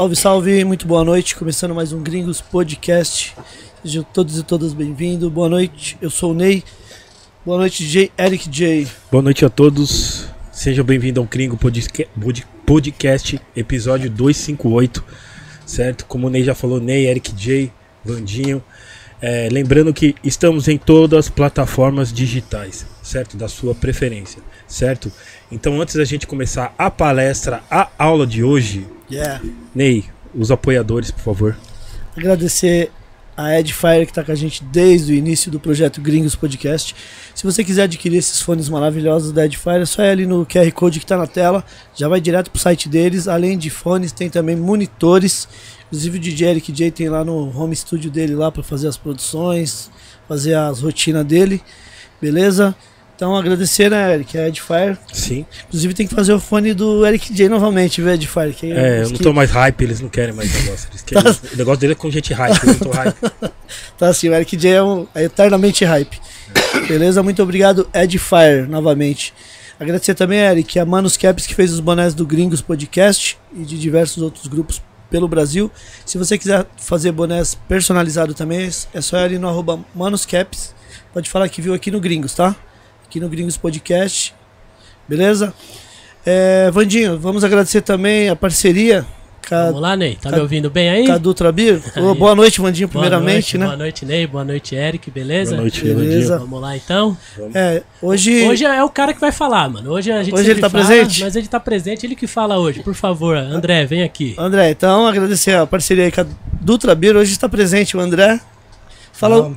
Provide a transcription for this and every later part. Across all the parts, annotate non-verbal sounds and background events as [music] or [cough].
Salve, salve, muito boa noite. Começando mais um Gringos Podcast. Sejam todos e todas bem-vindos. Boa noite, eu sou o Ney. Boa noite, J. Eric J. Boa noite a todos. Sejam bem-vindos ao Gringo Podcast, episódio 258. Certo? Como o Ney já falou, Ney, Eric J, Vandinho. É, lembrando que estamos em todas as plataformas digitais, certo? Da sua preferência, certo? Então, antes da gente começar a palestra, a aula de hoje, Yeah. Ney, os apoiadores, por favor. Agradecer a Edfire que está com a gente desde o início do projeto Gringos Podcast. Se você quiser adquirir esses fones maravilhosos da Edfire, é só ir ali no QR Code que está na tela, já vai direto pro site deles. Além de fones, tem também monitores. Inclusive o DJ Eric J tem lá no home studio dele lá para fazer as produções, fazer as rotinas dele. Beleza? Então agradecer, né, Eric, a Edfire. Sim. Inclusive tem que fazer o fone do Eric J novamente, viu, Edfire? Que É, eu não que- tô mais hype, eles não querem mais negócio. Eles querem, [laughs] O negócio dele é com gente hype, eu não tô hype. [laughs] Tá assim, o Eric J é, um, é eternamente hype. Beleza? Muito obrigado, Edfire, novamente. Agradecer também, Eric, a Manos Caps que fez os bonés do Gringos Podcast e de diversos outros grupos pelo Brasil. Se você quiser fazer bonés personalizados também, é só ir no arroba Manos Caps. Pode falar que viu aqui no Gringos, tá? Aqui no Gringos Podcast. Beleza? É, Vandinho, vamos agradecer também a parceria com a, Vamos lá, Ney. Tá Cad- me ouvindo bem aí? [laughs] Ô, Aí. boa noite, Vandinho, Boa primeiramente, noite, né? Boa noite, Ney. Boa noite, Eric. Beleza? Boa noite, Beleza. Vandinho. Vamos lá, então. É, hoje. Hoje é o cara que vai falar, mano. Hoje a gente Hoje ele tá fala, presente? Mas ele tá presente, ele que fala hoje. Por favor, André, vem aqui. André, então agradecer a parceria aí com a Dutra Beer. Hoje está presente o André. Fala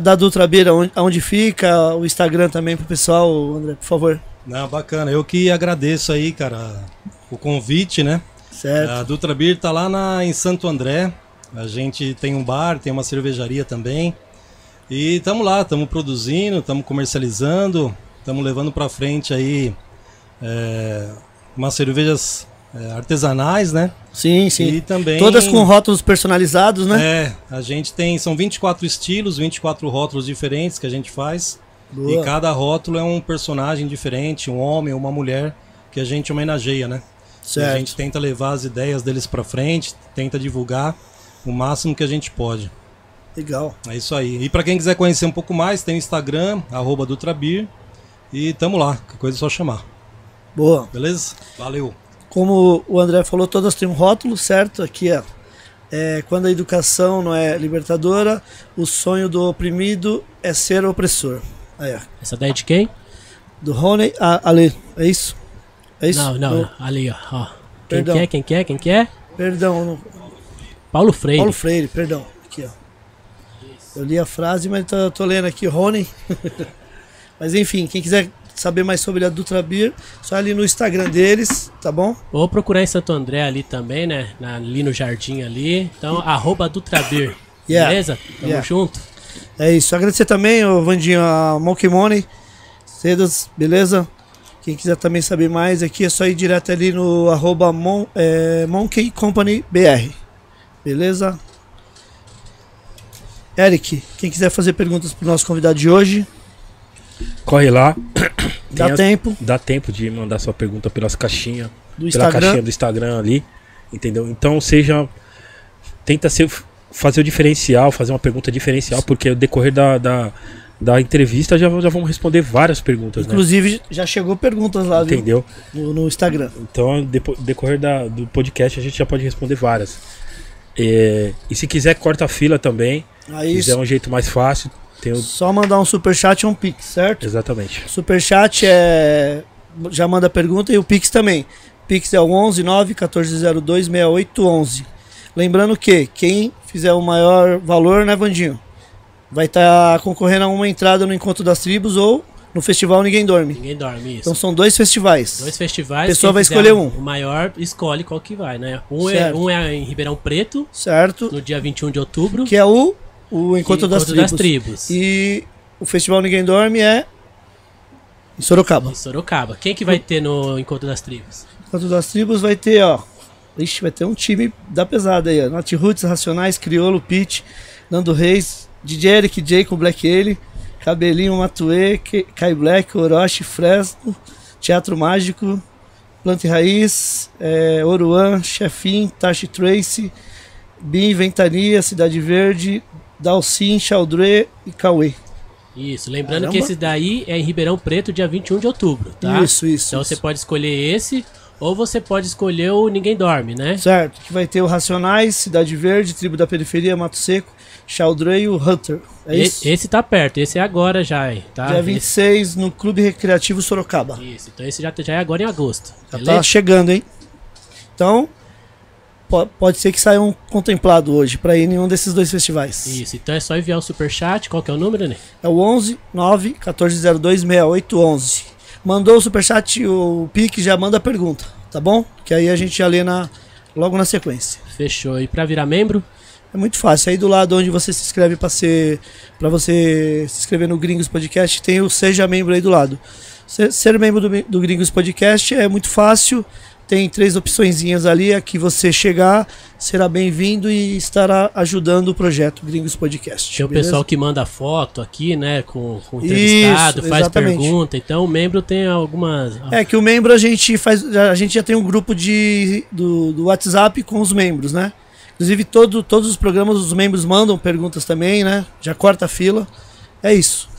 da Dutra Beer, onde, onde fica, o Instagram também pro pessoal, André, por favor. Não, bacana. Eu que agradeço aí, cara, o convite, né? Certo. A Dutra Beer tá lá na, em Santo André. A gente tem um bar, tem uma cervejaria também. E estamos lá, estamos produzindo, estamos comercializando, estamos levando para frente aí é, umas cervejas é, artesanais, né? Sim, sim. E também Todas com rótulos personalizados, né? É, a gente tem são 24 estilos, 24 rótulos diferentes que a gente faz. Boa. E cada rótulo é um personagem diferente, um homem, uma mulher, que a gente homenageia, né? E certo. a gente tenta levar as ideias deles pra frente, tenta divulgar o máximo que a gente pode. Legal. É isso aí. E pra quem quiser conhecer um pouco mais, tem o Instagram, arroba Dutrabir. E tamo lá, que coisa é só chamar. Boa. Beleza? Valeu. Como o André falou, todas têm um rótulo, certo? Aqui, ó. É, quando a educação não é libertadora, o sonho do oprimido é ser opressor. Aí, ó. Essa daí é de quem? Do Rony a Ale. É isso? É isso? Não, não, Do- ali, ó. ó. Quem Perdão. que é? Quem que é? Quem que é? Perdão, não- Paulo Freire. Paulo Freire, perdão. Aqui, ó. Eu li a frase, mas tô, tô lendo aqui, Rony. [laughs] mas enfim, quem quiser saber mais sobre a Dutra Beer, só ali no Instagram deles, tá bom? Vou procurar em Santo André ali também, né? Ali no jardim ali. Então, arroba Dutrabir. [laughs] Yeah. Beleza? Tamo Yeah. junto. É isso. Agradecer também, o Vandinho, a Monkey Money, Cedas, beleza? Quem quiser também saber mais aqui é só ir direto ali no arroba Mon, é, Monkey Company BR. Beleza? Eric, quem quiser fazer perguntas pro nosso convidado de hoje, Corre lá. [coughs] dá as- tempo. Dá tempo de mandar sua pergunta pelas caixinhas. Do Pela Instagram. caixinha do Instagram ali. Entendeu? Então seja. Tenta ser, fazer o diferencial, fazer uma pergunta diferencial, porque o decorrer da, da, da entrevista já, já vamos responder várias perguntas, né? Inclusive, já chegou perguntas lá? Entendeu? No, no Instagram. Então, depo- decorrer da, do podcast, a gente já pode responder várias. É, e se quiser, corta a fila também. Aí, Se quiser um jeito mais fácil, tem o... só mandar um superchat e um pix, certo? Exatamente. Superchat é. Já manda pergunta e o Pix também. Pix é o 11 9 1402 6811. Lembrando que quem fizer o maior valor, né, Vandinho? Vai estar concorrendo a uma entrada no Encontro das Tribos ou no Festival Ninguém Dorme. Ninguém dorme isso. Então são dois festivais. Dois festivais. A pessoa vai escolher um. O maior escolhe qual que vai, né? Um é, um é em Ribeirão Preto, Certo? no dia 21 de outubro. Que é o, o Encontro, das, Encontro tribos. Tribos. E o Festival Ninguém Dorme é em Sorocaba. Em Sorocaba. Quem que vai ter no Encontro das Tribos? Encontro das Tribos vai ter, ó. Ixi, vai ter um time da pesada aí, ó. Nat Roots, Racionais, Criolo, Pete, Nando Reis, DJ Eric J com Black Ele, Cabelinho, Matue, Kai Black, Orochi, Fresno, Teatro Mágico, Planta e Raiz, é, Oruan, Chefin, Tashi Trace, Bim, Ventania, Cidade Verde, Dalcin, Chaldré e Cauê. Isso, lembrando Caramba. que esse daí é em Ribeirão Preto, dia 21 de outubro, tá? Isso, isso. Então isso. você pode escolher esse, ou você pode escolher o Ninguém Dorme, né? Certo, que vai ter o Racionais, Cidade Verde, Tribo da Periferia, Mato Seco, Chaldré e o Hunter. É isso? esse tá perto, esse é agora já, hein, tá? Dia 26 no Clube Recreativo Sorocaba. Esse- isso, então esse já, já é agora em agosto. Já beleza? tá chegando, hein? Então, pode ser que saia um contemplado hoje para ir em nenhum desses dois festivais. Isso, então é só enviar o superchat. Qual que é o número, né? É o 11 9 1402 6811. Mandou o superchat, o Pique já manda a pergunta, tá bom? Que aí a gente já lê na, logo na sequência. Fechou. E pra virar membro? É muito fácil. Aí do lado onde você se inscreve para ser para você se inscrever no Gringos Podcast, tem o seja membro aí do lado. Ser, ser membro do, do Gringos Podcast é muito fácil. Tem três opçõezinhas ali. A que você chegar será bem-vindo e estará ajudando o projeto Gringos Podcast. Tem o beleza? pessoal que manda foto aqui, né? Com, com o entrevistado, Isso, faz exatamente. pergunta. Então o membro tem algumas. É que o membro a gente faz, a gente já tem um grupo de do, do WhatsApp com os membros, né? Inclusive todo, todos os programas os membros mandam perguntas também, né? Já corta a fila. É isso.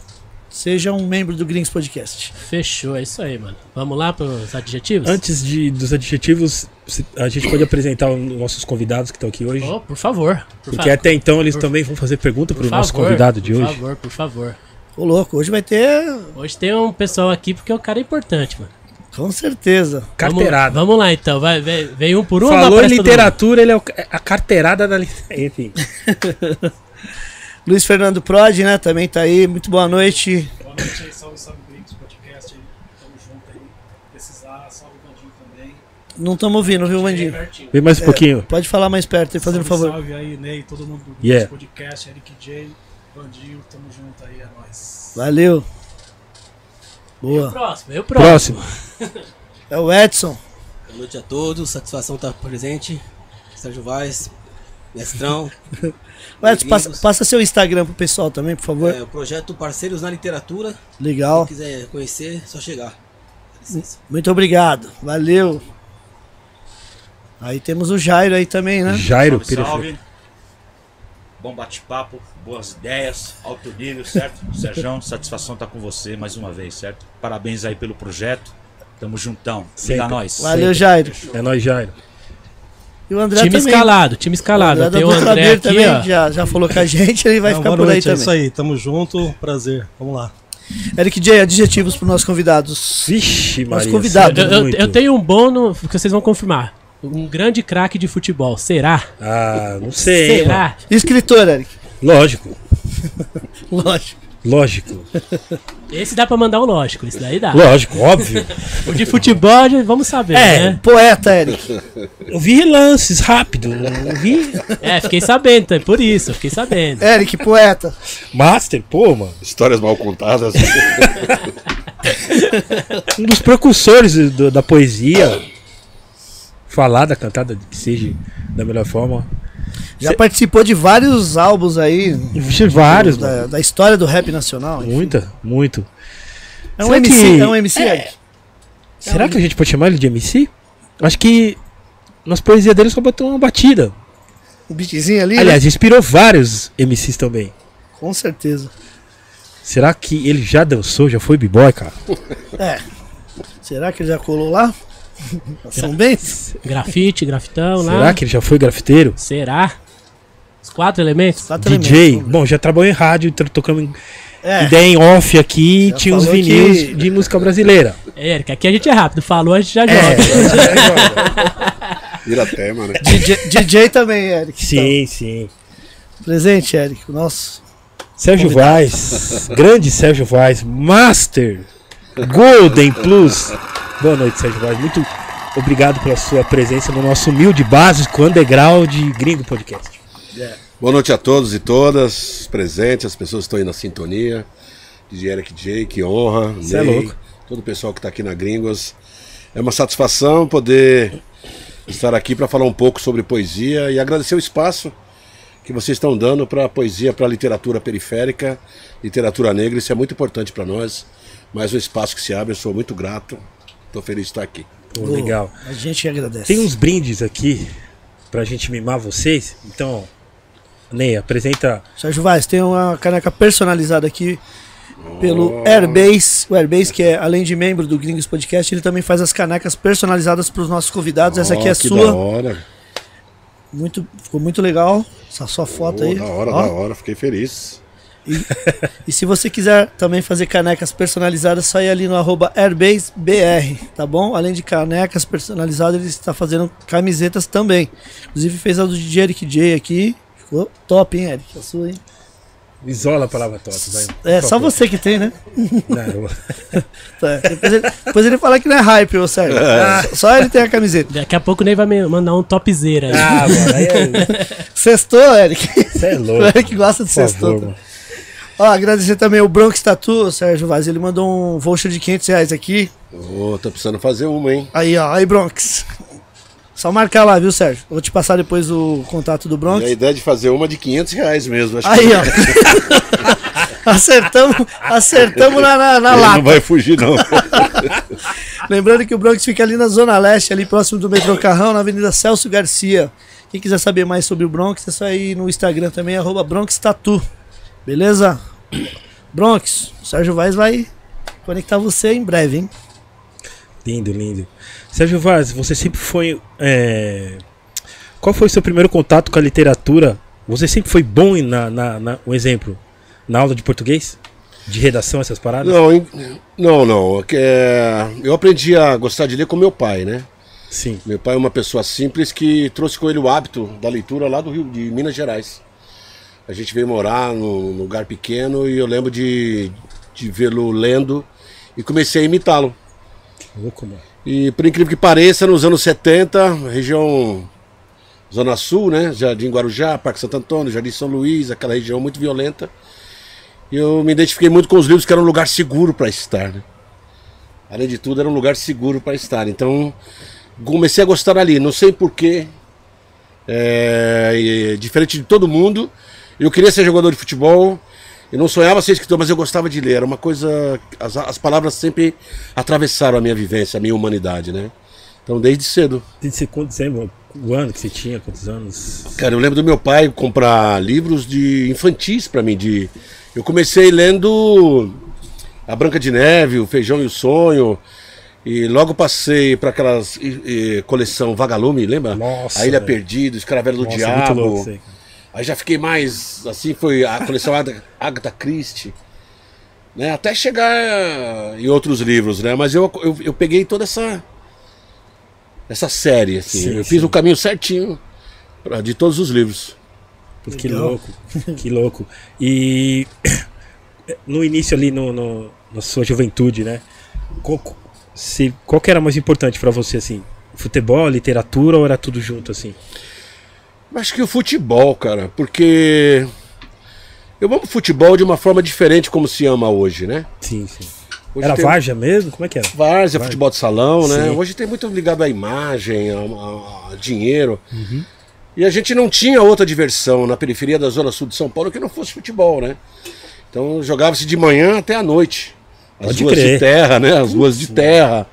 Seja um membro do Gringos Podcast. Fechou, é isso aí, mano. Vamos lá pros adjetivos? Antes de, dos adjetivos, se- a gente pode apresentar os nossos convidados que estão aqui hoje. Oh, por favor. Por porque fa- até então eles por- também vão fazer pergunta por para o nosso convidado de por hoje. favor, por favor. Ô louco, hoje vai ter. Hoje tem um pessoal aqui porque o cara é importante, mano. Com certeza. Carteirada. Vamos, vamos lá então, vai, vem, vem um por um. ou Falou em literatura, ele é o- é a carteirada da literatura. [laughs] Enfim. [laughs] Luiz Fernando Prodi, né? Também tá aí. Muito boa noite. Boa noite aí, salve, salve Gringos Podcast aí. Tamo junto aí. Precisar, salve o Vandinho também. Não estamos ouvindo, viu, Mandinho? Pertinho. Vem mais um pouquinho. Pode falar mais perto aí, fazendo um favor. Salve aí, Ney, todo mundo do Gringos Yeah. Podcast, Eric J, Vandinho, tamo junto aí, é nóis. Valeu. E o Boa. próximo, e o próximo. Próximo. É o Edson. Boa noite a todos, satisfação estar presente. Sérgio Vaz, mestrão. [laughs] Edson, passa, passa seu Instagram pro pessoal também, por favor. É, o projeto Parceiros na Literatura. Legal. Quem quiser conhecer, é só chegar. Muito obrigado. Valeu. Aí temos o Jairo aí também, né? Jairo Salve, salve. Bom bate-papo, boas ideias, alto nível, certo? [laughs] Sérgio, satisfação estar com você mais uma vez, certo? Parabéns aí pelo projeto. Tamo juntão. Sempre. nós. Valeu, Jairo. É nóis, Jairo. E o André Time também. escalado, time escalado. André Tem o André aqui, também ó. já, já falou com a gente, ele vai Não, ficar por aí noite, é isso também. aí. Tamo junto, prazer. Vamos lá. Eric J, adjetivos para nossos convidados. Vixe, Nosso Maria. convidado. Eu, eu- muito. eu tenho um bom no, que vocês vão confirmar. Um grande craque de futebol. Será? Ah, não sei. hein, Será? Escritor, Eric. Lógico, [laughs] Lógico. Lógico. Esse dá pra mandar um lógico, esse daí dá. Lógico, óbvio. O de futebol, vamos saber, É. né? Poeta, Eric. Eu vi lances rápido. Eu vi. É, fiquei sabendo, então, por isso, eu fiquei sabendo. Eric, poeta. Master, pô, mano. Histórias mal contadas. Um dos precursores do- da poesia. Falada, cantada, que seja da melhor forma. Já Cê- participou de vários álbuns aí. Vi Vários, da, da história do rap nacional. enfim. Muita, muito. É um Será MC, que- é um MC, Eric. Será que a gente pode chamar ele de MC? Acho que nas poesias dele só botou uma batida. Um beatzinho ali, Aliás, inspirou vários MCs também. né? Com certeza. Será que ele já dançou, já foi b-boy, cara? É. Será que ele já colou lá? [laughs] São Bens? Grafite, grafitão lá. Será que ele já foi grafiteiro? Será? Os quatro elementos? Quatro DJ. elementos. Bom, já trabalhou em rádio, tocando em- É. ideia em off aqui, Já tinha uns vinis que- de música brasileira. Érica, aqui a gente é rápido. Falou, a gente já É, joga. [laughs] Vira tema, né? DJ, DJ também, Eric. sim, sim. Então, presente, Eric. o Nosso. Sérgio Vaz, grande Sérgio Vaz, Master, Golden Plus. Boa noite, Sérgio Vaz. Muito obrigado pela sua presença no nosso humilde básico underground Gringo Podcast. Boa noite a todos e todas presentes, as pessoas que estão aí na sintonia. DJ Eric J, que honra. Cê é louco. Todo o pessoal que está aqui na Gringos. É uma satisfação poder estar aqui para falar um pouco sobre poesia e agradecer o espaço que vocês estão dando para a poesia, para a literatura periférica, literatura negra. Isso é muito importante para nós. Mais um espaço que se abre, eu sou muito grato. Estou feliz de estar aqui. Pô, legal. A gente agradece. Tem uns brindes aqui pra gente mimar vocês. Então, Ney, apresenta. Sérgio Vaz, tem uma caneca personalizada aqui pelo Airbase. O Airbase, que é além de membro do Gringos Podcast, ele também faz as canecas personalizadas para os nossos convidados. Essa aqui é que sua. Da hora. Muito, ficou muito legal. Essa sua foto Pô, aí. Da hora, da hora, fiquei feliz. E se você quiser também fazer canecas personalizadas, só ir ali no arroba AirbaseBR, tá bom? Além de canecas personalizadas, ele está fazendo camisetas também. Inclusive fez a do DJ Eric J aqui. Ficou top, hein, Eric? A sua, hein? Isola a palavra top, vai. É, Por só você que tem, né? Não, eu- [laughs] Tá, Depois, ele, depois ele fala que não é hype, ô Sérgio. Só- Só ele tem a camiseta. Daqui a pouco o Ney vai me mandar um topzera aí. Ah, mano, aí é. [laughs] Sextou, Eric. Você é O louco. Eric gosta de sextou. Ó, agradecer também o Bronx Tatu, Sérgio Vaz. Ele mandou um voucher de 500 reais aqui. Ô, tô precisando fazer uma, hein? Aí, ó. Aí, Bronx. Só marcar lá, viu, Sérgio? Vou te passar depois o contato do E Bronx. a ideia de fazer uma de 500 reais mesmo. Acho Aí, que ó. [laughs] acertamos acertamos na, na, na lata. não vai fugir, não. [laughs] Lembrando que o Bronx fica ali na Zona Leste, ali próximo do metrô Carrão, na Avenida Celso Garcia. Quem quiser saber mais sobre o Bronx, é só ir no Instagram também, arroba Bronx Tatu. Beleza? Bronx, o Sérgio Vaz vai conectar você em breve, hein? Lindo, lindo. Sérgio Vaz, você sempre foi. é, Qual foi o seu primeiro contato com a literatura? Você sempre foi bom em- na, na, na- um exemplo, na aula de português? De redação, essas paradas? Não, não, não. que, é, Eu aprendi a gostar de ler com meu pai, né? Sim. Meu pai é uma pessoa simples que trouxe com ele o hábito da leitura lá do Rio, de Minas Gerais. A gente veio morar num lugar pequeno e eu lembro de, de vê-lo lendo e comecei a imitá-lo. Louco, mano. E por incrível que pareça, nos anos 70, região Zona Sul, né? Jardim Guarujá, Parque Santo Antônio, Jardim São Luís, aquela região muito violenta. E eu me identifiquei muito com os livros que era um lugar seguro para estar, né? Além de tudo, era um lugar seguro para estar. Então, comecei a gostar ali. Não sei porquê. É, diferente de todo mundo, eu queria ser jogador de futebol. Eu não sonhava ser escritor, mas eu gostava de ler. Era uma coisa. As, as palavras sempre atravessaram a minha vivência, a minha humanidade, né? Então, desde cedo. Desde você, quantos anos, o ano que você tinha, quantos anos? Cara, eu lembro do meu pai comprar livros de infantis pra mim. De... Eu comecei lendo A Branca de Neve, O Feijão e o Sonho. E logo passei para aquelas e- e, coleção Vagalume, lembra? Nossa, A Ilha. Perdida, Escravela do Diabo. muito louco aí. Aí já fiquei mais. Assim foi a coleção Agatha, Christie. Né? Até chegar em outros livros, né? Mas eu, eu, eu peguei toda essa. Essa série, assim. Sim, eu fiz sim. o caminho certinho pra- de todos os livros. Pô, Que Legal. louco, que louco. E [coughs] no início ali, no, no- na sua juventude, né? Qual, se, qual que era mais importante pra você, assim? Futebol, literatura ou era tudo junto, assim? Acho que o futebol, cara, porque eu amo futebol de uma forma diferente como se ama hoje, né? Sim, sim. Hoje Era tem Varja mesmo? Como é que era? Várzea, futebol de salão, né? Sim. Hoje tem muito ligado à imagem, a, a- a dinheiro. Uhum. E a gente não tinha outra diversão na periferia da Zona Sul de São Paulo que não fosse futebol, né? Então jogava-se de manhã até à noite. As Pode ruas crer. de terra, né? As ruas de terra.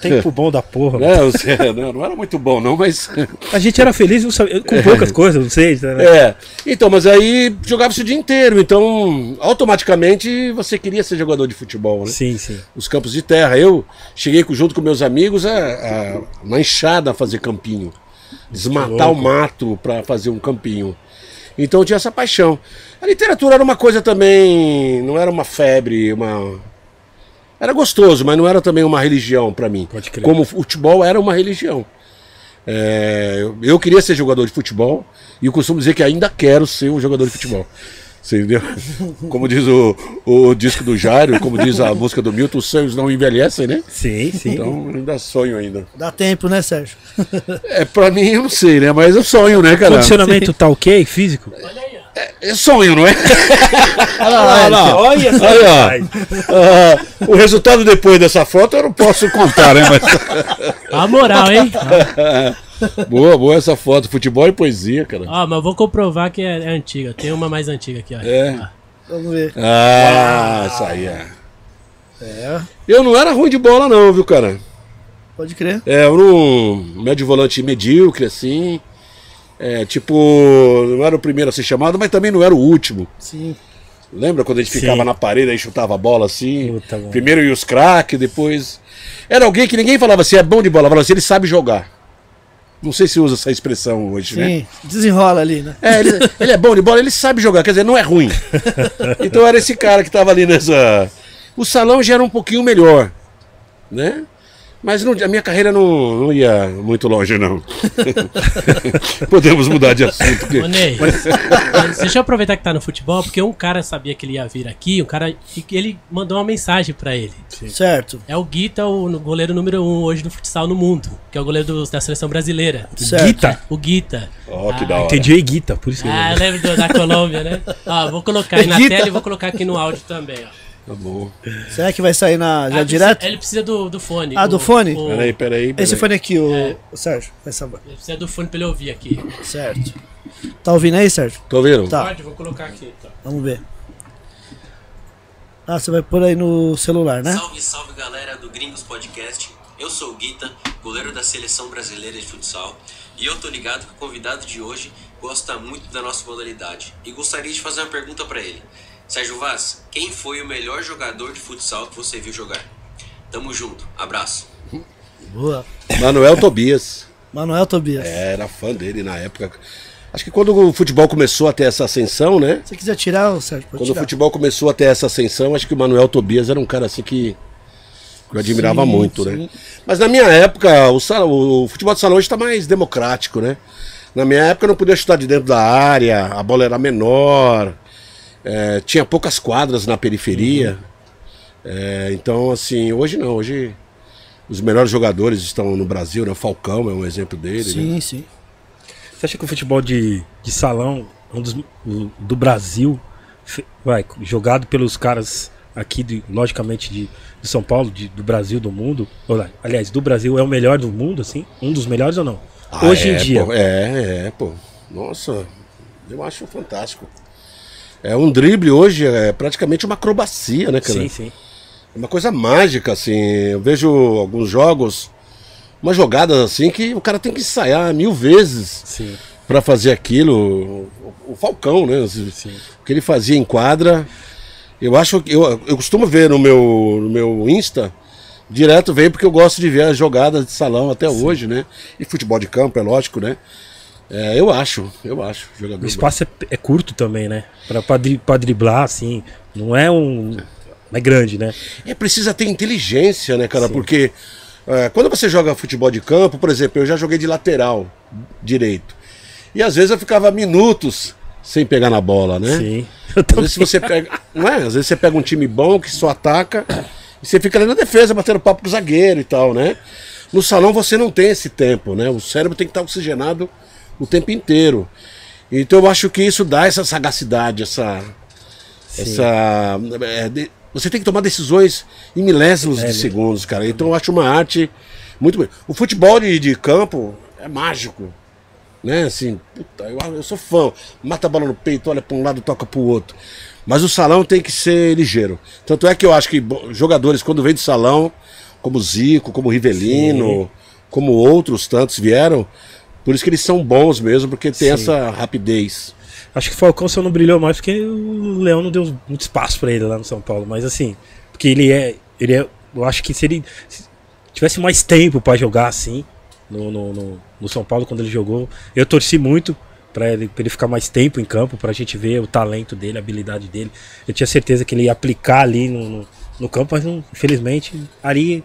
Tempo [laughs] bom da porra. Os- [laughs] não, não era muito bom, não, mas. A gente era feliz com poucas coisas, não sei. né? É. Então, mas aí jogava-se o dia inteiro. Então, automaticamente você queria ser jogador de futebol, né? Sim, sim. os campos de terra. Eu cheguei junto com meus amigos a, a, na enxada a fazer campinho. Desmatar o mato para fazer um campinho. Então eu tinha essa paixão. A literatura era uma coisa também, não era uma febre, uma era gostoso, mas não era também uma religião para mim. Pode crer. Como o futebol era uma religião. É, eu- queria ser jogador de futebol e eu costumo dizer que ainda quero ser um jogador de futebol. Você entendeu? [laughs] Como diz o, o disco do Jairo, como diz a música do Milton, os sonhos não envelhecem, né? Sim, sim. Então ainda sonho ainda. Dá tempo, né, Sérgio? É, pra mim eu não sei, né? Mas eu sonho, né, cara? Condicionamento tá ok, físico? É sonho, não é? [laughs] Olha lá, Olha essa Aí, ó. rapaz. Ah, o resultado depois dessa foto eu não posso contar, né? [laughs] A moral, hein? Mas... [laughs] boa, boa essa foto. Futebol e poesia, cara. Ó, mas eu vou comprovar que é, é antiga. Tem uma mais antiga aqui, ó. É. Ah, Vamos ver. Ah, isso aí é. É. Eu não era ruim de bola, não, viu, cara? Pode crer. É, eu era um médio volante medíocre, assim. É, tipo, não era o primeiro a ser chamado, mas também não era o último. Sim. Lembra quando a gente Sim. ficava na parede e chutava a bola assim? Puta. Primeiro ia os craques, depois. Era alguém que ninguém falava assim, é bom de bola, falava assim, ele sabe jogar. Não sei se usa essa expressão hoje, né? Sim. Desenrola ali, né? É, ele, [laughs] ele é bom de bola, ele sabe jogar, quer dizer, não é ruim. [laughs] Então era esse cara que tava ali nessa. O salão já era um pouquinho melhor, né? Mas não- a minha carreira não, não ia muito longe, não. [laughs] Podemos mudar de assunto. porque- Ney, [laughs] mas deixa eu aproveitar que tá no futebol, porque um cara sabia que ele ia vir aqui, um cara, e ele mandou uma mensagem pra ele. Certo. É o Guita, o goleiro número um hoje no futsal no mundo, que é o goleiro do- da seleção brasileira. Certo. Guita. O Guita. Ó, que Ah, da hora. Entendi aí, Guita, por isso que Ah, eu lembro. da Colômbia, né? Ó, vou colocar aí na Guita. tela e vou colocar aqui no áudio também, ó. Tá bom. Será que vai sair na, já Ah, direto? Ele precisa do, do fone. Ah, do O- fone? o- Peraí, peraí. peraí. Esse fone aqui, o, É. o Sérgio, favor. Ele precisa do fone pra ele ouvir aqui. Certo. Tá ouvindo aí, Sérgio? Tô ouvindo? Tá. Pode, vou colocar aqui. Então. Vamos ver. Ah, você vai pôr aí no celular, né? Salve, salve galera do Gringos Podcast. Eu sou o Guita, goleiro da seleção brasileira de futsal, e eu tô ligado que o convidado de hoje gosta muito da nossa modalidade e gostaria de fazer uma pergunta pra ele. Sérgio Vaz, quem foi o melhor jogador de futsal que você viu jogar? Tamo junto, abraço. Boa. Manuel Tobias. Manuel Tobias. É, Era fã dele na época. Acho que quando o futebol começou a ter essa ascensão, né? Se você quiser tirar, o Sérgio, pode Quando o tirar. futebol começou a ter essa ascensão, acho que o Manuel Tobias era um cara assim que que eu admirava Sim, muito, sim. né? Mas na minha época, o, sal- o futebol de salão hoje está mais democrático, né? Na minha época eu não podia chutar de dentro da área, a bola era menor, é, tinha poucas quadras na periferia. É, então, assim, hoje não, hoje os melhores jogadores estão no Brasil, né? O Falcão é um exemplo dele, né? Sim, sim. Você acha que o futebol de, de salão, é um dos, o- do Brasil, vai, jogado pelos caras aqui, de, logicamente, de, de São Paulo, de- do Brasil, do mundo, ou aliás, do Brasil é o melhor do mundo, assim? Um dos melhores ou não? Ah, Hoje é, em dia. pô, é, é, pô. Nossa, eu acho fantástico. É um drible hoje, é praticamente uma acrobacia, né, cara? Sim, sim. É uma coisa mágica, assim. Eu vejo alguns jogos, umas jogadas assim que o cara tem que ensaiar mil vezes Sim, pra fazer aquilo. O, Falcão, né? sim. O que ele fazia em quadra. Eu acho que. Eu, eu costumo ver no meu, no meu Insta. Direto vem porque eu gosto de ver as jogadas de salão até hoje, né? E futebol de campo, é lógico, né? É, eu acho, eu acho. Jogador O espaço é, é curto também, né? Pra, pra, dri- pra driblar, assim, não é um... Não é grande, né? É, precisa ter inteligência, né, cara? Porque é, quando você joga futebol de campo, por exemplo, eu já joguei de lateral direito. E às vezes eu ficava minutos sem pegar na bola, né? Sim. Às vezes você pega. Não é? Às vezes você pega um time bom que só ataca e você fica ali na defesa, batendo papo com o zagueiro e tal, né? No salão você não tem esse tempo, né? O cérebro tem que estar oxigenado o tempo inteiro. Então eu acho que isso dá essa sagacidade, essa. essa é, de- você tem que tomar decisões em milésimos É, de segundos, cara. Então eu acho uma arte muito. boa. O futebol de, de campo é mágico. Né, assim, puta, eu, eu sou fã. Mata a bola no peito, olha pra um lado, toca pro outro. Mas o salão tem que ser ligeiro. Tanto é que eu acho que jogadores, quando vêm do salão, como Zico, como Rivelino, como outros tantos vieram, por isso que eles são bons mesmo, porque tem Sim. essa rapidez. Acho que o Falcão só não brilhou mais porque o Leão não deu muito espaço pra ele lá no São Paulo. Mas assim, porque ele é. Ele é. Eu acho que se ele se tivesse mais tempo pra jogar assim no, no, no- no São Paulo quando ele jogou, eu torci muito pra ele, pra ele ficar mais tempo em campo, pra gente ver o talento dele, a habilidade dele. Eu tinha certeza que ele ia aplicar ali no, no, no campo, mas não, infelizmente, ali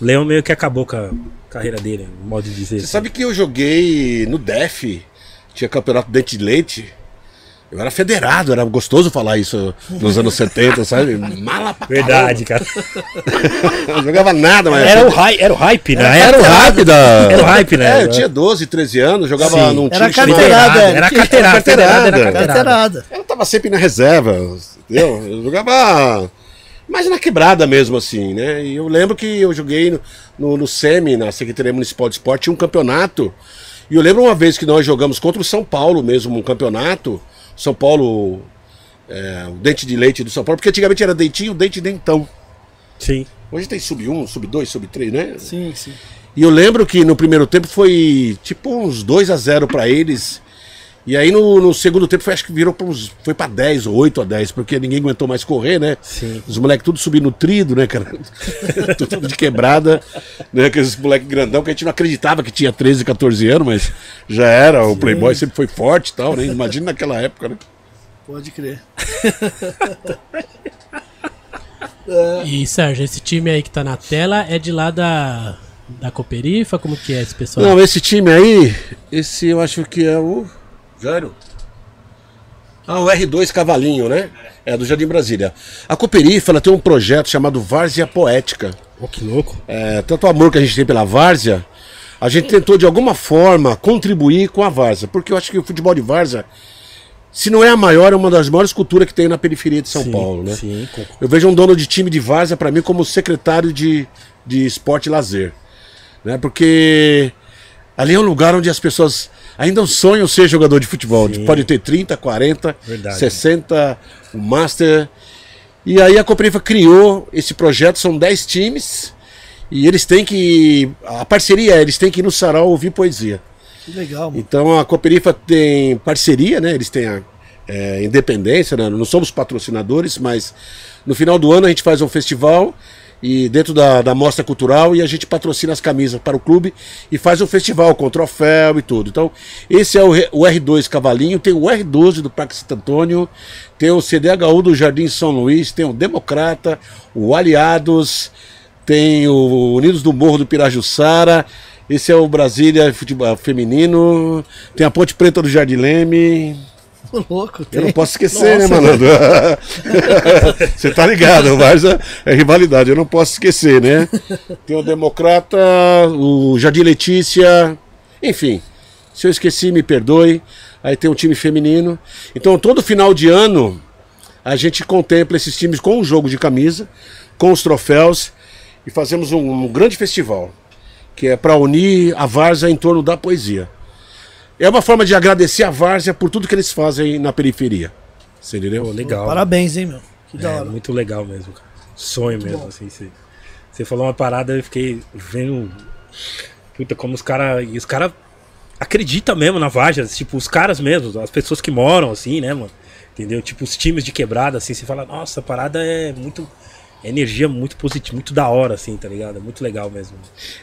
o Leão meio que acabou com a carreira dele, no modo de dizer. Você sabe que eu joguei no DEF, tinha campeonato Dente de Leite. Eu era federado, era gostoso falar isso nos anos 70, sabe? Mala pra Verdade, cara. [laughs] não jogava nada, mas. Era o, hy- era o hype, né? Era o hype da. Era o hype, né? É, eu tinha 12, 13 anos, jogava Sim. num Era time carteirada, Era carteirada, Carteirada. carteirada, era carteirada. Carteirada. Eu tava sempre na reserva, entendeu? Eu jogava mais na quebrada mesmo, assim, né? E eu lembro que eu joguei no, no, no SEMI, na Secretaria Municipal de Esporte, tinha um campeonato. E eu lembro uma vez que nós jogamos contra o São Paulo mesmo, um campeonato. São Paulo, é, o dente de leite do São Paulo, porque antigamente era dentinho, dente dentão. Sim. Hoje tem sub 1, sub 2, sub 3, né? Sim, sim. E eu lembro que no primeiro tempo foi tipo uns 2 a 0 pra eles. E aí no, no segundo tempo foi, acho que virou pra uns, foi pra 10 ou 8 a 10, porque ninguém aguentou mais correr, né? Sim. Os moleques tudo subindo trido, né, cara? [laughs] tudo de quebrada, né? Aqueles moleques grandão que a gente não acreditava que tinha 13, 14 anos, mas já era. O Playboy sempre foi forte e tal, né? Imagina naquela época, né? Pode crer. [laughs] E Sérgio, esse time aí que tá na tela é de lá da, da Cooperifa? Como que é esse pessoal? Não, esse time aí, esse eu acho que é o. Jairo? Ah, o R2 Cavalinho, né? É do Jardim Brasília. A Cooperifa ela tem um projeto chamado Várzea Poética. Oh, que louco. É, tanto o amor que a gente tem pela Várzea, a gente tentou de alguma forma contribuir com a Várzea, porque eu acho que o futebol de Várzea, se não é a maior, é uma das maiores culturas que tem na periferia de São Sim, Paulo, né? Sim, com- Eu vejo um dono de time de Várzea para mim como secretário de, de esporte e lazer, né? Porque ali é um lugar onde as pessoas ainda sonham ser jogador de futebol. Sim. Pode ter 30, 40, Verdade. 60, o Master. E aí a Cooperifa criou esse projeto, são 10 times, e eles têm que. A parceria é, eles têm que ir no sarau ouvir poesia. Que legal, mano. Então a Cooperifa tem parceria, né? Eles têm a é, independência, né? não somos patrocinadores, mas no final do ano a gente faz um festival e dentro da, da mostra cultural e a gente patrocina as camisas para o clube e faz um festival com troféu e tudo. Então esse é o, o R2 Cavalinho, tem o R12 do Parque Santo Antônio, tem o CDHU do Jardim São Luís, tem o Democrata, o Aliados, tem o Unidos do Morro do Pirajussara, esse é o Brasília Futebol Feminino, tem a Ponte Preta do Jardim Leme. Louco. Eu tem. não posso esquecer, Nossa, né, malandro? [laughs] Você tá ligado, mas é, é rivalidade, eu não posso esquecer, né? Tem o Democrata, o Jardim Letícia, enfim. Se eu esqueci, me perdoe. Aí tem um time feminino. Então, todo final de ano, a gente contempla esses times com um jogo de camisa, com os troféus, e fazemos um, um grande festival, que é para unir a Várzea em torno da poesia. É uma forma de agradecer a Várzea por tudo que eles fazem na periferia. Você entendeu? Pô, legal. Parabéns, hein, meu. Que da É, hora. muito legal mesmo, cara. Sonho mesmo, assim. Você, você falou uma parada, eu fiquei vendo. Puta, como os caras. E os caras acreditam mesmo na Vargas, tipo, os caras mesmo, as pessoas que moram, assim, né, mano? Entendeu? Tipo, os times de quebrada, assim, você fala, nossa, a parada é muito. é energia muito positiva, muito da hora, assim, tá ligado? É muito legal mesmo.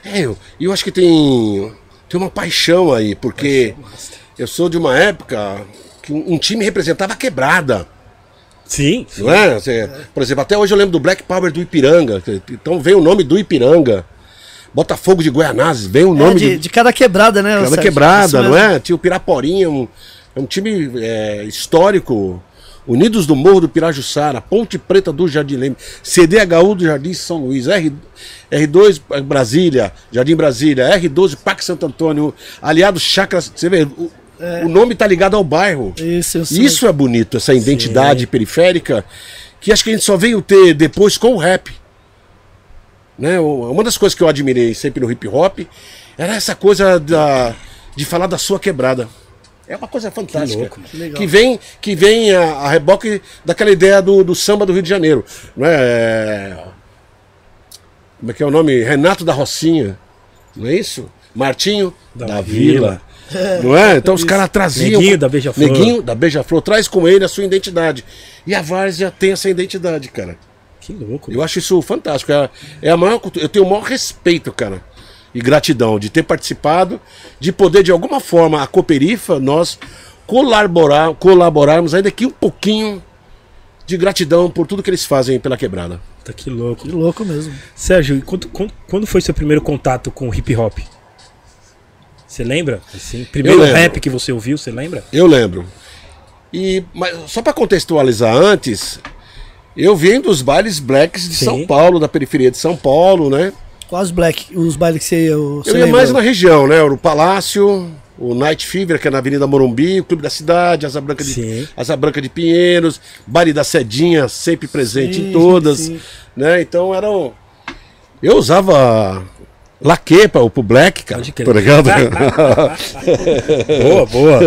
É, eu, e eu acho que tem, tem uma paixão aí, porque eu sou de uma época que um, time representava a quebrada. Sim, sim. Não é? Você- por exemplo, até hoje eu lembro do Black Power do Ipiranga. Então vem o nome do Ipiranga. Botafogo de Goianazes, vem o É, nome de, de, de cada quebrada, né? Cada Sérgio? quebrada, não é? Tinha o Piraporinha, um, é um time é, histórico. Unidos do Morro do Pirajussara, Ponte Preta do Jardim Leme, CDHU do Jardim São Luís, R, R2 Brasília, Jardim Brasília, R12 Parque Santo Antônio, Aliados Chacras. Você vê, o, o nome tá ligado ao bairro. Isso, isso. É bonito, essa identidade periférica, que acho que a gente só veio ter depois com o rap. Né? Uma das coisas que eu admirei sempre no hip hop era essa coisa da, de falar da sua quebrada. É uma coisa fantástica. louco, que, legal. vem, que vem a, a reboque daquela ideia do, do samba do Rio de Janeiro. Não é? Como é que é o nome? Renato da Rocinha. Não é isso? Martinho da, Da Vila. [laughs] Não é? Então os caras traziam. Neguinho da Beija-Flor. Neguinho da Beija-Flor traz com ele a sua identidade. E a Várzea tem essa identidade, cara. Que louco. Eu acho isso fantástico. É, é a maior, eu tenho o maior respeito, cara, e gratidão de ter participado, de poder, de alguma forma, a Cooperifa, nós colaborar, colaborarmos ainda aqui um pouquinho de gratidão por tudo que eles fazem pela quebrada. Tá que louco. Que louco mesmo. Sérgio, quando, quando, quando foi seu primeiro contato com hip hop? Você lembra? Assim, primeiro rap que você ouviu, você lembra? Eu lembro. E mas só para contextualizar antes, eu vim dos bailes blacks de Sim. São Paulo, da periferia de São Paulo, né? Quais black, os bailes que você, você Eu ia lembra? mais na região, né? O Palácio, o Night Fever, que é na Avenida Morumbi, o Clube da Cidade, Asa Branca de, Sim. Asa Branca de Pinheiros, Baile da Sedinha, sempre presente Sim, em todas, sim. né? Então era. Eu usava laque para o pro black, cara, tá ligado? [laughs] [laughs] Boa, boa.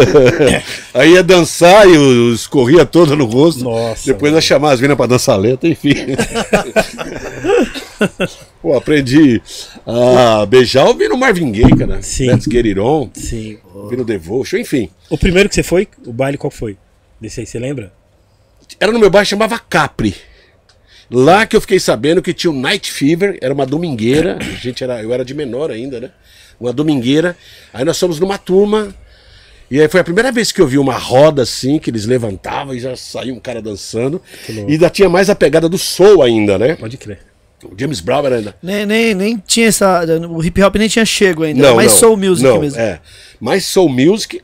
Aí ia dançar e escorria toda no rosto. Nossa, Depois ia chamar as minas pra dançar letra, enfim. [laughs] Pô, aprendi a beijar ouvindo Marvin Gaye, cara. Sim. Let's Get It On, Sim. ouvindo Devotion, enfim. O primeiro que você foi, o baile qual foi? Desse aí, você lembra? Era no meu bairro, chamava Capri. Lá que eu fiquei sabendo que tinha o Night Fever, era uma domingueira. A gente era, eu era de menor ainda, né? Uma domingueira. Aí nós fomos numa turma. E aí foi a primeira vez que eu vi uma roda assim, que eles levantavam e já saiu um cara dançando. E ainda tinha mais a pegada do soul ainda, né? Pode crer. O James Brown era ainda. Nem, nem, nem tinha essa. O hip hop nem tinha chego ainda. Não, mais não, soul music não, mesmo. É, mais soul music,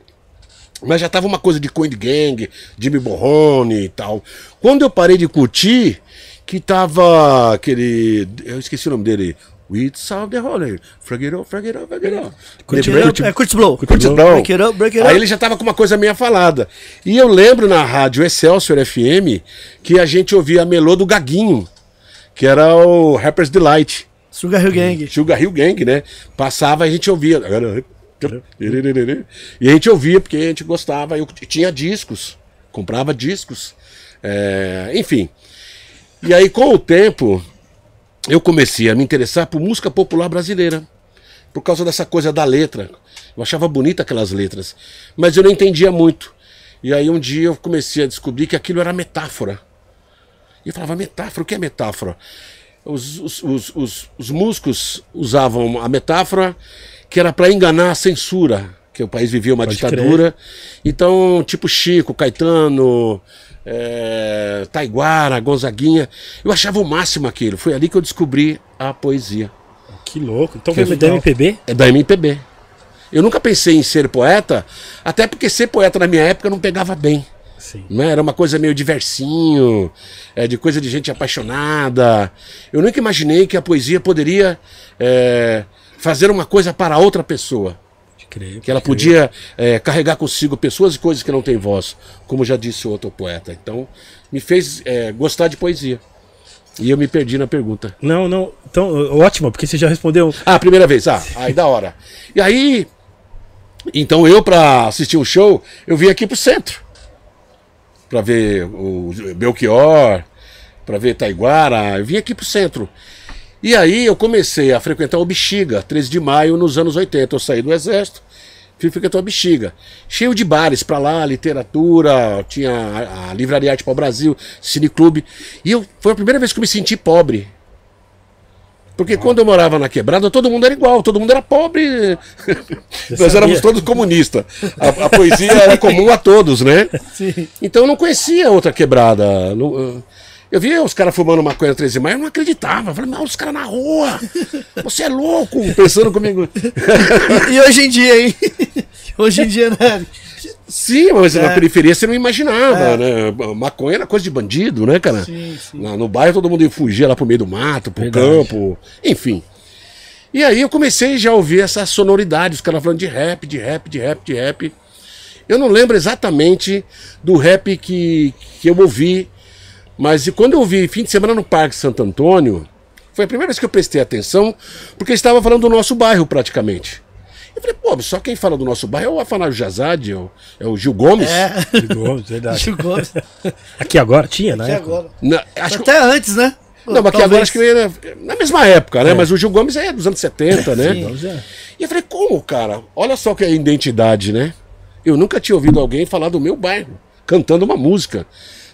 mas já tava uma coisa de Coin Gang, Jimmy Borrone e tal. Quando eu parei de curtir, que tava aquele. Eu esqueci o nome dele. We solve the hole. Frag it up, frag it up, frag it up. Curtis Lembrei? Blow, é Curtis Blow. Curtis Blow. Break it up, break it up. Aí ele já tava com uma coisa meio falada. E eu lembro na rádio Excelsior FM que a gente ouvia a melô do Gaguinho, que era o Rapper's Delight. Sugar Hill Gang. Sugar Hill Gang, né? Passava e a gente ouvia. E a gente ouvia porque a gente gostava. Eu tinha discos, comprava discos. É, enfim. E aí, com o tempo, eu comecei a me interessar por música popular brasileira. Por causa dessa coisa da letra. Eu achava bonita aquelas letras. Mas eu não entendia muito. E aí um dia eu comecei a descobrir que aquilo era metáfora. E eu falava, metáfora? O que é metáfora? Os, os, os, os, os músicos usavam a metáfora que era para enganar a censura, que o país vivia uma Pode ditadura. Então, tipo Chico, Caetano, é, Taiguara, Gonzaguinha. Eu achava o máximo aquilo. Foi ali que eu descobri a poesia. Que louco. Então Que veio da. MPB? É da MPB. Eu nunca pensei em ser poeta, até porque ser poeta na minha época não pegava bem. Sim. Né? Era uma coisa meio diversinho, é, de coisa de gente apaixonada. Eu nunca imaginei que a poesia poderia é, fazer uma coisa para outra pessoa. Que ela podia é, carregar consigo pessoas e coisas que não têm voz, como já disse outro poeta. Então, me fez é, gostar de poesia. E eu me perdi na pergunta. Não, não. Então, ótimo, porque você já respondeu. Ah, primeira vez. Ah, aí da hora. E aí, então eu pra assistir um show, eu vim aqui pro centro. Pra ver o Belchior, pra ver Taiguara, eu vim aqui pro centro. E aí eu comecei a frequentar o Bexiga, 13 de maio, nos anos 80. Eu saí do exército, fui frequentar o Bexiga. Cheio de bares pra lá, literatura, tinha a, a Livraria Arte para o Brasil, Cineclube. E eu, foi a primeira vez que eu me senti pobre. Porque quando eu morava na quebrada, todo mundo era igual, todo mundo era pobre. Nós éramos todos comunistas. A, a poesia era comum a todos, né? Então eu não conhecia outra quebrada. Não- Eu via os caras fumando maconha 13 de maio, eu não acreditava. Eu falei, não, os caras na rua. Você é louco, pensando comigo. E hoje em dia, hein? [laughs] Hoje em dia, né? Sim, mas na É. periferia você não imaginava, né? Maconha era coisa de bandido, né, cara? Sim, sim. Na- no bairro todo mundo fugia lá pro meio do mato, pro Verdade. campo, enfim. E aí eu comecei já a ouvir essa sonoridade, os caras falando de rap, de rap, de rap, de rap. Eu não lembro exatamente do rap que, que eu ouvi, mas quando eu ouvi fim de semana no Parque Santo Antônio, foi a primeira vez que eu prestei atenção, porque eles estavam falando do nosso bairro praticamente. Eu falei, pô, só quem fala do nosso bairro é o Afanásio Jazade, é o, é o Gil Gomes. É, Gil Gomes, verdade. Gil Gomes. [laughs] Aqui agora tinha, né? Até agora. Na- acho que- Até antes, né? Não, mas aqui agora acho que era na mesma época, né? Mas o Gil Gomes é dos anos 70, né? é. E eu falei, como, cara? Olha só que é identidade, né? Eu nunca tinha ouvido alguém falar do meu bairro, cantando uma música.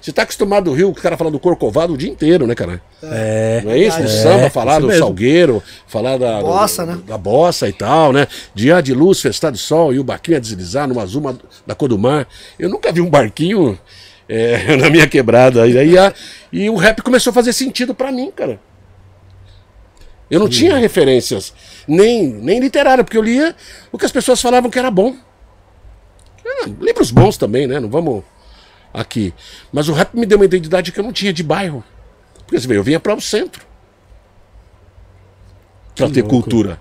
Você tá acostumado do Rio, o cara fala do Corcovado o dia inteiro, né, cara? É. Não é isso? É, samba, falar do mesmo. Salgueiro, falar da Bossa, do- né? da bossa e tal, né? Dia de luz, festado de sol e o barquinho a deslizar no azul da cor do mar. Eu nunca vi um barquinho é, [laughs] na minha quebrada. E, aí, a- e o rap começou a fazer sentido pra mim, cara. Eu não tinha referências, nem, nem literária, porque eu lia o que as pessoas falavam que era bom. Ah, livros bons também, né? Não vamos aqui. Mas o rap me deu uma identidade que eu não tinha de bairro. Porque vê, eu vinha para o centro. Pra ter cultura.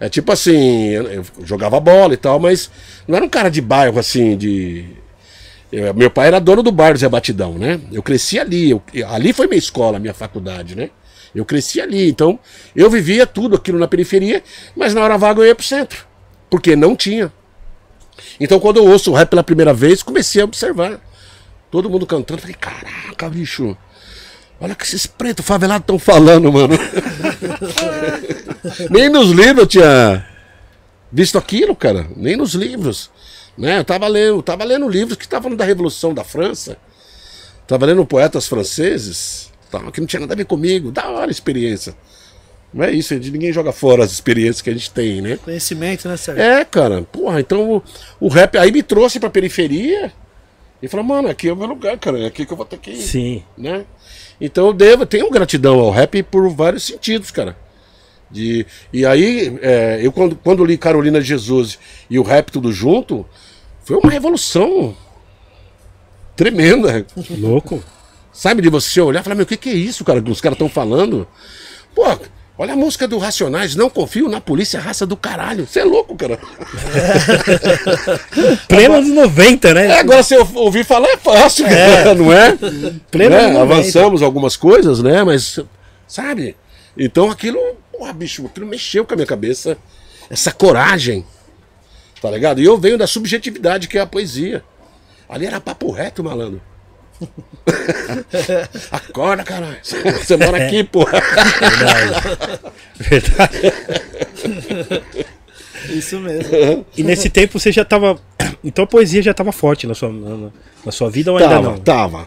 É tipo assim, eu jogava bola e tal, mas não era um cara de bairro assim, de. eu- meu pai era dono do bar do Zé Batidão, né? Eu cresci ali. eu- ali foi minha escola, minha faculdade, né? Eu cresci ali. Então, eu vivia tudo aquilo na periferia, mas na hora vaga eu ia pro centro. Porque não tinha. Então, quando eu ouço o rap pela primeira vez, comecei a observar. Todo mundo cantando. Falei, caraca, bicho. Olha que esses pretos favelados estão falando, mano. [laughs] Nem nos livros eu tinha visto aquilo, cara. Nem nos livros. Né? Eu tava lendo, eu tava lendo livros que estavam da Revolução da França. Tava lendo poetas franceses, tal, que não tinha nada a ver comigo. Da hora a experiência. Não é isso, ninguém joga fora as experiências que a gente tem, né? Conhecimento, né, Sérgio? É, cara. Porra, então o, o rap aí me trouxe pra periferia e falou, mano, aqui é o meu lugar, cara. É aqui que eu vou ter que ir. Sim. Né? Então eu devo, tenho gratidão ao rap por vários sentidos, cara. De, e aí, é, eu quando, quando li Carolina Jesus e o rap tudo junto, foi uma revolução tremenda. Louco. Sabe, de você olhar e falar, meu, o que, que é isso, cara, que os caras estão falando? Pô, olha a música do Racionais, não confio na polícia, raça do caralho. Você é louco, cara. [laughs] Pleno anos 90, né? É, agora você ouvir falar é fácil, cara, não é? Pleno Né? anos 90. Avançamos algumas coisas, né? Mas, sabe? Então aquilo, porra, bicho, aquilo mexeu com a minha cabeça. Essa coragem, tá ligado? E eu venho da subjetividade, que é a poesia. Ali era papo reto, malandro. [laughs] Acorda, caralho. Você mora aqui, porra. Verdade. Isso mesmo. E nesse tempo você já tava. Então a poesia já tava forte na sua, na, na sua vida ou ainda Tava, não? tava.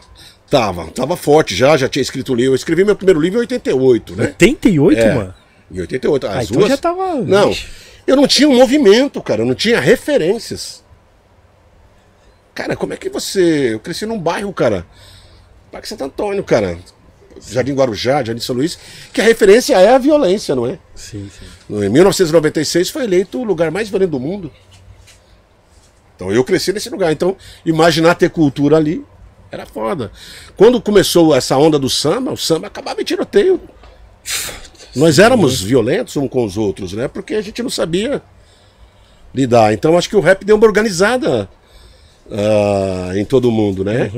Tava, tava forte já, já tinha escrito livro. Eu escrevi meu primeiro livro em 88, né? 88, É. mano? Em 88. As Ah, então duas... já tava- Não, eu não tinha um movimento, cara. Eu não tinha referências. Cara, como é que você. Eu cresci num bairro, cara. Parque Santo Antônio, cara. Jardim Guarujá, Jardim São Luís. Que a referência é a violência, não é? Sim, sim. Em 1996 foi eleito o lugar mais violento do mundo. Então eu cresci nesse lugar. Então, imaginar ter cultura ali era foda. Quando começou essa onda do samba, o samba acabava em tiroteio. Nós éramos violentos uns com os outros, né? Porque a gente não sabia lidar. Então acho que o rap deu uma organizada ah, em todo mundo, né?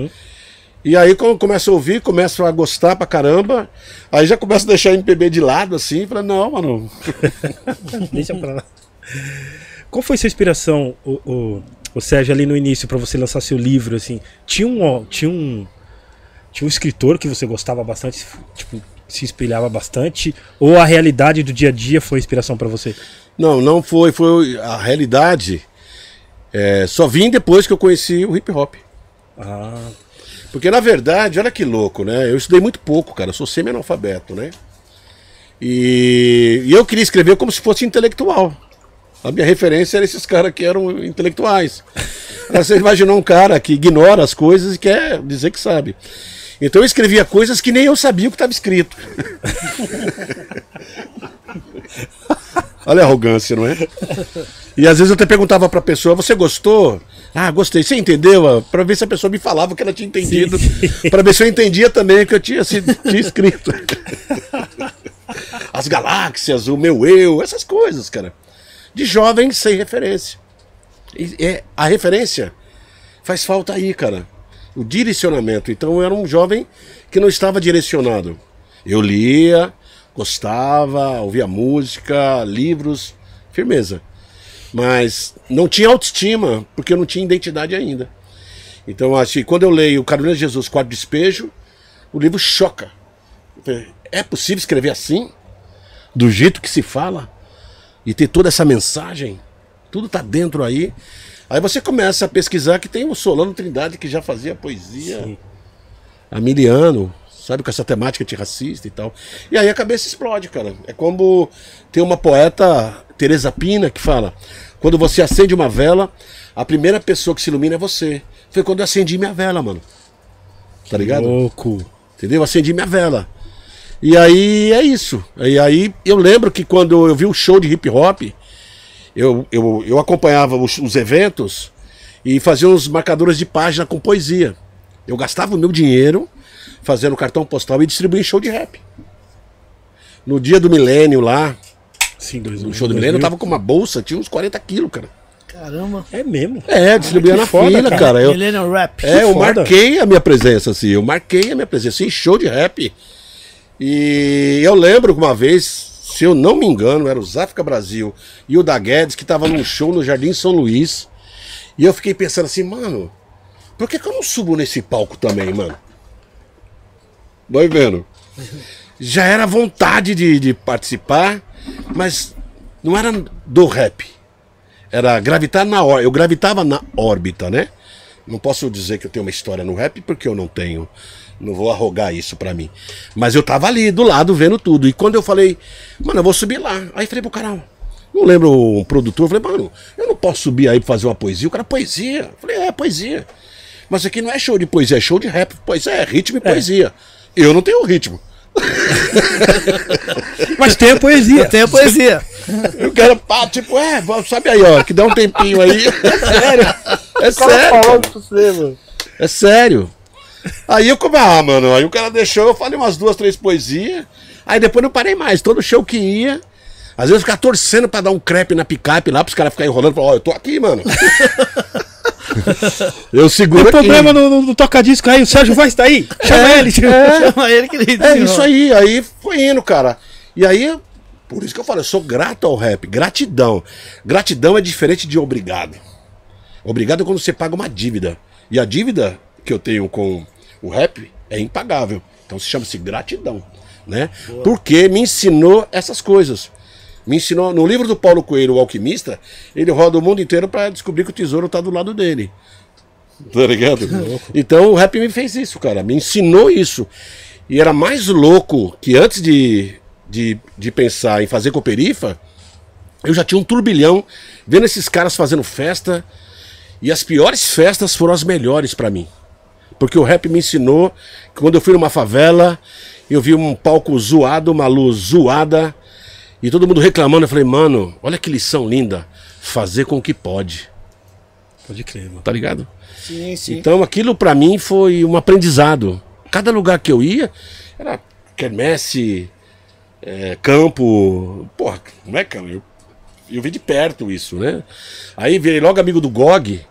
E aí quando começa a ouvir, começa a gostar pra caramba, aí já começa a deixar MPB de lado assim, fala, não, mano, [laughs] Deixa pra lá. Qual foi sua inspiração, o, o, o Sérgio, ali no início, pra você lançar seu livro, assim? Tinha um, tinha um, tinha um escritor que você gostava bastante, tipo, se espelhava bastante? Ou a realidade do dia a dia foi inspiração pra você? Não, não foi. Foi a realidade. É, só vim depois que eu conheci o hip hop. Ah, Porque na verdade, olha que louco, né? Eu estudei muito pouco, cara. Eu sou semi-analfabeto, né? E, e eu queria escrever como se fosse intelectual. A minha referência era esses caras que eram intelectuais. [laughs] Você imaginou um cara que ignora as coisas e quer dizer que sabe. Então eu escrevia coisas que nem eu sabia o que estava escrito. [laughs] Olha a arrogância, não é? E às vezes eu até perguntava pra pessoa, você gostou? Ah, gostei. Você entendeu? Pra ver se a pessoa me falava que ela tinha entendido. [laughs] Pra ver se eu entendia também o que eu tinha, sido, tinha escrito. As galáxias, o meu eu, essas coisas, cara. De jovem sem referência. E, é, a referência faz falta aí, cara. O direcionamento. Então eu era um jovem que não estava direcionado. Eu lia, gostava, ouvia música, livros, firmeza. Mas não tinha autoestima, porque eu não tinha identidade ainda. Então, acho que quando eu leio Carolina de Jesus, Quatro Despejo, o livro choca. É possível escrever assim? Do jeito que se fala? E ter toda essa mensagem? Tudo tá dentro aí. Aí você começa a pesquisar que tem o Solano Trindade que já fazia poesia há mil anos, sabe, com essa temática antirracista e tal. E aí a cabeça explode, cara. É como tem uma poeta, Teresa Pina, que fala: quando você acende uma vela, a primeira pessoa que se ilumina é você. Foi quando eu acendi minha vela, mano. Tá ligado? louco. Entendeu? Acendi minha vela. E aí é isso. E aí eu lembro que quando eu vi o show de hip hop, eu, eu, eu acompanhava os, os eventos e fazia uns marcadores de página com poesia. Eu gastava o meu dinheiro fazendo cartão postal e distribuía em show de rap. No dia do milênio lá, Sim, dois, no show do milênio, eu tava com uma bolsa, tinha uns 40 quilos, cara. Caramba. É mesmo. É, distribuía que na foda, fila, cara. cara. Eu, Millennial Rap. é, eu foda. marquei a minha presença, assim. Eu marquei a minha presença em show de rap. E eu lembro que uma vez, se eu não me engano, era o Záfrica Brasil e o da Guedes, que tava num show no Jardim São Luís. E eu fiquei pensando assim, mano, por que, que eu não subo nesse palco também, mano? Vai vendo. já era vontade de, de participar, mas não era do rap. Era gravitar na órbita. Eu gravitava na órbita, né? Não posso dizer que eu tenho uma história no rap, porque eu não tenho. Não vou arrogar isso pra mim. Mas eu tava ali do lado vendo tudo. E quando eu falei, mano, eu vou subir lá. Aí falei pro canal. Não lembro um produtor, eu falei, mano, eu não posso subir aí pra fazer uma poesia. O cara, poesia. Eu falei, é, poesia. Mas aqui não é show de poesia, é show de rap. Pois é, ritmo e poesia. Eu não tenho ritmo. [laughs] Mas tem a poesia. Tem a poesia. [laughs] Eu quero, pá, tipo, é, sabe aí, ó, que dá um tempinho aí. [laughs] É sério. É sério. cara. pra você, mano. É sério. Aí eu come, ah, mano, aí o cara deixou, eu falei umas duas, três poesias. Aí depois não parei mais. Todo show que ia. Às vezes eu ficava torcendo pra dar um crepe na picape lá, pros caras ficarem enrolando. Falar, ó, eu tô aqui, mano. [laughs] eu seguro Tem aqui. problema no, no, no toca-disco aí, o Sérgio vai estar aí. Chama ele. Chama ele que ele É isso aí, aí foi indo, cara. E aí, por isso que eu falo, eu sou grato ao rap. Gratidão. Gratidão é diferente de obrigado. Obrigado é quando você paga uma dívida. E a dívida que eu tenho com o rap é impagável. Então se chama-se gratidão, né? Porque me ensinou essas coisas. Me ensinou no livro do Paulo Coelho, o alquimista, ele roda o mundo inteiro para descobrir que o tesouro tá do lado dele. Tá ligado? Então o rap me fez isso, cara. Me ensinou isso. E era mais louco que antes de, de, de pensar em fazer cooperifa, eu já tinha um turbilhão vendo esses caras fazendo festa. E as piores festas foram as melhores pra mim. Porque o rap me ensinou que quando eu fui numa favela, eu vi um palco zoado, uma luz zoada, e todo mundo reclamando. Eu falei, mano, olha que lição linda. Fazer com o que pode. Pode crer, mano. Tá ligado? Sim, sim. Então aquilo pra mim foi um aprendizado. Cada lugar que eu ia era quermesse, é, campo. Porra, não é, cara? Eu, eu vi de perto isso, né? Aí virei logo amigo do Gog.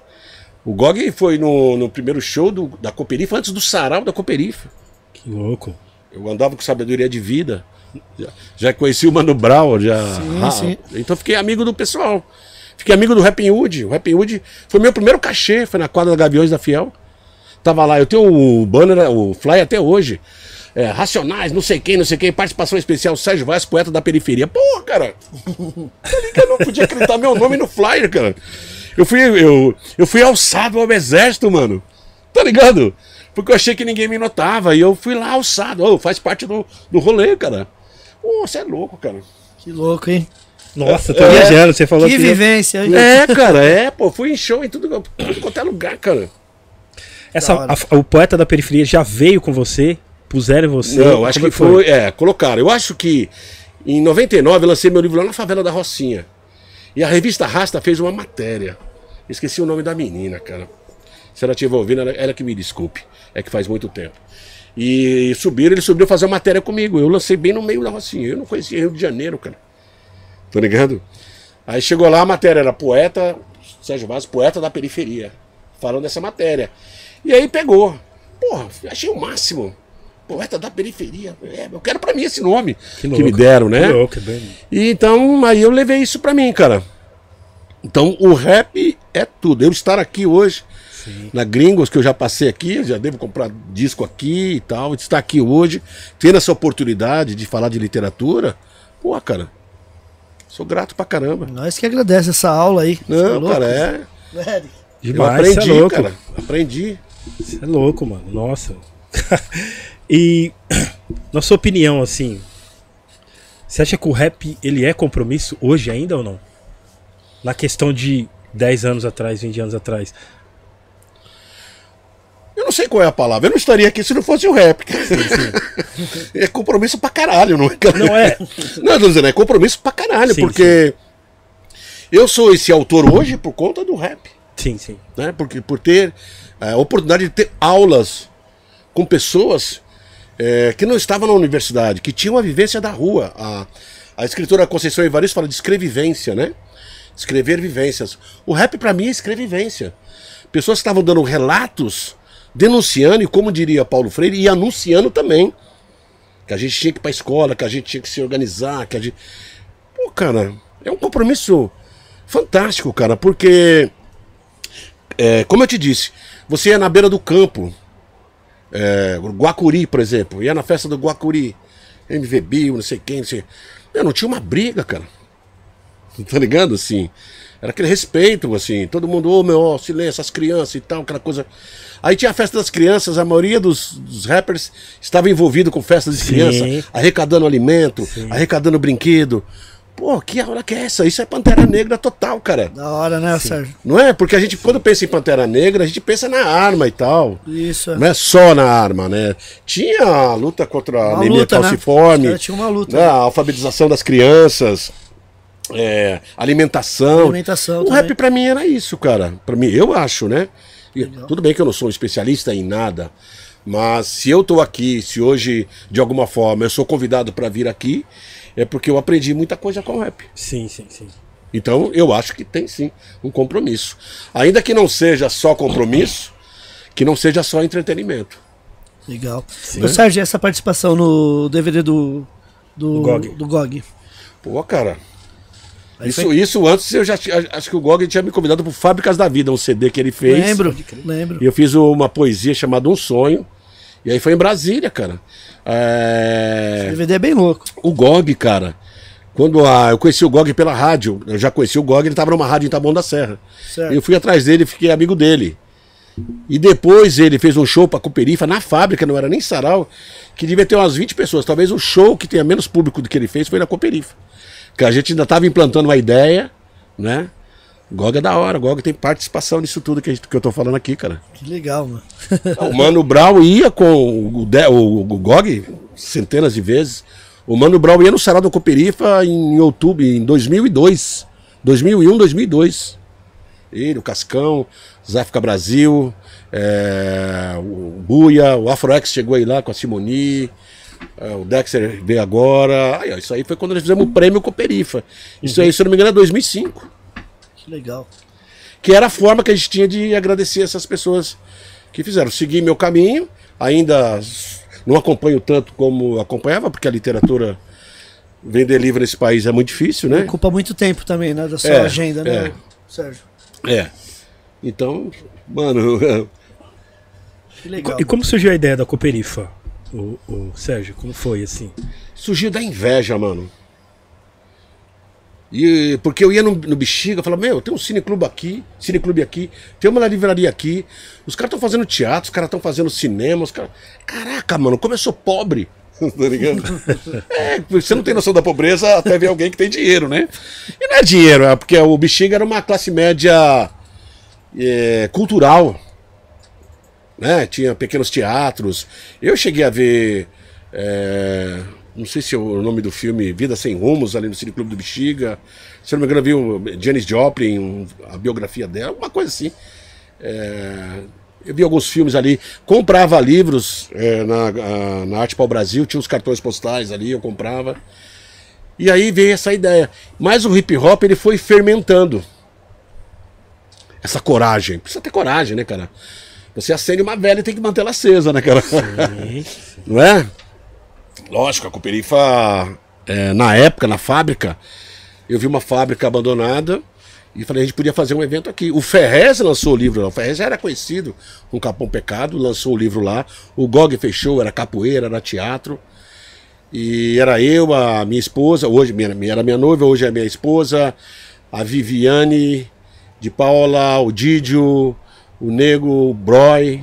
O Gog foi no, no primeiro show do, da Cooperifa, antes do sarau da Cooperifa. Que louco. Eu andava com sabedoria de vida. Já, já conheci o Mano Brown, já. Sim, ah, sim. Então fiquei amigo do pessoal. Fiquei amigo do Rapping Hood. O Rapping Hood foi meu primeiro cachê, foi na quadra da Gaviões da Fiel. Tava lá, eu tenho o banner, o fly até hoje. É, Racionais, não sei quem, não sei quem, participação especial, Sérgio Vaz, poeta da periferia. Porra, cara! [laughs] Eu não podia acreditar meu nome no flyer, cara. Eu fui, eu, eu fui alçado ao exército, mano. Tá ligado? Porque eu achei que ninguém me notava. E eu fui lá alçado. Ô, faz parte do, do rolê, cara. Pô, você é louco, cara. Que louco, hein? Nossa, tô viajando, você falou que que. vivência. hein? É, cara, é, pô. Fui em show em tudo, tudo quanto é lugar, cara. Essa, a- o poeta da periferia já veio com você? Puseram em você? Não, acho que foi. É, colocaram. Eu acho que em 99 eu lancei meu livro lá na favela da Rocinha. E a revista Rasta fez uma matéria. Esqueci o nome da menina, cara. Se ela estiver ouvindo, ela, ela que me desculpe. É que faz muito tempo. E subiram, ele subiu fazer uma matéria comigo. Eu lancei bem no meio da Rocinha. Eu não conhecia Rio de Janeiro, cara. Tá ligado? Aí chegou lá a matéria, era poeta, Sérgio Vaz, poeta da periferia. Falando dessa matéria. E aí pegou. Porra, achei o máximo. Poeta da periferia. É, eu quero pra mim esse nome que, louco. me deram, né? Que louco, bem. E então, aí eu levei isso pra mim, cara. Então, o rap é tudo. Eu estar aqui hoje, na Gringos, que eu já passei aqui, já devo comprar disco aqui e tal, estar aqui hoje, tendo essa oportunidade de falar de literatura, pô, cara, sou grato pra caramba. Nós que agradece essa aula aí. É Não, louco? cara, é. Eu Demais, aprendi, cê é cara. Aprendi. Você é louco, mano. Nossa. [laughs] e, [clears throat] na sua opinião, assim, você acha que o rap ele é compromisso hoje ainda ou não? Na questão de 10 anos atrás, 20 anos atrás. Eu não sei qual é a palavra. Eu não estaria aqui se não fosse o rap. cara. [laughs] é compromisso pra caralho, não é? cara? Não é? Não, tô dizendo, é compromisso pra caralho, Sim, porque eu sou esse autor hoje por conta do rap. Sim, sim. né? Porque por ter a oportunidade de ter aulas com pessoas é, que não estavam na universidade, que tinham a vivência da rua. A, a escritora Conceição Evaristo fala de escrevivência, né? Escrever vivências. O rap pra mim é escrevivência. Pessoas que estavam dando relatos, denunciando e como diria Paulo Freire, e anunciando também que a gente tinha que ir pra escola, que a gente tinha que se organizar, que a gente Pô, cara, é um compromisso fantástico, cara, porque é, como eu te disse, você ia na beira do campo, é, Guacuri, por exemplo, ia na festa do Guacuri. MVB, não sei quem, não sei. Meu, não tinha uma briga, cara. [laughs] Tá ligado? Assim. Era aquele respeito, assim. Todo mundo, ô meu, ó, silêncio, as crianças e tal, aquela coisa. Aí tinha a festa das crianças, a maioria dos, dos rappers estava envolvido com festas de Sim. criança, arrecadando alimento, arrecadando brinquedo. Pô, que hora que é essa? Isso é Pantera Negra total, cara. Da hora, né, Sérgio? Não é? Porque a gente, quando pensa em Pantera Negra, a gente pensa na arma e tal. Isso, é. Não é só na arma, né? Tinha a luta contra a anemia luta, né? calciforme, caras tinham uma luta. né? a alfabetização das crianças, é, alimentação. Alimentação O também. rap pra mim era isso, cara. Pra mim, eu acho, né? E tudo bem que eu não sou um especialista em nada, mas se eu tô aqui, se hoje, de alguma forma, eu sou convidado pra vir aqui, é porque eu aprendi muita coisa com o rap. Sim, sim, sim. Então eu acho que tem sim um compromisso. Ainda que não seja só compromisso, que não seja só entretenimento. Legal. Ô, Sérgio, essa participação no DVD do. Do, Do GOG. do GOG. Pô, cara. Isso, foi- isso antes eu já tinha- acho que o Gog tinha me convidado pro Fábricas da Vida, um CD que ele fez. Lembro, lembro. E eu fiz uma poesia chamada Um Sonho. E aí foi em Brasília, cara. É... DVD é bem louco. O Gog, cara. Quando a... eu conheci o Gog pela rádio, eu já conheci o Gog, ele tava numa rádio em Taboão da Serra. Certo. Eu fui atrás dele e fiquei amigo dele. E depois ele fez um show pra Coperifa na fábrica, não era nem sarau, que devia ter umas 20 pessoas. Talvez o show que tenha menos público do que ele fez foi na Coperifa. Que a gente ainda tava implantando uma ideia, né? Gog é da hora, Gog tem participação nisso tudo que, a gente- que eu tô falando aqui, cara. Que legal, mano. [laughs] O Mano Brown ia com o, De- o, o Gog centenas de vezes. O Mano Brown ia no Sarau da Coperifa em outubro, em 2002. 2001, 2002. Ele, o Cascão, Záfrica Brasil, é, o Buia, o Afroex chegou aí lá com a Simoni, é, o Dexter veio agora. Aí, ó, isso aí foi quando nós fizemos o prêmio Coperifa. Isso aí, se eu não me engano, é 2005 Que legal. que era a forma que a gente tinha de agradecer essas pessoas que fizeram. Segui meu caminho, ainda não acompanho tanto como acompanhava, porque a literatura vender livro nesse país é muito difícil, né? Ocupa muito tempo também, né? Da sua É, agenda, né, é. Sérgio? É. Então, mano, [laughs] Que legal. E como surgiu a ideia da Cooperifa, o, o Sérgio? Como foi assim? surgiu da inveja, mano. E, porque eu ia no, no Bexiga, falava, meu, tem um cineclube aqui, cineclube aqui, tem uma livraria aqui, os caras estão fazendo teatro, os caras estão fazendo cinema, os caras. Caraca, mano, como eu sou pobre. [laughs] tá ligado? É, você não tem noção da pobreza até ver alguém que tem dinheiro, né? E não é dinheiro, é porque o Bexiga era uma classe média é, cultural. Né? Tinha pequenos teatros. Eu cheguei a ver. é, não sei se é o nome do filme Vida Sem Rumos, ali no Cine Clube do Bexiga. Se eu não me engano, eu vi o Janis Joplin, a biografia dela, alguma coisa assim. É, eu vi alguns filmes ali, comprava livros é, na, a- na Arte Pau Brasil, tinha uns cartões postais ali, eu comprava. E aí veio essa ideia. Mas o hip hop ele foi fermentando. Essa coragem. Precisa ter coragem, né, cara? Você acende uma velha e tem que manter ela acesa, né, cara? Não é? Lógico, a Cooperifa, é, na época, na fábrica, eu vi uma fábrica abandonada e falei, a gente podia fazer um evento aqui. O Ferrez lançou o livro lá. O Ferrez era conhecido com Capão Pecado, lançou o livro lá. O Gog fechou, era capoeira, era teatro. E era eu, a minha esposa, hoje minha, era minha noiva, hoje é minha esposa, a Viviane de Paula, o Didio, o Nego, o Broy.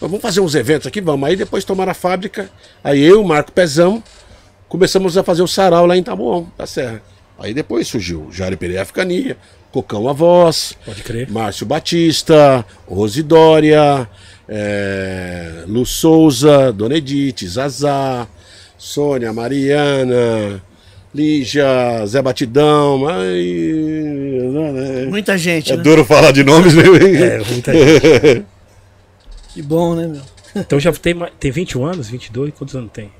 Vamos fazer uns eventos aqui, vamos. Aí depois tomaram a fábrica, aí eu, Marco Pezão, começamos a fazer o sarau lá em Taboão, da Serra. Aí depois surgiu Jário Pereira Africania, Cocão a Voz, Pode crer. Márcio Batista, Rose Dória, é, Lu Souza, Dona Edith, Zazá, Sônia, Mariana, Lígia, Zé Batidão. Ai, Muita gente, é né? duro falar de nomes, né? É, [laughs] muita gente. Que bom, né, meu? Então já tem, tem 21 anos, 22? Quantos anos tem?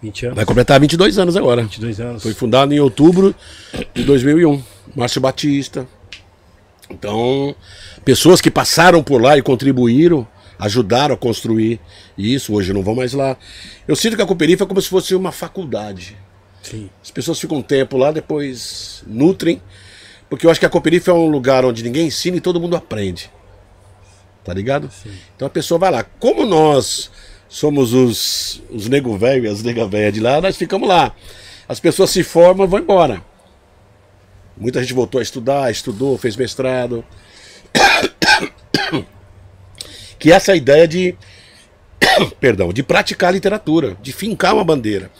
20 anos? Vai completar 22 anos agora. 22 anos. Foi fundado em outubro de 2001. Márcio Batista. Então, pessoas que passaram por lá e contribuíram, ajudaram a construir isso. Hoje não vão mais lá. Eu sinto que a Cooperifa é como se fosse uma faculdade. Sim. As pessoas ficam um tempo lá, depois nutrem. Porque eu acho que a Cooperifa é um lugar onde ninguém ensina e todo mundo aprende. Tá ligado? Então a pessoa vai lá. Como nós somos os, os nego velho, as nega velha de lá, nós ficamos lá. As pessoas se formam e vão embora. Muita gente voltou a estudar, estudou, fez mestrado. [coughs] Que essa ideia de, [coughs] perdão, de praticar a literatura, de fincar uma bandeira.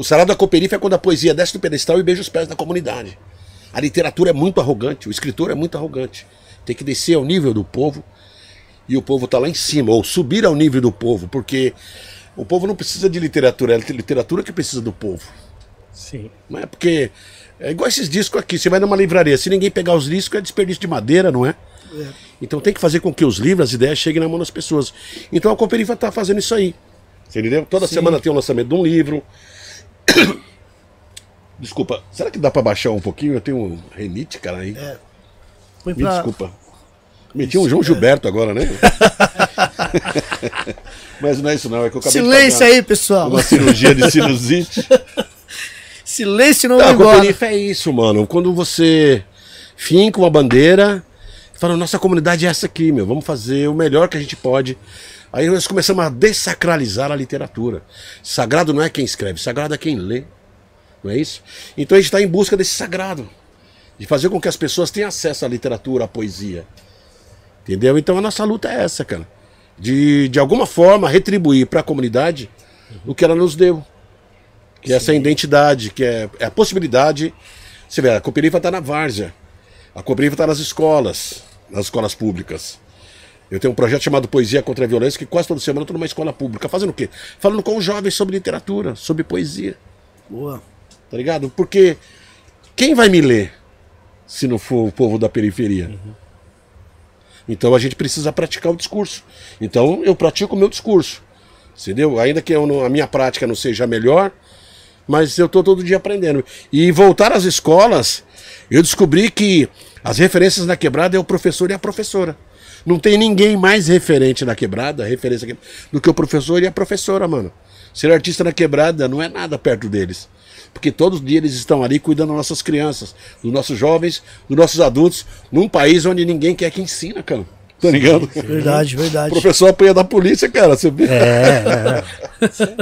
O sarau da Cooperifa é quando a poesia desce do pedestal e beija os pés da comunidade. A literatura é muito arrogante, o escritor é muito arrogante. Tem que descer ao nível do povo e o povo está lá em cima, ou subir ao nível do povo, porque o povo não precisa de literatura, é a literatura que precisa do povo. Sim. Não é porque é igual esses discos aqui, você vai numa livraria, se ninguém pegar os discos é desperdício de madeira, não é? Então tem que fazer com que os livros, as ideias cheguem na mão das pessoas. Então a Cooperifa está fazendo isso aí. Você entendeu? Toda semana tem o lançamento de um livro. [coughs] Desculpa, será que dá para baixar um pouquinho? Eu tenho um renite, cara, aí. Põe Me pra- desculpa. Meti um João Gilberto agora, né? [laughs] Mas não é isso não, é que eu acabei de Silêncio fazer aí, pessoal. uma cirurgia de sinusite. [laughs] Silêncio não Não, vai embora. É isso, mano. Quando você finca uma bandeira, fala, nossa comunidade é essa aqui, meu. Vamos fazer o melhor que a gente pode. Aí nós começamos a dessacralizar a literatura. Sagrado não é quem escreve, sagrado é quem lê. Não é isso? Então a gente está em busca desse sagrado. De fazer com que as pessoas tenham acesso à literatura, à poesia. Entendeu? Então a nossa luta é essa, cara. De, de alguma forma, retribuir para a comunidade o que ela nos deu. Que é essa identidade, que é, é a possibilidade. Você vê, a Cooperifa está na várzea. A Cooperifa está nas escolas, nas escolas públicas. Eu tenho um projeto chamado Poesia contra a Violência, que quase toda semana eu estou numa escola pública. Fazendo o quê? Falando com os jovens sobre literatura, sobre poesia. Boa. Tá ligado? Porque quem vai me ler se não for o povo da periferia? Então a gente precisa praticar o discurso. Então eu pratico o meu discurso. Entendeu? Ainda que não- a minha prática não seja a melhor, mas eu estou todo dia aprendendo. E voltar às escolas, eu descobri que as referências na quebrada é o professor e a professora. Não tem ninguém mais referente na quebrada, referência aqui, do que o professor e a professora, mano. Ser artista na quebrada não é nada perto deles. Porque todos os dias eles estão ali cuidando das nossas crianças, dos nossos jovens, dos nossos adultos, num país onde ninguém quer que ensina, cara. Tá ligado? Verdade, O verdade. professor apanha da polícia, cara. Você vê?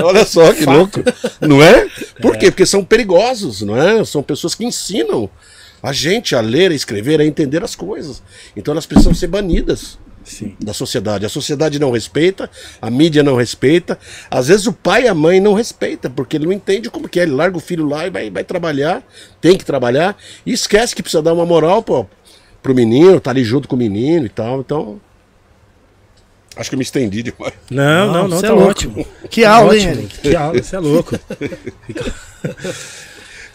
Olha só que louco. Não é? Por quê? Porque são perigosos, não é? São pessoas que ensinam a gente a ler, a escrever, a entender as coisas. Então elas precisam ser banidas Sim. da sociedade. A sociedade não respeita, a mídia não respeita. Às vezes o pai e a mãe não respeita, porque ele não entende como que é. Ele larga o filho lá e vai, vai trabalhar, tem que trabalhar, e esquece que precisa dar uma moral pô, pro menino, tá ali junto com o menino e tal. Então. Acho que eu me estendi demais. Não, não, não, cê tá é louco. ótimo. Que aula, hein, Ótimo, Eric? Que aula, você é louco. [laughs]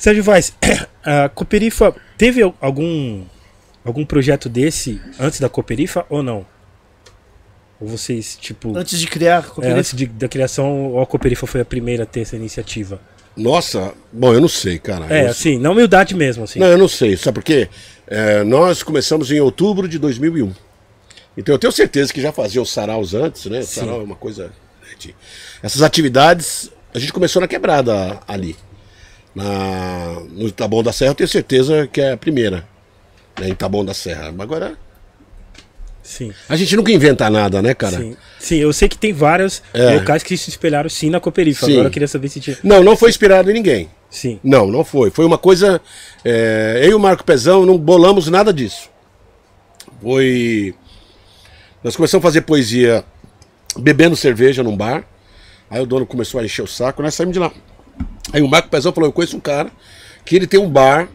Sérgio Vaz, [coughs] a Cooperifa teve al- algum algum projeto desse antes da Cooperifa ou não? Ou vocês, tipo, Antes de criar a é, Cooperifa. antes de- da criação, ou a Cooperifa foi a primeira a ter essa iniciativa? Nossa, bom, eu não sei, cara. É, Eu- assim, na humildade mesmo, assim. Não, eu não sei. Sabe por quê? É, nós começamos em outubro de 2001. Então eu tenho certeza que já fazia os saraus antes, né? O sarau é uma coisa. de- Essas atividades, a gente começou na quebrada ali. Na, no Itabão da Serra, eu tenho certeza que é a primeira. Né, em Itabão da Serra. Mas Agora, Sim, a gente nunca inventa nada, né, cara? sim. Sim, eu sei que tem vários É. locais que se espelharam sim na Cooperifa. Sim. Agora eu queria saber se tinha. Não, não foi inspirado em ninguém. Sim. Não, não foi. Foi uma coisa. é, eu e o Marco Pezão não bolamos nada disso. Foi. Nós começamos a fazer poesia bebendo cerveja num bar. Aí o dono começou a encher o saco, nós saímos de lá. Aí o Marco Pezão falou: Eu conheço um cara que ele tem um bar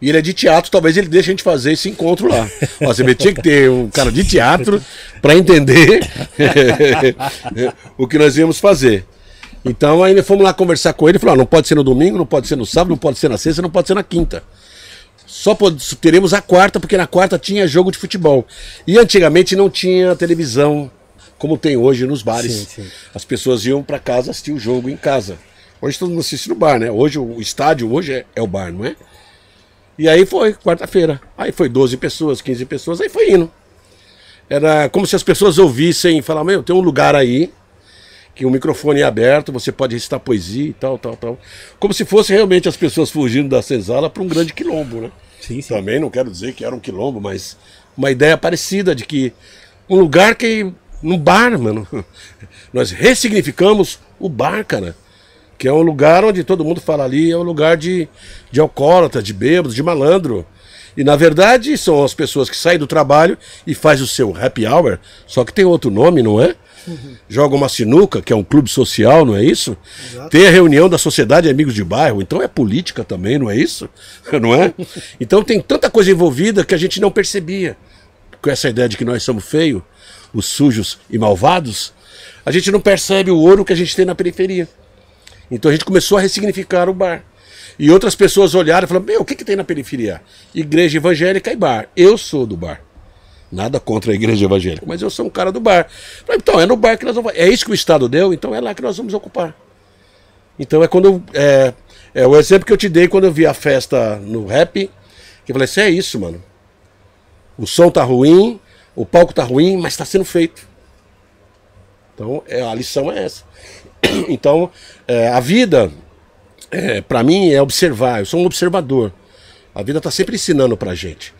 e ele é de teatro, talvez ele deixe a gente fazer esse encontro lá. [laughs] Ó, você tinha que ter um cara de teatro para entender [laughs] o que nós íamos fazer. Então aí fomos lá conversar com ele, ele falou: "Ah, não pode ser no domingo, não pode ser no sábado, não pode ser na sexta, não pode ser na quinta. Só pode- teremos a quarta, porque na quarta tinha jogo de futebol. E antigamente não tinha televisão como tem hoje nos bares. Sim, sim. As pessoas iam para casa assistir o jogo em casa. Hoje todo mundo assiste no bar, né? Hoje o estádio hoje é, é o bar, não é? E aí foi, quarta-feira. Aí foi 12 pessoas, 15 pessoas, aí foi indo. Era como se as pessoas ouvissem falar, meu, tem um lugar aí que o microfone é aberto, você pode recitar poesia e tal, tal, tal. Como se fosse realmente as pessoas fugindo da senzala para um grande quilombo, né? Sim, sim. Também não quero dizer que era um quilombo, mas uma ideia parecida de que um lugar que no bar, mano. [laughs] Nós ressignificamos o bar, cara. Que é um lugar onde todo mundo fala ali, é um lugar de, de alcoólatra, de bêbado, de malandro. E na verdade são as pessoas que saem do trabalho e faz o seu happy hour, só que tem outro nome, não é? Joga uma sinuca, que é um clube social, não é isso? Tem a reunião da Sociedade Amigos de Bairro, então é política também, não é isso? [laughs] Não é? [laughs] Então tem tanta coisa envolvida que a gente não percebia. Com essa ideia de que nós somos feios, os sujos e malvados, a gente não percebe o ouro que a gente tem na periferia. Então a gente começou a ressignificar o bar. E outras pessoas olharam e falaram: Meu, o que, que tem na periferia? Igreja evangélica e bar. Eu sou do bar. Nada contra a igreja evangélica, mas eu sou um cara do bar. Falei, então, é no bar que nós vamos. É isso que o Estado deu, então é lá que nós vamos ocupar. Então é quando. É, é o exemplo que eu te dei quando eu vi a festa no rap. Que eu falei: Isso é isso, mano. O som tá ruim, o palco tá ruim, mas está sendo feito. Então é, a lição é essa. [coughs] Então, é, a vida, é, para mim, é observar. Eu sou um observador. A vida está sempre ensinando pra gente.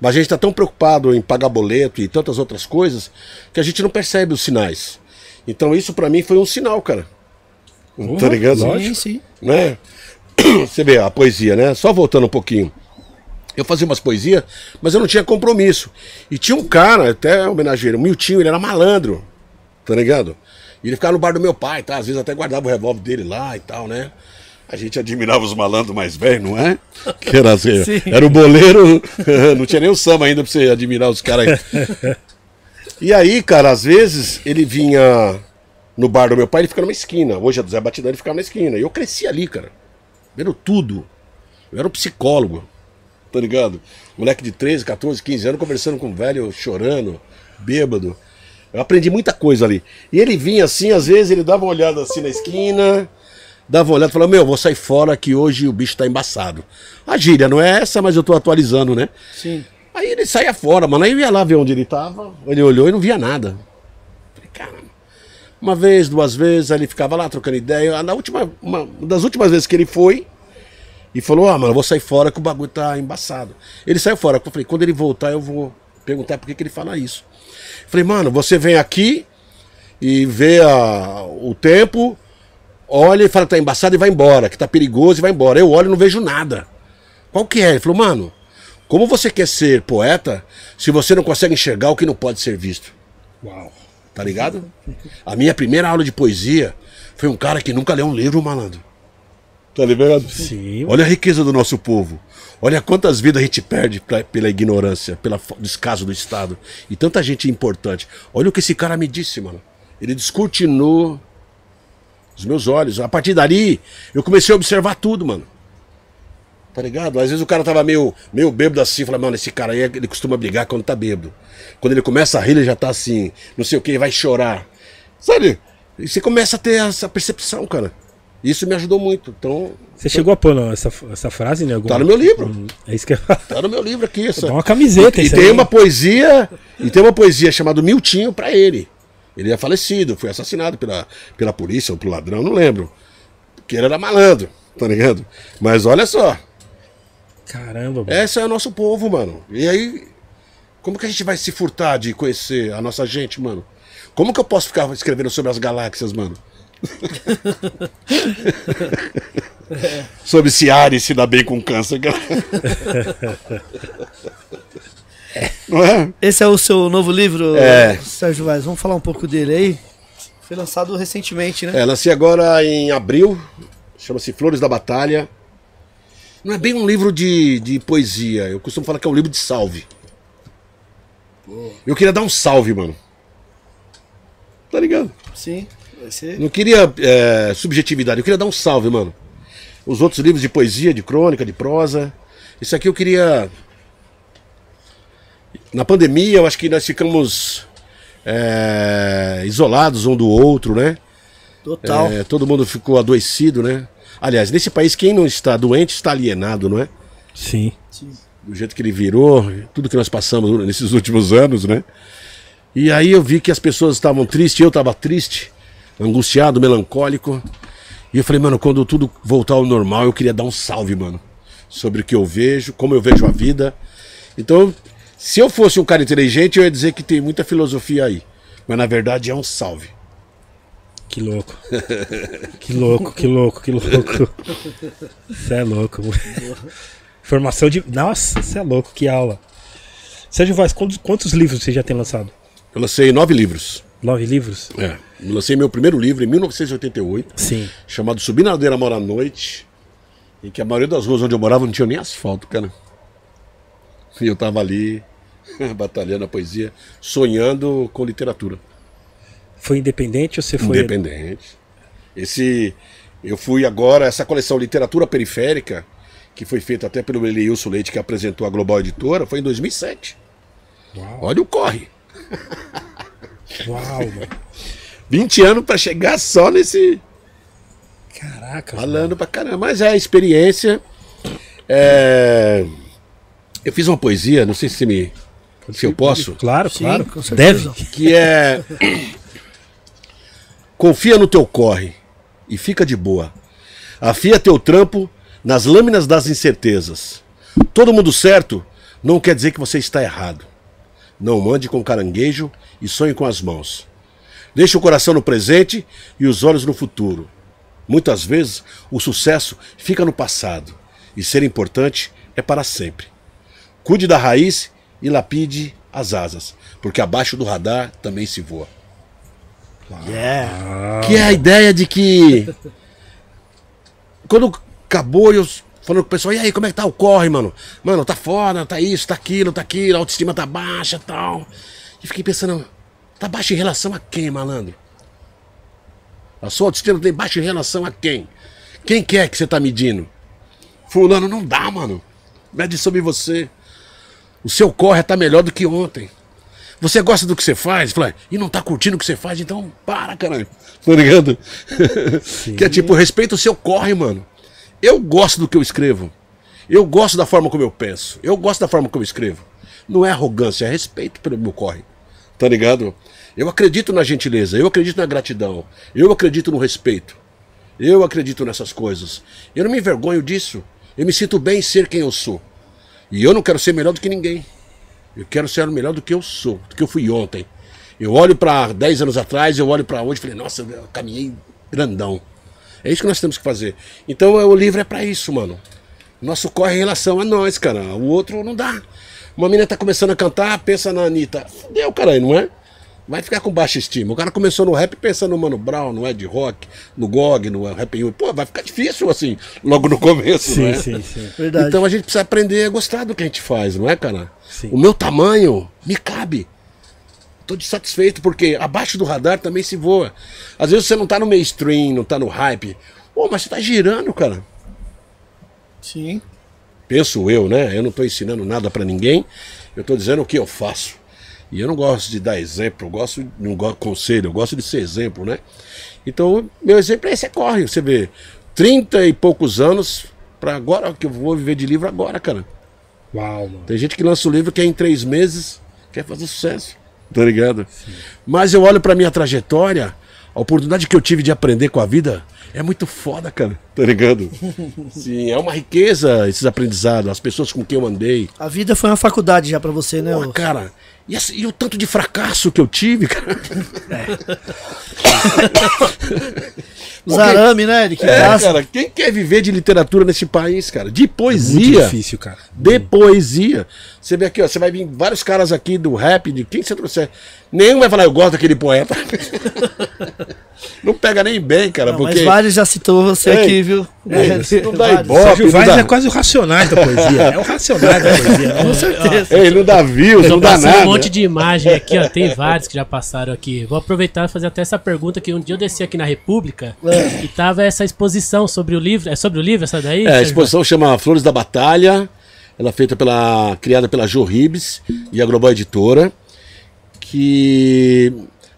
Mas a gente está tão preocupado em pagar boleto e tantas outras coisas que a gente não percebe os sinais. Então isso para mim foi um sinal, cara. tá ligado? Sim, sim. Né? [coughs] Você vê a poesia, né? Só voltando um pouquinho. Eu fazia umas poesias, mas eu não tinha compromisso. E tinha um cara, até homenageiro, o Miltinho, ele era malandro, tá ligado? E ele ficava no bar do meu pai, tá? Às vezes até guardava o revólver dele lá e tal, né? A gente admirava os malandros mais velhos, não é? [laughs] Que era, assim, era o boleiro, [laughs] não tinha nem o samba ainda pra você admirar os caras aí. [laughs] E aí, cara, às vezes ele vinha no bar do meu pai, ele fica numa esquina. Hoje a do Zé Batidão ele ficava na esquina. E eu cresci ali, cara. Vendo tudo. Eu era um psicólogo, tá ligado? Moleque de 13, 14, 15 anos conversando com um velho, chorando, bêbado. Eu aprendi muita coisa ali. E ele vinha assim, às vezes ele dava uma olhada assim na esquina, dava uma olhada e falava: Meu, vou sair fora que hoje o bicho tá embaçado. A gíria não é essa, mas eu tô atualizando, né? Sim. Aí ele saía fora, mano. Aí eu ia lá ver onde ele tava. Ele olhou e não via nada. Falei, caramba. Uma vez, duas vezes, aí ele ficava lá trocando ideia. Na última, uma das últimas vezes que ele foi e falou: Ah, mano, eu vou sair fora que o bagulho tá embaçado. Ele saiu fora. Eu falei: Quando ele voltar, eu vou perguntar por que, que ele fala isso. Falei, mano, você vem aqui e vê a, o tempo, olha e fala que tá embaçado e vai embora, que tá perigoso e vai embora. Eu olho e não vejo nada. Qual que é? Ele falou, mano, como você quer ser poeta se você não consegue enxergar o que não pode ser visto? Uau. Tá ligado? A minha primeira aula de poesia foi um cara que nunca leu um livro, malandro. Tá ligado? Sim. Olha a riqueza do nosso povo. Olha quantas vidas a gente perde pra- pela ignorância, pelo descaso do Estado. E tanta gente importante. Olha o que esse cara me disse, mano. Ele descortinou os meus olhos. A partir dali, eu comecei a observar tudo, mano. Tá ligado? Às vezes o cara tava meio, meio bêbado assim, fala, mano, esse cara aí, ele costuma brigar quando tá bêbado. Quando ele começa a rir, ele já tá assim, não sei o que, vai chorar. Sabe? E você começa a ter essa percepção, cara. Isso me ajudou muito. Então, Você chegou a pôr não, essa, essa frase em algum... Tá no meu livro. Hum, É isso que eu... tá no meu livro aqui. Essa... Dá uma camiseta, E, e tem aí. uma poesia, e tem uma poesia chamada Miltinho pra ele. Ele é falecido, foi assassinado pela, pela polícia ou pelo ladrão, não lembro. Porque ele era malandro, tá ligado? Mas olha só, Caramba, mano. esse é o nosso povo, mano. E aí, como que a gente vai se furtar de conhecer a nossa gente, mano? Como que eu posso ficar escrevendo sobre as galáxias, mano? [laughs] sobre se Ares se dá bem com câncer. cara. [laughs] Não é? Esse é o seu novo livro, É. Sérgio Vaz. Vamos falar um pouco dele aí. Foi lançado recentemente, né? É, lancei agora em abril, chama-se Flores da Batalha. Não é bem um livro de, de poesia, eu costumo falar que é um livro de salve. Eu queria dar um salve, mano. Tá ligado? Sim. Não queria é, subjetividade, eu queria dar um salve, mano. Os outros livros de poesia, de crônica, de prosa. Isso aqui eu queria. Na pandemia, eu acho que nós ficamos é, isolados um do outro, né? Total. É, todo mundo ficou adoecido, né? Aliás, nesse país, quem não está doente está alienado, não é? Sim. Do jeito que ele virou, tudo que nós passamos nesses últimos anos, né? E aí eu vi que as pessoas estavam tristes, eu estava triste, angustiado, melancólico. E eu falei, mano, quando tudo voltar ao normal, eu queria dar um salve, mano. Sobre o que eu vejo, como eu vejo a vida. Então, se eu fosse um cara inteligente, eu ia dizer que tem muita filosofia aí. Mas na verdade é um salve. Que louco. [laughs] que louco, que louco, que louco. Você é louco. Formação de. Nossa, você é louco, que aula. Sérgio Vaz, quantos, quantos livros você já tem lançado? Eu lancei nove livros. Nove livros? É. Lancei meu primeiro livro em 1988, Sim. chamado Subir na Ladeira Mora à Noite, em que a maioria das ruas onde eu morava não tinha nem asfalto, cara. E eu tava ali, [laughs] batalhando a poesia, sonhando com literatura. Foi independente ou você foi. Independente. Esse. Eu fui agora, essa coleção Literatura Periférica, que foi feita até pelo Eliilson Leite, que apresentou a Global Editora, foi em 2007. Uau, Olha o corre. uau, mano. [laughs] 20 anos pra chegar só nesse. Caraca, Falando pra caramba. Mas é a experiência. É, Eu fiz uma poesia, não sei se você me. Se eu posso. Claro, Sim, claro. com certeza. Deve. Que é. Confia no teu corre e fica de boa. Afia teu trampo nas lâminas das incertezas. Todo mundo certo não quer dizer que você está errado. Não mande com caranguejo e sonhe com as mãos. Deixe o coração no presente e os olhos no futuro. Muitas vezes o sucesso fica no passado e ser importante é para sempre. Cuide da raiz e lapide as asas, porque abaixo do radar também se voa. Yeah. Que é a ideia de que. Quando acabou, eu falando com o pessoal, e aí, como é que tá o corre, mano? Mano, tá foda, tá isso, tá aquilo, tá aquilo, a autoestima tá baixa e tal. E fiquei pensando, tá baixa em relação a quem, malandro? A sua autoestima tem baixa em relação a quem? Quem que é que você tá medindo? Fulano, não dá, mano. Mede sobre você. O seu corre tá melhor do que ontem. Você gosta do que você faz? Fala, e não tá curtindo o que você faz? Então para, caralho. Tá ligado? que é tipo, respeita o seu corre, mano. Eu gosto do que eu escrevo. Eu gosto da forma como eu penso. Eu gosto da forma como eu escrevo. Não é arrogância, é respeito pelo meu corre. Tá ligado? Eu acredito na gentileza, eu acredito na gratidão, eu acredito no respeito. Eu acredito nessas coisas. Eu não me envergonho disso. Eu me sinto bem em ser quem eu sou. E eu não quero ser melhor do que ninguém. Eu quero ser melhor do que eu sou, do que eu fui ontem. Eu olho para 10 anos atrás, eu olho para hoje e falei, nossa, eu caminhei grandão. É isso que nós temos que fazer. Então o livro é para isso, mano. Nosso corre em relação a nós, cara. O outro não dá. Uma menina tá começando a cantar, pensa na Anitta. Fudeu, caralho, não é? Vai ficar com baixa estima. O cara começou no rap pensando no Mano Brown, no Ed Rock, no GOG, no Rap Yu. Pô, vai ficar difícil assim, logo no começo, Sim, não é? sim, sim. Verdade. Então a gente precisa aprender a gostar do que a gente faz, não é, cara? Sim. O meu tamanho me cabe. Tô satisfeito porque abaixo do radar também se voa. Às vezes você não tá no mainstream, não tá no hype. Pô, mas você tá girando, cara. Sim. Penso eu, né? Eu não tô ensinando nada pra ninguém. Eu tô dizendo o que eu faço. E eu não gosto de dar exemplo, eu gosto, não gosto de conselho, eu gosto de ser exemplo, né? Então, meu exemplo é esse, é corre. Você vê, 30 e poucos anos pra agora, que eu vou viver de livro agora, cara. Uau, mano. Tem gente que lança o livro que é em três meses quer fazer sucesso. Tá ligado? Mas eu olho pra minha trajetória, a oportunidade que eu tive de aprender com a vida é muito foda, cara. Tá ligado? [laughs] Sim, é uma riqueza esses aprendizados, as pessoas com quem eu andei. A vida foi uma faculdade já pra você, né? Pô, cara, e, assim, e o tanto de fracasso que eu tive, cara. [laughs] Os arame, né, Eric? É, Passa. cara, quem quer viver de literatura nesse país, cara? De Muito poesia. difícil, cara. de poesia. Você vê aqui, ó, você vai vir vários caras aqui do rap, de quem você trouxer. Nenhum vai falar, eu gosto daquele poeta. [laughs] não pega nem bem, cara, Não, porque. Mas vários já citou você Ei, aqui, viu? [laughs] isso não dá Vários. ibope. Sérgio Vaz dá- é quase o Racionais da poesia. É o Racionais da poesia. né? Com certeza. Ei, não dá views, não dá nada. um monte de imagem aqui, ó. Tem vários que já passaram aqui. Vou aproveitar e fazer até essa pergunta que um dia eu desci aqui na República e tava essa exposição sobre o livro. É sobre o livro essa daí? É, a exposição chama Flores da Batalha. Ela é feita pela. criada pela Jo Ribes e a Global Editora. Que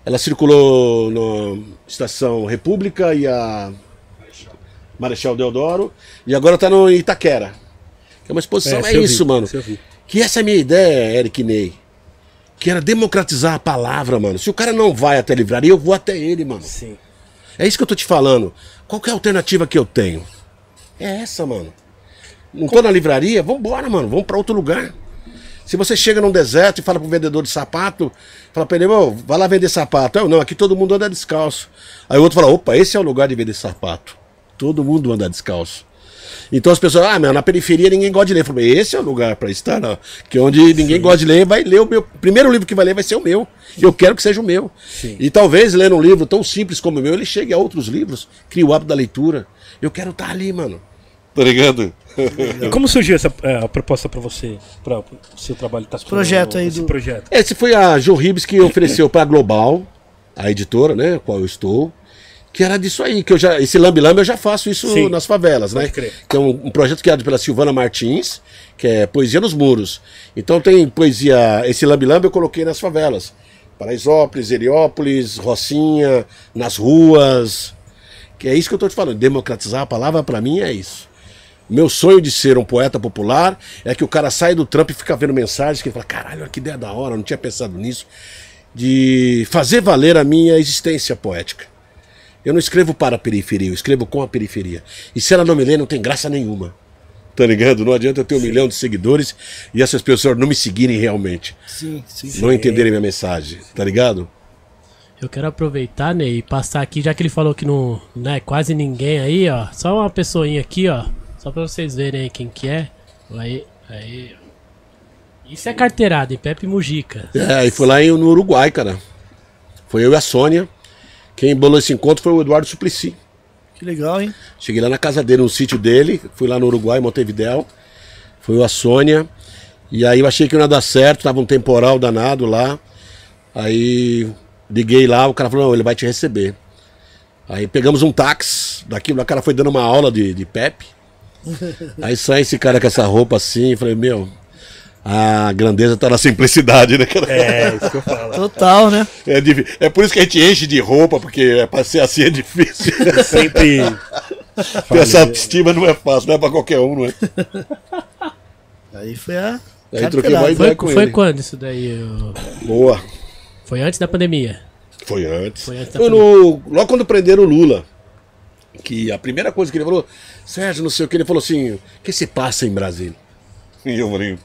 ela circulou na Estação República e a Marechal Deodoro. E agora está no Itaquera. Que é uma exposição, é, esse eu vi, isso, mano. Que essa é a minha ideia, Eric Ney. Que era democratizar a palavra, mano. Se o cara não vai até a livraria, eu vou até ele, mano. Sim. É isso que eu tô te falando. Qual é a alternativa que eu tenho? É essa, mano. Não tô na livraria? Vambora, mano. Vamos pra outro lugar. Se você chega num deserto e fala pro vendedor de sapato, fala pra ele, "Ô, vai lá vender sapato. Eu, não, aqui todo mundo anda descalço. Aí o outro fala, opa, esse é o lugar de vender sapato. Todo mundo anda descalço. Então as pessoas, ah, meu, na periferia ninguém gosta de ler. Eu falei, esse é o lugar pra estar, não. Que onde ninguém gosta de ler, vai ler o meu. Primeiro livro que vai ler vai ser o meu. Eu quero que seja o meu. E talvez lendo um livro tão simples como o meu, ele chegue a outros livros, crie o hábito da leitura. Eu quero estar ali, mano. Tá ligado? E [laughs] como surgiu essa é, a proposta pra você, para o seu trabalho? Tá Projeto aí esse do- projeto. Esse foi a Jo Ribes que ofereceu para a Global, a editora, né, a qual eu estou, que era disso aí, que eu já, esse lambe lambe eu já faço isso Sim, nas favelas, né? pode crer. Que é um, um projeto criado pela Silvana Martins, que é Poesia nos Muros. Então tem poesia, esse lambe lambe eu coloquei nas favelas. Paraisópolis, Heliópolis, Rocinha, nas ruas. Que é isso que eu tô te falando, democratizar a palavra para mim é isso. Meu sonho de ser um poeta popular é que o cara sai do trampo e fica vendo mensagens que ele fala: caralho, olha que ideia da hora, eu não tinha pensado nisso. De fazer valer a minha existência poética. Eu não escrevo para a periferia, eu escrevo com a periferia. E se ela não me lê, não tem graça nenhuma. Tá ligado? Não adianta eu ter um milhão de seguidores e essas pessoas não me seguirem realmente. Sim, sim. Não entenderem minha mensagem. Tá ligado? Eu quero aproveitar, Ney, e passar aqui, já que ele falou que não, não é quase ninguém aí, ó. Só uma pessoinha aqui, ó. Só pra vocês verem aí quem que é. Aí, aí. Isso é carteirada, hein? Pepe Mujica. É, e foi lá em- no Uruguai, cara. Foi eu e a Sônia. Quem bolou esse encontro foi o Eduardo Suplicy. Que legal, hein? Cheguei lá na casa dele, no sítio dele, fui lá no Uruguai, Montevidéu. Foi eu, a Sônia. E aí eu achei que não ia dar certo, tava um temporal danado lá. Aí liguei lá, o cara falou, não, ele vai te receber. Aí pegamos um táxi, daqui o cara foi dando uma aula de, de Pepe. [laughs] Aí sai esse cara com essa roupa assim, falei, meu, a grandeza tá na simplicidade, né, cara? É, isso que eu falo. Total, né? É, é por isso que a gente enche de roupa, porque é, pra ser assim é difícil. [laughs] Sempre. Ter [laughs] essa autoestima não é fácil, não é pra qualquer um, não é? Aí foi a. Aí troquei uma ideia Foi, com foi ele. quando isso daí? ô? Boa. Foi antes da pandemia. Foi antes. Foi antes da Foi no, logo quando prenderam o Lula. Que a primeira coisa que ele falou, Sérgio, não sei o que, ele falou assim: o que se passa em Brasília? E eu falei,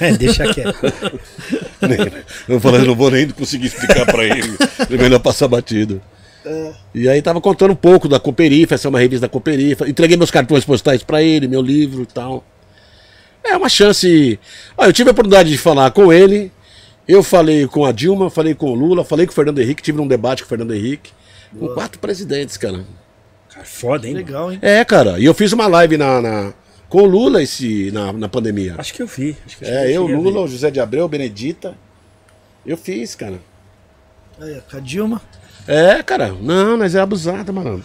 É, deixa quieto. [laughs] nem- eu falei, não vou nem conseguir explicar pra ele. Ele melhor passar batido. E aí tava contando um pouco da Cooperifa, essa é uma revista da Cooperifa. Entreguei meus cartões postais pra ele, meu livro e tal. É uma chance. Ah, eu tive a oportunidade de falar com ele. Eu falei com a Dilma, falei com o Lula, falei com o Fernando Henrique, tive um debate com o Fernando Henrique. Com quatro presidentes, cara. Cara, foda, hein? Legal, hein? É, cara. E eu fiz uma live na, na- com o Lula esse, na, na pandemia. Acho que eu vi. Acho que É, eu, a Lula, o José de Abreu, Benedita. Eu fiz, cara. Aí, ó, com a Dilma. É, cara. Não, mas é abusada, mano.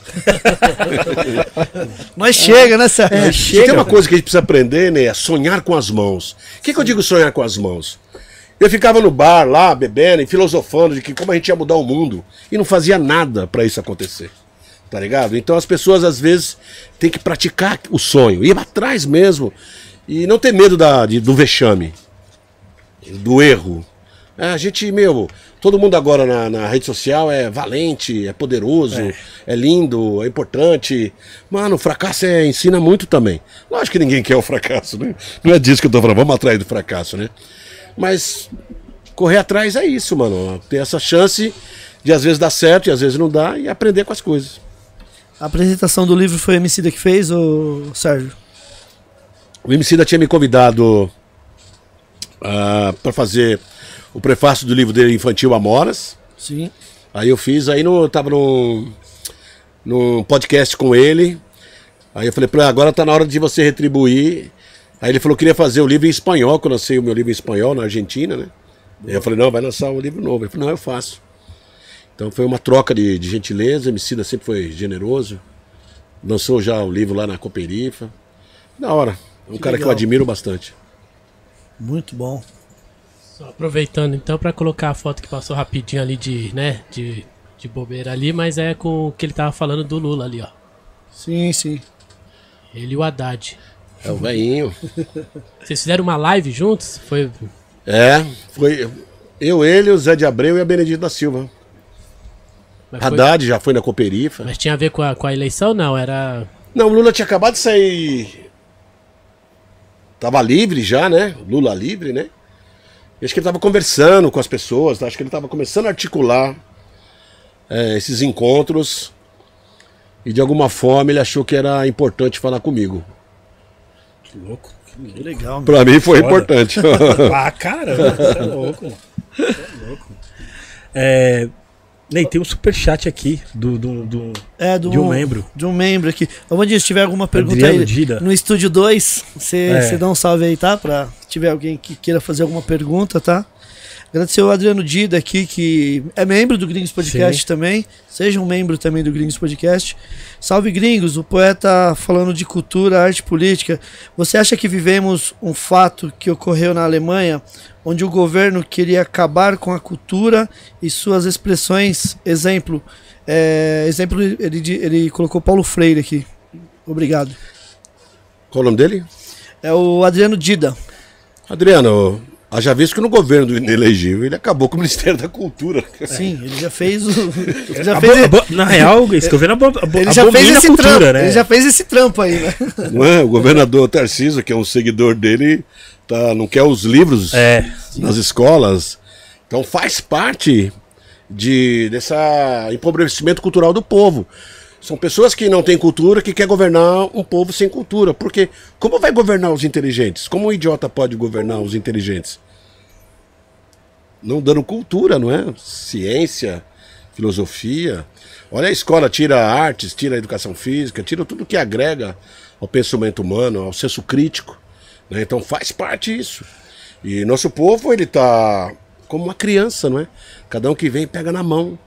[laughs] Nós chega, né, Sérgio? É, se chega. tem uma coisa que a gente precisa aprender, né? É sonhar com as mãos. O que, que eu digo sonhar com as mãos? Eu ficava no bar lá, bebendo e filosofando de que como a gente ia mudar o mundo. E não fazia nada pra isso acontecer. Tá ligado? Então as pessoas às vezes têm que praticar o sonho, ir atrás mesmo. E não ter medo da, de- do vexame, do erro. É, a gente, meu, todo mundo agora na, na rede social é valente, é poderoso, é. lindo, é importante. Mano, o fracasso é, ensina muito também. Lógico que ninguém quer o fracasso, né? Não é disso que eu tô falando, vamos atrás do fracasso, né? Mas correr atrás é isso, mano. Ter essa chance de às vezes dar certo e às vezes não dá e aprender com as coisas. A apresentação do livro foi o Emicida que fez, ô Sérgio? O Emicida tinha me convidado para fazer o prefácio do livro dele infantil Amoras. Sim. Aí eu fiz, aí no, eu tava num, num podcast com ele. Aí eu falei, pra agora tá na hora de você retribuir. Aí ele falou que queria fazer o livro em espanhol, que eu lancei o meu livro em espanhol na Argentina, né? Aí eu falei, não, vai lançar um livro novo. Ele falou, não, eu faço. Então foi uma troca de, de gentileza, o Emicida sempre foi generoso. Lançou já o livro lá na Cooperifa. Da hora. É um cara que eu legal. admiro bastante. Muito bom. Só aproveitando então pra colocar a foto que passou rapidinho ali de, né, de, de bobeira ali, mas é com o que ele tava falando do Lula ali, ó. Sim, sim. Ele e o Haddad. É o velhinho. Vocês fizeram uma live juntos? Foi. É, foi eu, ele, o Zé de Abreu e a Benedito da Silva. Mas, foi- Haddad já foi na Cooperifa. mas tinha a ver com a, com a eleição? Não, era. Não, o Lula tinha acabado de sair. tava livre já, né? Lula livre, né? E acho que ele tava conversando com as pessoas, acho que ele tava começando a articular é, esses encontros. E de alguma forma ele achou que era importante falar comigo. Que louco. Que. Legal, mano. Pra mim foi Foda. importante. [laughs] Ah, [laughs] caramba, você é louco. mano. Você é louco. É, Ney, tem um superchat aqui do, do, do- É, do, de um membro. De um membro aqui. Ô, Mandinho, se tiver alguma pergunta Adriano aí Dida. no estúdio 2, você É. você dá um salve aí, tá? Pra se tiver alguém que queira fazer alguma pergunta, tá? Agradecer o Adriano Dida aqui, que é membro do Gringos Podcast Sim. também. Seja um membro também do Gringos Podcast. Salve Gringos, o poeta falando de cultura, arte e política. Você acha que vivemos um fato que ocorreu na Alemanha, onde o governo queria acabar com a cultura e suas expressões? Exemplo, é, exemplo ele, ele colocou Paulo Freire aqui. Obrigado. Qual o nome dele? É o Adriano Dida. Adriano, haja visto que no governo do inelegível ele acabou com o Ministério da Cultura. Sim, ele já fez o. [laughs] ele já fez, na real, esse governo abo, ele já fez esse cultura, trampo. né? Ele já fez esse trampo aí, né? [laughs] Não é? O governador Tarcísio, que é um seguidor dele, tá, não quer os livros É. nas escolas. Então faz parte de, dessa empobrecimento cultural do povo. São pessoas que não têm cultura, que quer governar um povo sem cultura. Porque como vai governar os inteligentes? Como um idiota pode governar os inteligentes? Não dando cultura, não é? Ciência, filosofia. Olha a escola, tira artes, tira educação física, tira tudo que agrega ao pensamento humano, ao senso crítico. né? Então faz parte isso. E nosso povo, ele tá como uma criança, não é? Cada um que vem pega na mão.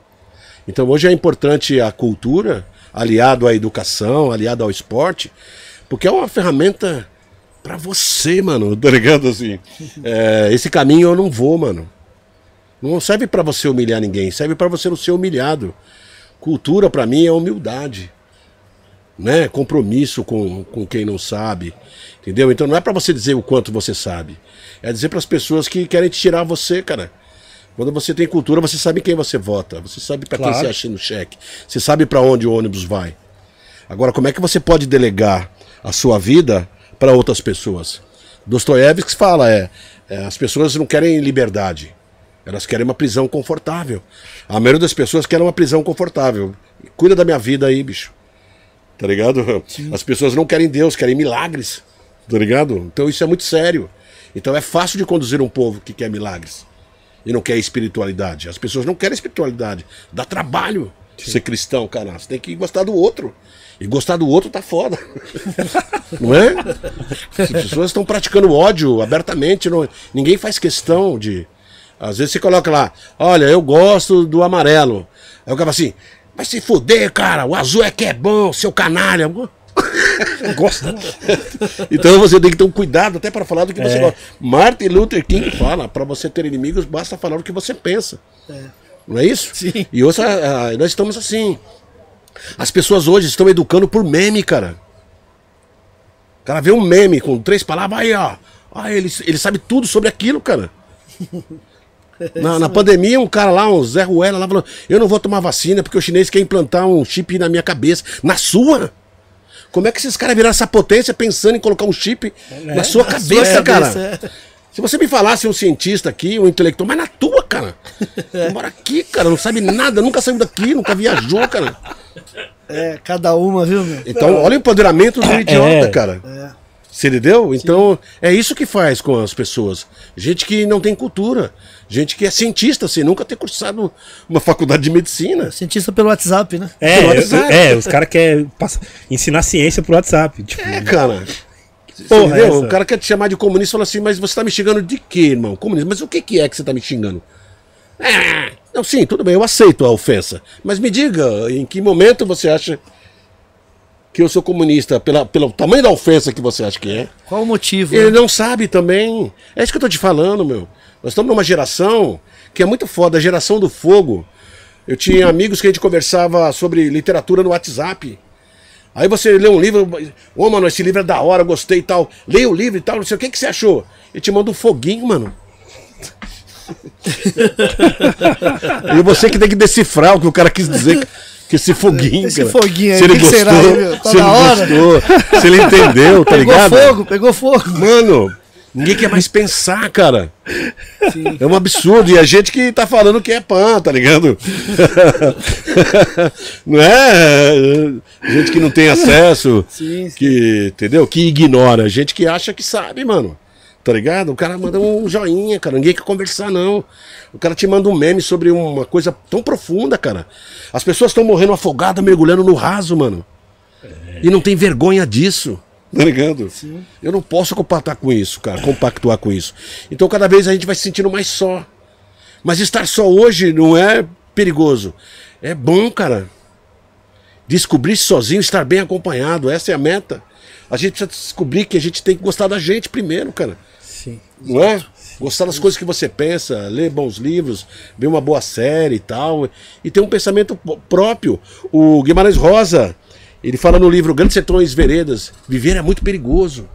Então hoje é importante a cultura, aliado à educação, aliado ao esporte, porque é uma ferramenta pra você, mano, [laughs] tá ligado assim? É, esse caminho eu não vou, mano. Não serve pra você humilhar ninguém, serve pra você não ser humilhado. Cultura pra mim é humildade, né? Compromisso com, com quem não sabe, entendeu? Então não é pra você dizer o quanto você sabe, é dizer pras pessoas que querem tirar você, cara. Quando você tem cultura, você sabe quem você vota, você sabe pra quem Claro. você acha no cheque, você sabe pra onde o ônibus vai. Agora, como é que você pode delegar a sua vida para outras pessoas? Dostoiévski fala, é, é, as pessoas não querem liberdade, elas querem uma prisão confortável. A maioria das pessoas quer uma prisão confortável. Cuida da minha vida aí, bicho. Tá ligado? As pessoas não querem Deus, querem milagres. Tá ligado? Então isso é muito sério. Então é fácil de conduzir um povo que quer milagres e não quer espiritualidade. As pessoas não querem espiritualidade. Dá trabalho ser cristão, cara. Você tem que gostar do outro. E gostar do outro tá foda. [laughs] não é? As pessoas estão praticando ódio abertamente. Não... Ninguém faz questão de. Às vezes você coloca lá, olha, eu gosto do amarelo. Aí o cara fala assim, vai se fuder, cara, o azul é que é bom, seu canalha. [laughs] Gosta. Então você tem que ter um cuidado até para falar do que você É. gosta. Martin Luther King fala, para você ter inimigos, basta falar o que você pensa. Não é isso? Sim. E hoje ah, nós estamos assim. As pessoas hoje estão educando por meme, cara. O cara vê um meme com três palavras, aí, ó. Ah, ele, ele sabe tudo sobre aquilo, cara. [laughs] Na, na pandemia, um cara lá, um Zé Ruela, lá falou: Eu não vou tomar vacina porque o chinês quer implantar um chip na minha cabeça. Na sua? Como é que esses caras viraram essa potência pensando em colocar um chip na sua cabeça, Sua cara? cabeça, é. Se você me falasse um cientista aqui, um intelectual, mas na tua, cara. Tu [laughs] mora aqui, cara, não sabe nada, nunca saiu daqui, nunca viajou, cara. É, cada uma, viu, meu? Então, olha o empoderamento do idiota, É. cara. Você entendeu? Então, é isso que faz com as pessoas. Gente que não tem cultura. Gente que é cientista, sem nunca ter cursado uma faculdade de medicina. Cientista pelo WhatsApp, né? É, Pelo eu- WhatsApp. é, os caras querem ensinar ciência pro WhatsApp. Tipo, É, cara. Porra, entendeu? essa. O cara quer te chamar de comunista e fala assim, mas você tá me xingando de quê, irmão? Comunista. Mas o que, que é que você tá me xingando? Ah, não, sim, tudo bem, eu aceito a ofensa. Mas me diga, em que momento você acha que eu sou comunista? Pela, pelo tamanho da ofensa que você acha que é? Qual o motivo? Ele né? não sabe também. É isso que eu tô te falando, meu. Nós estamos numa geração que é muito foda, a geração do fogo. Eu tinha amigos que a gente conversava sobre literatura no WhatsApp. Aí você lê um livro, ô mano, esse livro é da hora, gostei e tal. Leia o livro e tal, não sei o que, que você achou. Ele te manda um foguinho, mano. [laughs] e você que tem que decifrar o que o cara quis dizer. Que esse foguinho, Esse cara. foguinho aí, se ele gostou, será? Tá se ele hora? gostou, se ele entendeu, [laughs] tá Pegou ligado? fogo, pegou fogo. Mano, ninguém quer mais pensar, cara. É um absurdo. E a gente que tá falando que é pan, tá ligado? [laughs] não é? Gente que não tem acesso, Sim, sim. que, entendeu? Que ignora. Gente que acha que sabe, mano. Tá ligado? O cara manda um joinha, cara. Ninguém quer conversar, não. O cara te manda um meme sobre uma coisa tão profunda, cara. As pessoas estão morrendo afogadas, mergulhando no raso, mano. E não tem vergonha disso. Tá ligado? Eu não posso compactar com isso, cara. Compactuar com isso. Então cada vez a gente vai se sentindo mais só. Mas estar só hoje não é perigoso. É bom, cara. Descobrir-se sozinho, estar bem acompanhado. Essa é a meta. A gente precisa descobrir que a gente tem que gostar da gente primeiro, cara. Sim. Não é? Gostar das coisas que você pensa, ler bons livros, ver uma boa série e tal. E ter um pensamento próprio. O Guimarães Rosa, ele fala no livro Grandes Sertões Veredas: viver é muito perigoso.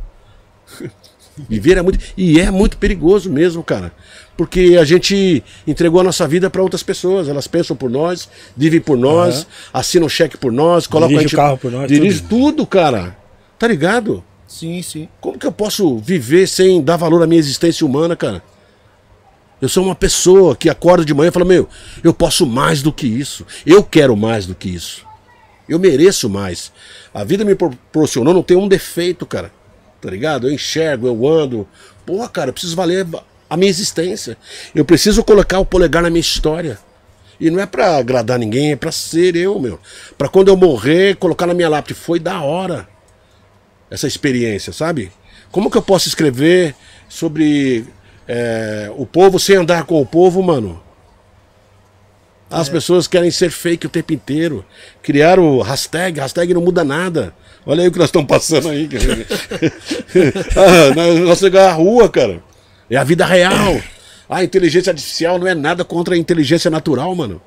[laughs] Viver é muito. E é muito perigoso mesmo, cara. Porque a gente entregou a nossa vida para outras pessoas. Elas pensam por nós, vivem por nós, assinam cheque por nós, colocam Dirige a gente. o carro por nós, Dirige tudo, cara. Tá ligado? Sim, sim. Como que eu posso viver sem dar valor à minha existência humana, cara? Eu sou uma pessoa que acorda de manhã e fala: Meu, eu posso mais do que isso. Eu quero mais do que isso. Eu mereço mais. A vida me proporcionou, não tem um defeito, cara. Tá ligado? Eu enxergo, eu ando. Porra, cara, eu preciso valer a minha existência. Eu preciso colocar o polegar na minha história. E não é pra agradar ninguém, é pra ser eu, meu. Pra quando eu morrer, colocar na minha lápide. Foi da hora essa experiência, sabe? Como que eu posso escrever sobre é, o povo sem andar com o povo, mano? As pessoas querem ser fake o tempo inteiro. Criaram hashtag, hashtag não muda nada. Olha aí o que nós estamos passando aí. [laughs] ah, nós nós chegamos à rua, cara. É a vida real. A inteligência artificial não é nada contra a inteligência natural, mano.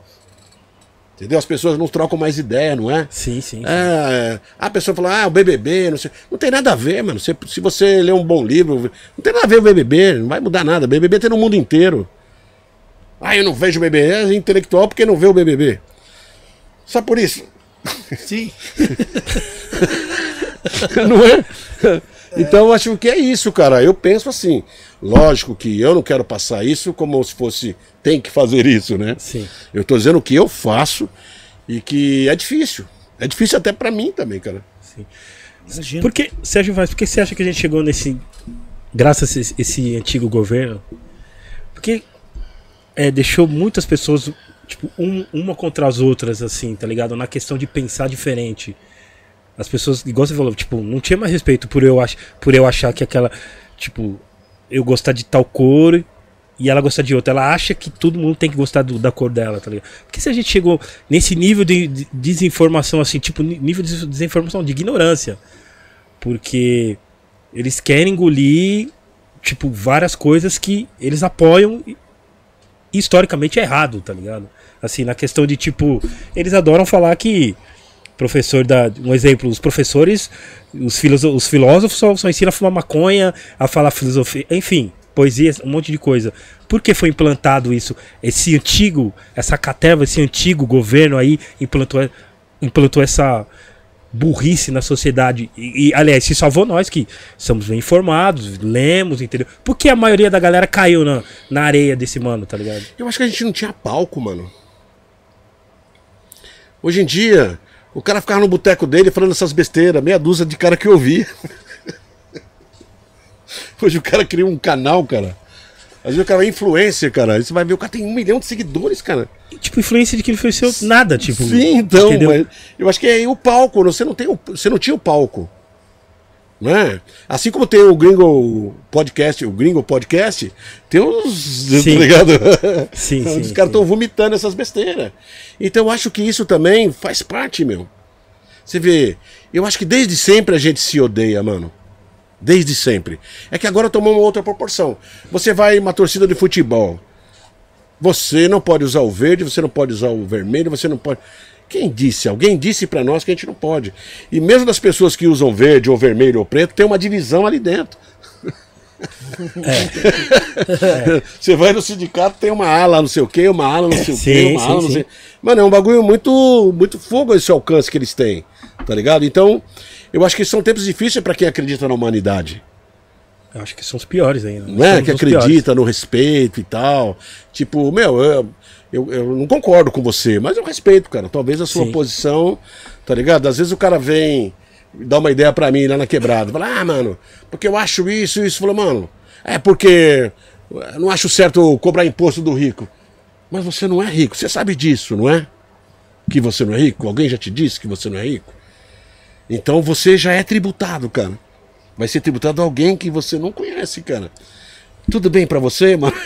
Entendeu? As pessoas não trocam mais ideia, não é? Sim, sim. sim. É, a pessoa fala, ah, o BBB, não sei. Não tem nada a ver, mano. Se, se você ler um bom livro, não tem nada a ver o BBB, não vai mudar nada. BBB tem no mundo inteiro. Ah, eu não vejo o BBB, é intelectual porque não vê o BBB. Só por isso. Sim. [laughs] não é? Então eu acho que é isso, cara. Eu penso assim. Lógico que eu não quero passar isso como se fosse tem que fazer isso, né? Sim. Eu tô dizendo o que eu faço e que é difícil. É difícil até pra mim também, cara. Imagina. Por que, Sérgio Vaz, por que você acha que a gente chegou nesse. Graças a esse, esse antigo governo? Porque é, deixou muitas pessoas, tipo, um- uma contra as outras, assim, tá ligado? Na questão de pensar diferente. As pessoas, igual você falou, tipo, não tinha mais respeito por eu, ach, por eu achar que aquela. Tipo, eu gostar de tal cor e ela gostar de outra. Ela acha que todo mundo tem que gostar do- da cor dela, tá ligado? Porque se a gente chegou nesse nível de, de desinformação, assim, tipo, nível de desinformação, de ignorância. Porque eles querem engolir, tipo, várias coisas que eles apoiam historicamente é errado, tá ligado? Assim, na questão de, tipo, eles adoram falar que professor da. Um exemplo, os professores, os, os filósofos só, só ensinam a fumar maconha, a falar filosofia, enfim, poesia, um monte de coisa. Por que foi implantado isso? Esse antigo, essa caterva, esse antigo governo aí implantou, implantou essa burrice na sociedade. E, e, aliás, se salvou nós que somos bem informados, lemos, entendeu? Por que a maioria da galera caiu na, na areia desse mano, tá ligado? Eu acho que a gente não tinha palco, mano. Hoje em dia, o cara ficava no boteco dele falando essas besteiras, meia dúzia de cara que ouvia. [laughs] Hoje o cara cria um canal, cara. Às vezes o cara é influencer, cara. Você vai ver, o cara tem um milhão de seguidores, cara. Tipo, influência de que ele influenciou nada, tipo. Sim, então, entendeu? mas eu acho que é o palco, você não tem o, você não tinha o palco. Né? Assim como tem o Gringo Podcast, o Gringo Podcast, tem os. Sim. Tá ligado? [laughs] Sim, [laughs] sim, Os caras estão vomitando essas besteiras. Então eu acho que isso também faz parte, meu. Você vê, eu acho que desde sempre a gente se odeia, mano. Desde sempre. É que agora tomou uma outra proporção. Você vai em uma torcida de futebol. Você não pode usar o verde, você não pode usar o vermelho, você não pode. Quem disse? Alguém disse pra nós que a gente não pode. E mesmo das pessoas que usam verde ou vermelho ou preto, tem uma divisão ali dentro. [laughs] Você vai no sindicato, tem uma ala não sei o quê, uma ala não sei o quê, Sim, uma sim, ala não sei. Mano, é um bagulho muito, muito fogo esse alcance que eles têm, tá ligado? Então, eu acho que são tempos difíceis pra quem acredita na humanidade. Eu acho que são os piores ainda. Não é? Somos Que os piores. acredita no respeito e tal. Tipo, meu, eu, eu, eu não concordo com você, mas eu respeito, cara. Talvez a sua Sim. posição, tá ligado? Às vezes o cara vem dar uma ideia pra mim lá na quebrada. Fala, ah, mano, porque eu acho isso, isso. Fala, mano, é porque eu não acho certo cobrar imposto do rico. Mas você não é rico, você sabe disso, não é? Que você não é rico? Alguém já te disse que você não é rico? Então você já é tributado, cara. Vai ser tributado a alguém que você não conhece, cara. Tudo bem pra você, [laughs] mano?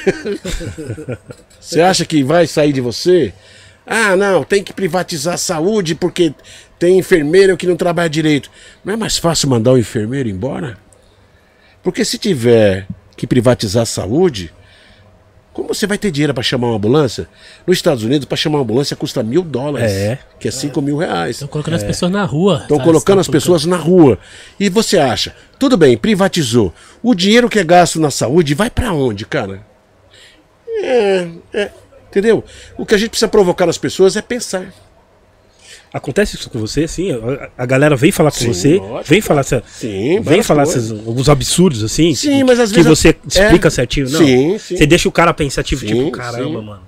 você acha que vai sair de você? Ah, não, tem que privatizar a saúde porque tem enfermeiro que não trabalha direito. Não é mais fácil mandar o enfermeiro embora? Porque se tiver que privatizar a saúde, como você vai ter dinheiro pra chamar uma ambulância? Nos Estados Unidos, pra chamar uma ambulância custa mil dólares, É. que é cinco mil reais. Estão colocando as pessoas na rua. Estão tá? colocando Estão as pessoas na rua. E você acha, tudo bem, privatizou. O dinheiro que é gasto na saúde vai pra onde, cara? É, é, entendeu? O que a gente precisa provocar nas pessoas é pensar. Acontece isso com você, assim? A, galera vem falar com Sim, você, lógico, vem falar, essa, Sim, vem falar coisas. esses, alguns absurdos, assim? Sim, tipo, mas às que vezes- você explica é. certinho, não? Sim, sim. Você deixa o cara pensativo, Sim, tipo, caramba, sim. mano.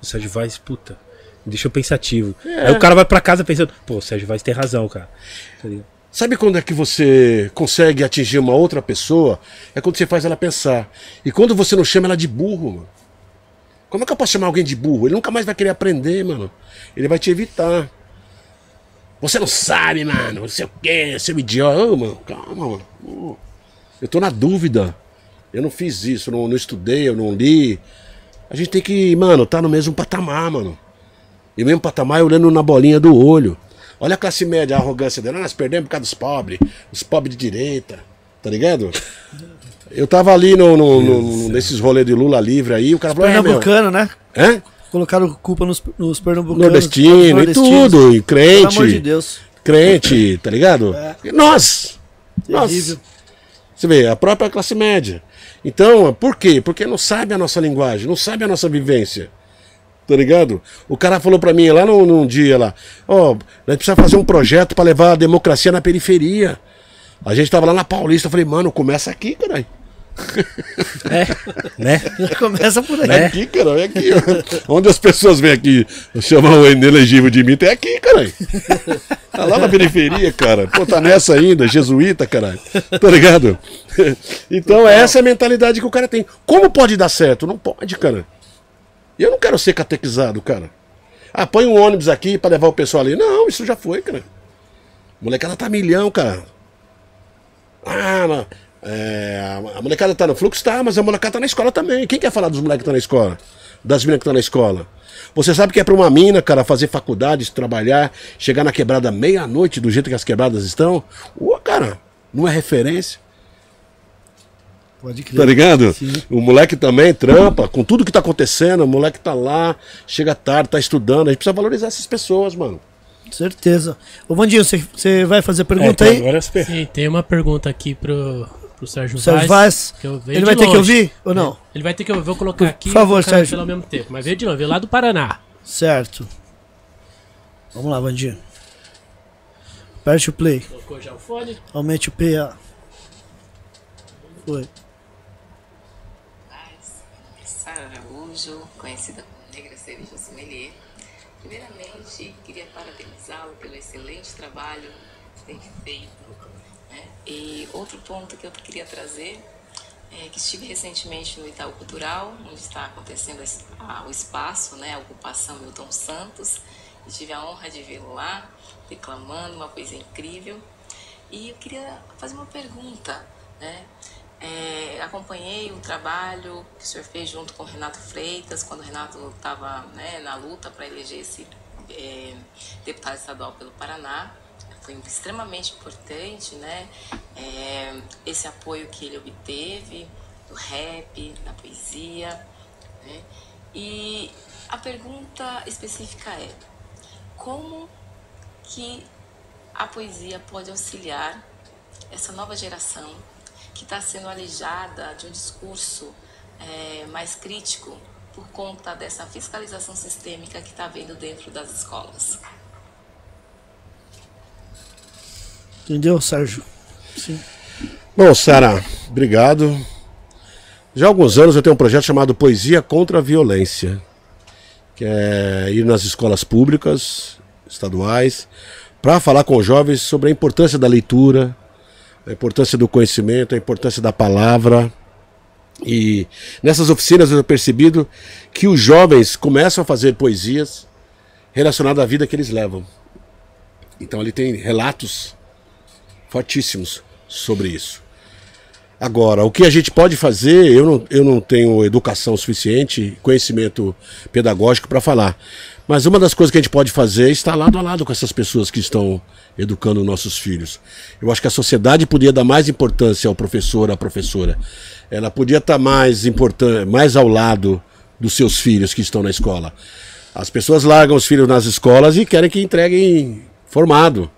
O Sérgio Vaz, puta, me deixou pensativo. É. Aí o cara vai pra casa pensando, pô, o Sérgio Vaz tem razão, cara. Tá? Sabe quando é que você consegue atingir uma outra pessoa? É quando você faz ela pensar. E quando você não chama ela de burro, mano. Como é que eu posso chamar alguém de burro? Ele nunca mais vai querer aprender, mano. Ele vai te evitar. Você não sabe, mano. Não sei o quê, seu idiota. Ô, mano, calma, mano. Ô, Eu tô na dúvida. Eu não fiz isso, não, não estudei, eu não li. A gente tem que, mano, tá no mesmo patamar, mano. E o mesmo patamar é olhando na bolinha do olho. Olha a classe média, a arrogância dela. Nós perdemos por causa dos pobres. Os pobres de direita. Tá ligado? Eu tava ali no, no- no- nesses rolês de Lula livre aí, o cara falou, é, meu, Pernambucano, né? Hã? Colocaram culpa nos, nos pernambucanos. Nordestino e tudo, e crente. Pelo amor de Deus. Crente, [laughs] tá ligado? Nós! Terrível. Nós! Você vê, a própria classe média. Então, por quê? Porque não sabe a nossa linguagem, não sabe a nossa vivência. Tá ligado? O cara falou pra mim lá num, num dia lá, ó, nós precisamos fazer um projeto pra levar a democracia na periferia. A gente tava lá na Paulista, eu falei, mano, começa aqui, caralho. É, né? Começa por aí. É aqui, caralho, é aqui. Onde as pessoas vêm aqui chamar o inelegível de mim, é aqui, caralho. Tá lá na periferia, cara. Pô, tá nessa ainda, jesuíta, caralho. Tá ligado? Então, essa é a mentalidade que o cara tem. Como pode dar certo? Não pode, cara. E eu não quero ser catequizado, cara. Ah, põe um ônibus aqui pra levar o pessoal ali. Não, isso já foi, cara. Molecada tá milhão, cara. Ah, mas, é, a- molecada tá no fluxo, tá, mas a molecada tá na escola também. Quem quer falar dos moleques que tá na escola? Das meninas que tá na escola? Você sabe que é pra uma mina, cara, fazer faculdade, trabalhar, chegar na quebrada meia-noite, do jeito que as quebradas estão? Ô, cara, não é referência. Pode crer. Tá ligado? O moleque também trampa com tudo que tá acontecendo. O moleque tá lá, chega tarde, tá estudando. A gente precisa valorizar essas pessoas, mano. Certeza. Ô, Vandinho, você- você vai fazer É, pergunta então aí? agora per- Sim, tem uma pergunta aqui pro, pro Sérgio, Sérgio Vaz. Vaz, ele vai ter que longe. ouvir ou não? Ele vai ter que ouvir. Vou colocar aqui Por favor, Sérgio. pelo mesmo tempo. Mas veio de longe, veio lá do Paraná. Certo. Vamos lá, Vandinho. Aperte o play. Colocou já o fone. Aumente o PA. Foi. Outro ponto que eu queria trazer é que estive recentemente no Itaú Cultural, onde está acontecendo o espaço, né, a ocupação Milton Santos, e tive a honra de vê-lo lá, declamando uma coisa incrível. E eu queria fazer uma pergunta, né? É, acompanhei o trabalho que o senhor fez junto com o Renato Freitas, quando o Renato estava né, na luta para eleger esse é, deputado estadual pelo Paraná. Foi extremamente importante né, é, esse apoio que ele obteve do rap, da poesia. Né? E a pergunta específica é: como que a poesia pode auxiliar essa nova geração que está sendo alijada de um discurso é, mais crítico por conta dessa fiscalização sistêmica que está havendo dentro das escolas. Entendeu, Sérgio? Sim. Bom, Sara, obrigado. Já há alguns anos eu tenho um projeto chamado Poesia contra a Violência, que é ir nas escolas públicas, estaduais, para falar com os jovens sobre a importância da leitura, a importância do conhecimento, a importância da palavra. E nessas oficinas eu tenho percebido que os jovens começam a fazer poesias relacionadas à vida que eles levam. Então ele tem relatos fortíssimos sobre isso. Agora, o que a gente pode fazer, eu não, eu não tenho educação suficiente, conhecimento pedagógico para falar. Mas uma das coisas que a gente pode fazer é estar lado a lado com essas pessoas que estão educando nossos filhos. Eu acho que a sociedade podia dar mais importância ao professor, à professora. Ela podia estar mais importante, mais ao lado dos seus filhos que estão na escola. As pessoas largam os filhos nas escolas e querem que entreguem formado.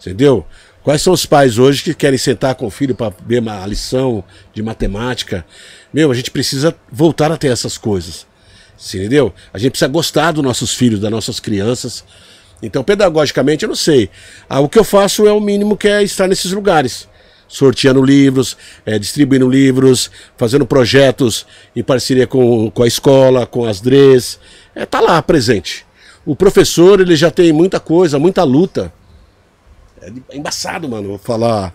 Entendeu? Quais são os pais hoje que querem sentar com o filho para ver uma lição de matemática? Meu, a gente precisa voltar a ter essas coisas. Entendeu? A gente precisa gostar dos nossos filhos, das nossas crianças. Então, pedagogicamente, eu não sei. Ah, o que eu faço é o mínimo que é estar nesses lugares. Sorteando livros, é, distribuindo livros, fazendo projetos em parceria com, com a escola, com as DREs. É, tá lá presente. O professor ele já tem muita coisa, muita luta. É embaçado, mano, falar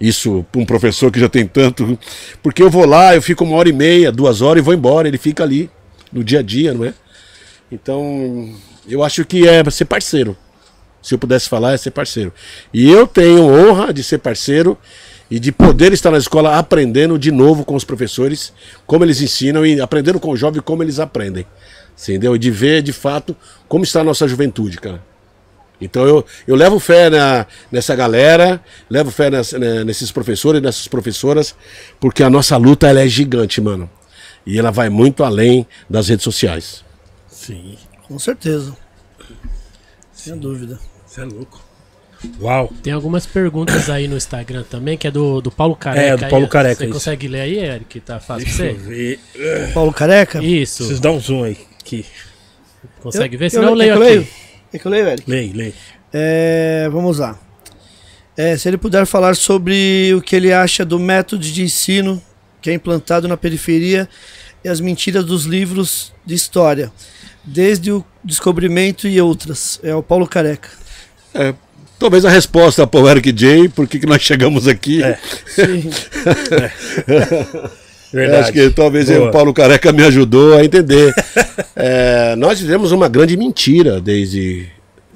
isso para um professor que já tem tanto. Porque eu vou lá, eu fico uma hora e meia, duas horas e vou embora. Ele fica ali no dia a dia, não é? Então, eu acho que é ser parceiro. Se eu pudesse falar, é ser parceiro. E eu tenho honra de ser parceiro e de poder estar na escola aprendendo de novo com os professores, como eles ensinam e aprendendo com o jovem como eles aprendem. Entendeu? E de ver de fato como está a nossa juventude, cara. Então eu, eu levo fé na, nessa galera, levo fé nessa, né, nesses professores, nessas professoras, porque a nossa luta ela é gigante, mano. E ela vai muito além das redes sociais. Sim. Com certeza. Sem dúvida. Você é louco. Uau. Tem algumas perguntas aí no Instagram também, que é do, do Paulo Careca. É, do Paulo aí, Careca, Você isso. consegue ler aí, Eric? Tá fácil Deixa pra eu você? ver. Paulo Careca? Isso. Preciso dar um zoom aí. Aqui. Consegue ver? Eu- Senão eu, eu- leio eu aqui. leio? É que eu leio, Eric? Lei, lei. É, vamos lá. É, se ele puder falar sobre o que ele acha do método de ensino que é implantado na periferia e as mentiras dos livros de história, desde o descobrimento e outras. É o Paulo Careca. É, talvez a resposta para o Eric J, por que que nós chegamos aqui. É. Sim. [laughs] Verdade. Acho que talvez Boa. o Paulo Careca me ajudou a entender. [laughs] É, nós vivemos uma grande mentira desde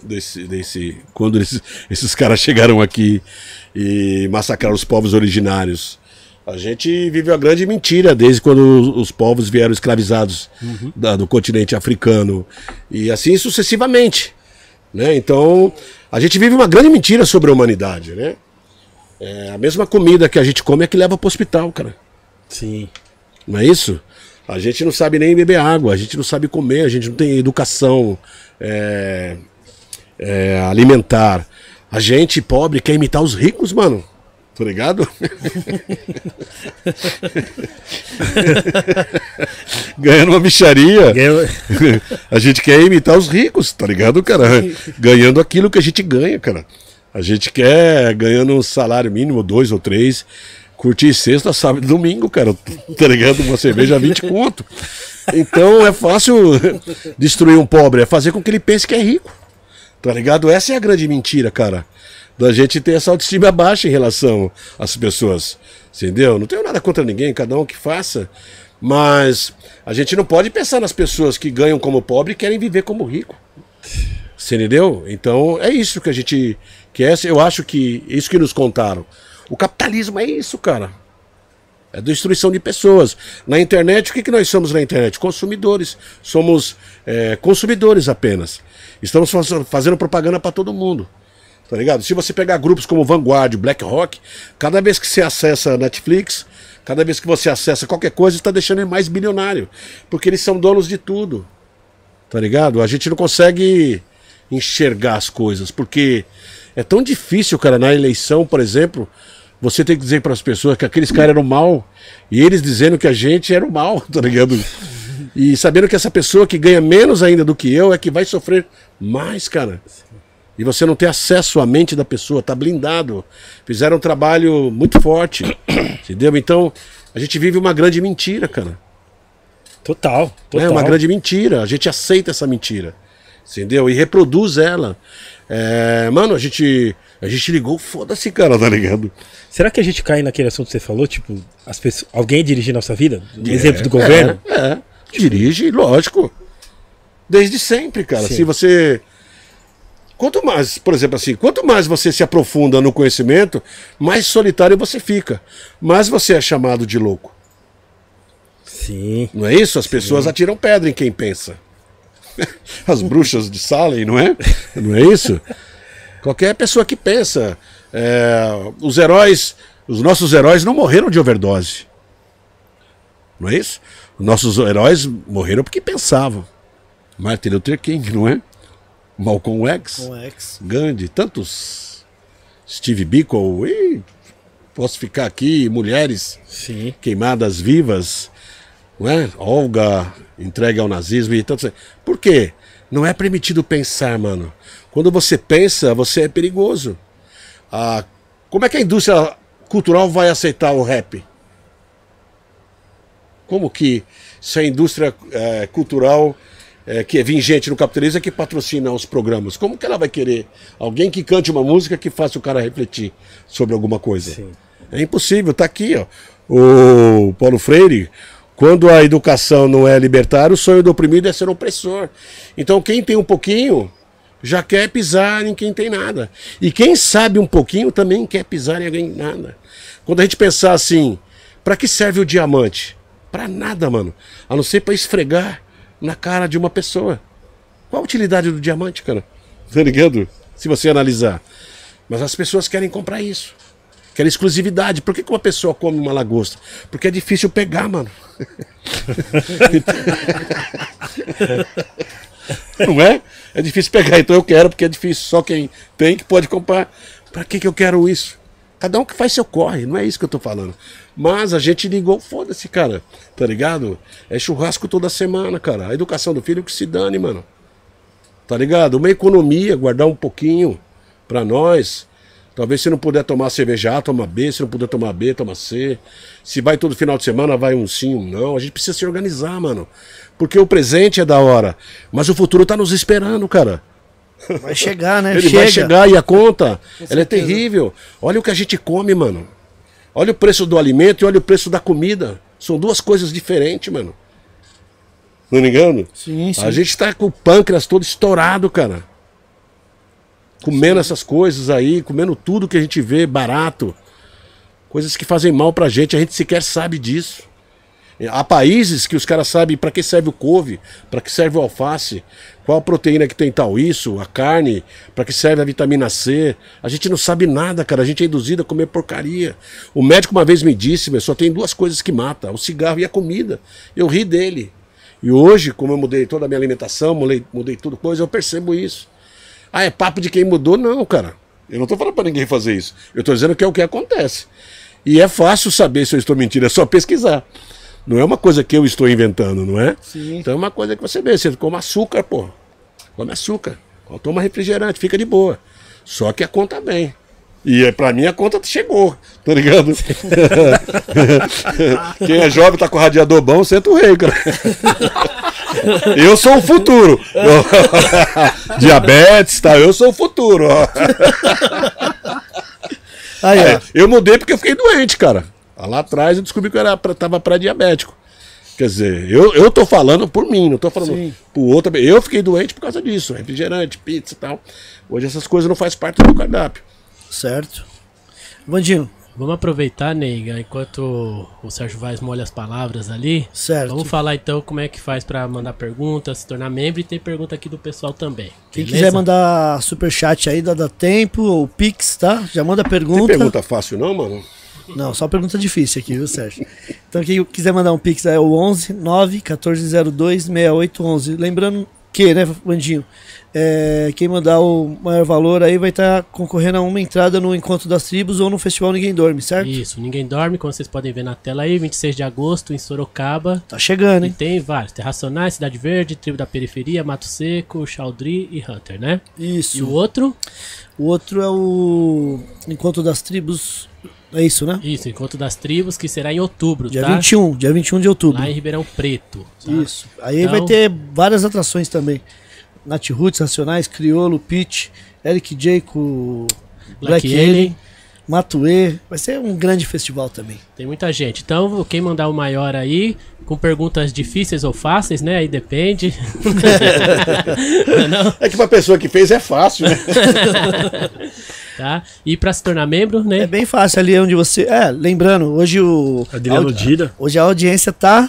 desse, desse, quando esses, esses caras chegaram aqui e massacraram os povos originários. A gente vive uma grande mentira desde quando os, os povos vieram escravizados da- do continente africano e assim sucessivamente. Né? Então, a gente vive uma grande mentira sobre a humanidade. Né? É, a mesma comida que a gente come é que leva para o hospital, cara. Sim. Não é isso? A gente não sabe nem beber água, a gente não sabe comer, a gente não tem educação é, é, alimentar. A gente pobre quer imitar os ricos, mano. Tá ligado? [laughs] Ganhando uma bicharia. A gente quer imitar os ricos, tá ligado, cara? Ganhando aquilo que a gente ganha, cara. A gente quer ganhando um salário mínimo, dois ou três, curtir sexta, sábado e domingo, cara. Tá ligado? Uma cerveja 20 conto. Então é fácil destruir um pobre, é fazer com que ele pense que é rico. Tá ligado? Essa é a grande mentira, cara. Da gente ter essa autoestima baixa em relação às pessoas. Entendeu? Não tenho nada contra ninguém, cada um que faça. Mas a gente não pode pensar nas pessoas que ganham como pobre e querem viver como rico. Você entendeu? Então é isso que a gente quer. Eu acho que isso que nos contaram. O capitalismo é isso, cara. É destruição de pessoas. Na internet, o que, que nós somos na internet? Consumidores. Somos é, consumidores apenas. Estamos faz- fazendo propaganda para todo mundo. Tá ligado? Se você pegar grupos como Vanguard, BlackRock, cada vez que você acessa Netflix, cada vez que você acessa qualquer coisa, está deixando ele mais bilionário. Porque eles são donos de tudo. Tá ligado? A gente não consegue enxergar as coisas, porque é tão difícil, cara, na eleição, por exemplo, você tem que dizer para as pessoas que aqueles caras eram mal e eles dizendo que a gente era o mal, [laughs] tá ligado? E sabendo que essa pessoa que ganha menos ainda do que eu é que vai sofrer mais, cara. E você não tem acesso à mente da pessoa, tá blindado. Fizeram um trabalho muito forte, [coughs] entendeu? Então, a gente vive uma grande mentira, cara. Total, total. É uma grande mentira. A gente aceita essa mentira. Entendeu? E reproduz ela. É, mano, a gente. A gente ligou, foda-se, cara, tá ligado? Será que a gente cai naquele assunto que você falou? Tipo, as pessoas, alguém dirigir nossa vida? Exemplo do governo? É, é. dirige, lógico. Desde sempre, cara. Sim. Se você. Quanto mais, por exemplo, assim, quanto mais você se aprofunda no conhecimento, mais solitário você fica. Mais você é chamado de louco. Sim. Não é isso? As pessoas atiram pedra em quem pensa. [laughs] As bruxas de Salem, não é? Não é isso? Qualquer pessoa que pensa. É, os heróis, os nossos heróis não morreram de overdose. Não é isso? Os nossos heróis morreram porque pensavam. Martin Luther King, não é? Malcolm X, X. Gandhi, tantos. Steve Biko, e posso ficar aqui, mulheres Sim. queimadas vivas, não é? Olga entregue ao nazismo e tanto. Por quê? Não é permitido pensar, mano. Quando você pensa, você é perigoso. Ah, como é que a indústria cultural vai aceitar o rap? Como que se a indústria eh, cultural eh, que é vingente no capitalismo é que patrocina os programas? Como que ela vai querer alguém que cante uma música que faça o cara refletir sobre alguma coisa? Sim. É impossível, tá aqui, ó. O Paulo Freire, quando a educação não é libertária, o sonho do oprimido é ser opressor. Então quem tem um pouquinho já quer pisar em quem tem nada. E quem sabe um pouquinho também quer pisar em alguém nada. Quando a gente pensar assim, para que serve o diamante? Para nada, mano. A não ser para esfregar na cara de uma pessoa. Qual a utilidade do diamante, cara? [laughs] Tá ligado? Se você analisar. Mas as pessoas querem comprar isso. Querem exclusividade. Por que, que uma pessoa come uma lagosta? Porque é difícil pegar, mano. [laughs] Não é? É difícil pegar, então eu quero porque é difícil. Só quem tem que pode comprar. Pra que, que eu quero isso? Cada um que faz seu corre, não é isso que eu tô falando. Mas a gente ligou, foda-se, cara. Tá ligado? É churrasco toda semana, cara. A educação do filho que se dane, mano. Tá ligado? Uma economia, guardar um pouquinho pra nós. Talvez se não puder tomar cerveja A, toma B. Se não puder tomar B, toma C. Se vai todo final de semana, vai um sim, um não. A gente precisa se organizar, mano. Porque o presente é da hora. Mas o futuro tá nos esperando, cara. Vai chegar, né? Ele Chega. vai chegar e a conta, ela é terrível. Olha o que a gente come, mano. Olha o preço do alimento e olha o preço da comida. São duas coisas diferentes, mano. Não me engano? Sim, sim. A gente tá com o pâncreas todo estourado, cara. Comendo essas coisas aí, comendo tudo que a gente vê barato. Coisas que fazem mal pra gente, a gente sequer sabe disso. Há países que os caras sabem para que serve o couve, para que serve o alface, qual a proteína que tem tal isso, a carne, para que serve a vitamina C. A gente não sabe nada, cara. A gente é induzido a comer porcaria. O médico uma vez me disse, meu, só tem duas coisas que matam, o cigarro e a comida. Eu ri dele. E hoje, como eu mudei toda a minha alimentação, mudei, mudei tudo coisa, eu percebo isso. Ah, é papo de quem mudou? Não, cara. Eu não tô falando para ninguém fazer isso. Eu tô dizendo que é o que acontece. E é fácil saber se eu estou mentindo, é só pesquisar. Não é uma coisa que eu estou inventando, não é? Sim. Então é uma coisa que você vê. Você come açúcar, pô. Come açúcar. Toma refrigerante, fica de boa. Só que a conta vem. E é, pra mim a conta chegou, tá ligado? [laughs] Quem é jovem tá com o radiador bom, senta o rei, cara. [laughs] Eu sou o futuro. [laughs] Diabetes, tá? Eu sou o futuro, ó. Aí, ó. Eu mudei porque eu fiquei doente, cara. Lá atrás eu descobri que eu era, pra- tava pré-diabético. Quer dizer, eu, eu tô falando por mim, não tô falando Sim. por outra. Eu fiquei doente por causa disso, refrigerante, pizza e tal. Hoje essas coisas não fazem parte do cardápio. Certo. Vandinho, Vamos aproveitar, Neiga, enquanto o Sérgio Vaz molha as palavras ali. certo. Vamos falar então como é que faz pra mandar pergunta, se tornar membro e ter pergunta aqui do pessoal também. Quem beleza? quiser mandar superchat aí, dá, dá tempo, ou Pix, tá? Já manda Tem pergunta. pergunta fácil não, mano? Não, só pergunta difícil aqui, viu, Sérgio? Então quem quiser mandar um Pix é o 11 9 1402 6811. Lembrando que, né, Vandinho? É, quem mandar o maior valor aí vai estar concorrendo a uma entrada no Encontro das Tribos ou no Festival Ninguém Dorme, certo? Isso, Ninguém Dorme, como vocês podem ver na tela aí, 26 de agosto, em Sorocaba. Tá chegando, E hein? tem vários, Terracionais, Cidade Verde, Tribo da Periferia, Mato Seco, Chaldri e Hunter, né? Isso. E o outro, O outro é o Encontro das Tribos. É isso, né? isso, Encontro das Tribos, que será em outubro, Dia tá? 21, dia 21 de outubro. Lá em Ribeirão Preto. tá? Isso. Aí Então- vai ter várias atrações também. Nat Roots, Racionais, Criolo, Pitch, Eric J com Black Black, Alien. Matue. Vai ser um grande festival também. Tem muita gente. Então, quem mandar o maior aí, com perguntas difíceis ou fáceis, né? Aí depende. [laughs] Não, É que pra pessoa que fez é fácil, né? [laughs] tá? E pra se tornar membro, É né? bem fácil ali onde você. É, lembrando, hoje o. Adriano a- Dida, Hoje a audiência tá,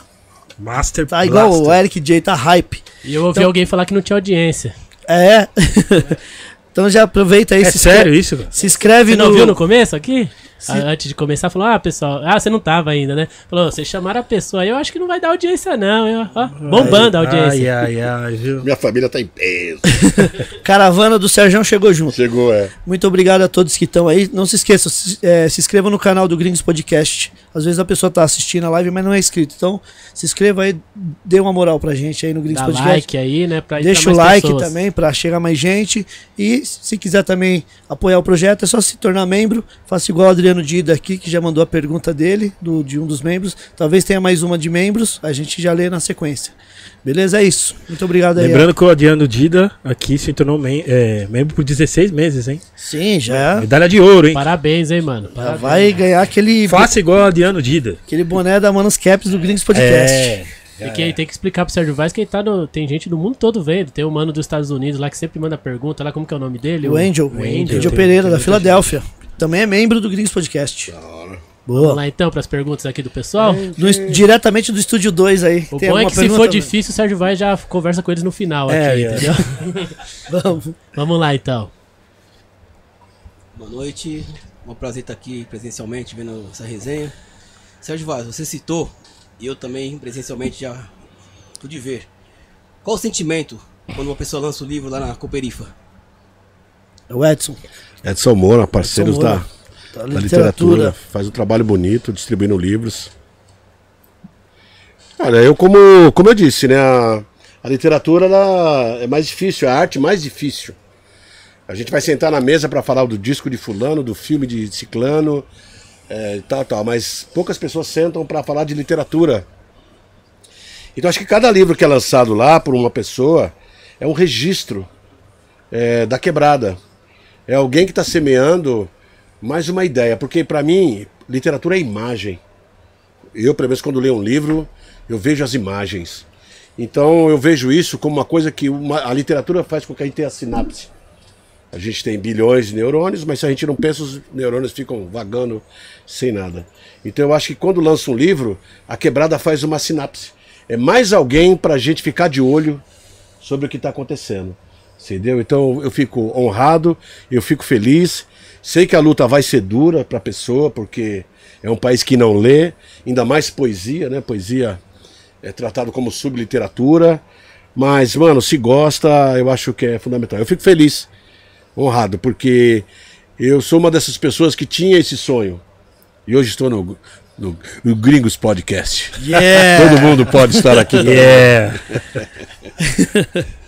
Master tá igual Blaster. o Eric J, tá hype. E eu ouvi Então- alguém falar que não tinha audiência. É. [laughs] então já aproveita aí. É se sério inscreve- isso? cara? Se inscreve Você não no. viu no começo aqui? Ah, antes de começar, falou: Ah, pessoal, ah, você não tava ainda, né? Falou: Vocês chamaram a pessoa aí, eu acho que não vai dar audiência, não. Eu, ó, bombando a audiência. Ai, ai, ai, viu? Minha família tá em peso. [laughs] Caravana do Serjão chegou junto. Chegou, é. Muito obrigado a todos que estão aí. Não se esqueçam, se, é, se inscrevam no canal do Gringos Podcast. Às vezes a pessoa tá assistindo a live, mas não é inscrito. Então, se inscreva aí, dê uma moral pra gente aí no Gringos Dá Podcast. like aí, né? Pra Deixa o like pessoas. também pra chegar mais gente. E se quiser também apoiar o projeto, é só se tornar membro. Faça igual o Adriano Dida aqui, que já mandou a pergunta dele, do, de um dos membros. Talvez tenha mais uma de membros, a gente já lê na sequência. Beleza? É isso. Muito obrigado aí. Lembrando que o Adriano Dida aqui se tornou mem- é, membro por 16 meses, hein? Sim, já, Medalha de ouro, hein? Parabéns, hein, mano. já Parabéns. vai ganhar aquele, Faça igual o Adriano Dida. aquele boné da Manos Caps do Gringos Podcast. É. Tem que, tem que explicar pro Sérgio Vaz que ele tá no, tem gente do mundo todo vendo. Tem o mano dos Estados Unidos lá que sempre manda pergunta lá, como que é o nome dele? O Angel, O o Angel. Angel, tem- Pereira, tem da Filadélfia. Também é membro do Gringos Podcast. Vamos Boa. lá então pras perguntas aqui do pessoal. Es- diretamente do estúdio 2 aí. O Tem bom é que se for mano? difícil, o Sérgio Vaz já conversa com eles no final É, aqui, é. entendeu? [laughs] Vamos. Vamos lá então. Boa noite, é um prazer estar aqui presencialmente vendo essa resenha. Sérgio Vaz, você citou, e eu também presencialmente já pude ver. Qual o sentimento quando uma pessoa lança o livro lá na Cooperifa? É O Edson. Edson Moura, parceiros Edson Moura. da, Da da literatura. literatura. Faz um trabalho bonito, distribuindo livros. Olha, eu como, como eu disse, né? A, a literatura ela é mais difícil, é a arte mais difícil. A gente vai sentar na mesa para falar do disco de fulano, do filme de ciclano, é, e tal, tal. Mas poucas pessoas sentam para falar de literatura. Então acho que cada livro que é lançado lá por uma pessoa é um registro é, da quebrada. É alguém que está semeando mais uma ideia, porque para mim literatura é imagem. Eu, pelo menos, quando leio um livro, eu vejo as imagens. Então eu vejo isso como uma coisa que uma- a literatura faz com que a gente tenha sinapse. A gente tem bilhões de neurônios, mas se a gente não pensa, os neurônios ficam vagando sem nada. Então eu acho que quando lança um livro, a quebrada faz uma sinapse. É mais alguém para a gente ficar de olho sobre o que está acontecendo. Entendeu? Então eu fico honrado, eu fico feliz. Sei que a luta vai ser dura para a pessoa, porque é um país que não lê, ainda mais poesia, né? Poesia é tratado como subliteratura. Mas, mano, se gosta, eu acho que é fundamental. Eu fico feliz, honrado, porque eu sou uma dessas pessoas que tinha esse sonho. E hoje estou no, no, no Gringos Podcast. Yeah! [laughs] Todo mundo pode estar aqui. É. [laughs]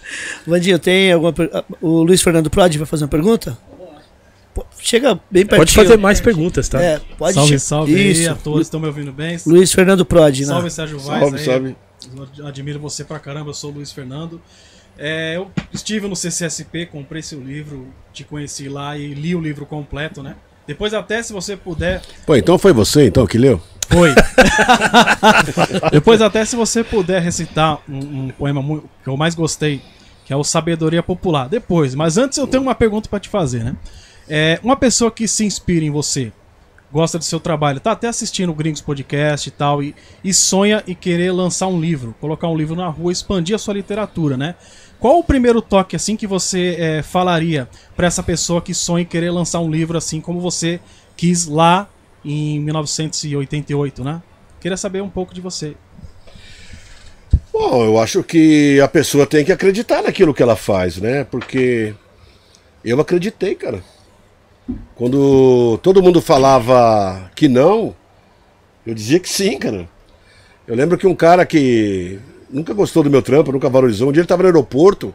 Vandinho, tem alguma per... ah, O Luiz Fernando Prodi vai fazer uma pergunta? Chega bem pertinho. Pode fazer mais perguntas, tá? É, pode Salve, salve aí Isso. a todos, estão me ouvindo bem? Luiz Fernando Prodi, né? Salve, Sérgio Vaz. Salve, aí. salve. Eu admiro você pra caramba, eu sou o Luiz Fernando. É, eu estive no CCSP, comprei seu livro, te conheci lá e li o livro completo, né? Depois até, se você puder... Pô, então foi você então que leu? Foi. [laughs] Depois até, se você puder recitar um, um poema que eu mais gostei, que é o Sabedoria Popular. Depois, mas antes eu tenho uma pergunta pra te fazer, né? É, uma pessoa que se inspira em você, gosta do seu trabalho, tá até assistindo o Gringos Podcast e tal, e, e sonha em querer lançar um livro, colocar um livro na rua, expandir a sua literatura, né? Qual o primeiro toque assim que você é, falaria pra essa pessoa que sonha em querer lançar um livro assim como você quis lá em 1988, né? Queria saber um pouco de você. Bom, eu acho que a pessoa tem que acreditar naquilo que ela faz, né? Porque eu acreditei, cara. Quando todo mundo falava que não, eu dizia que sim, cara. Eu lembro que um cara que nunca gostou do meu trampo, nunca valorizou, um dia ele estava no aeroporto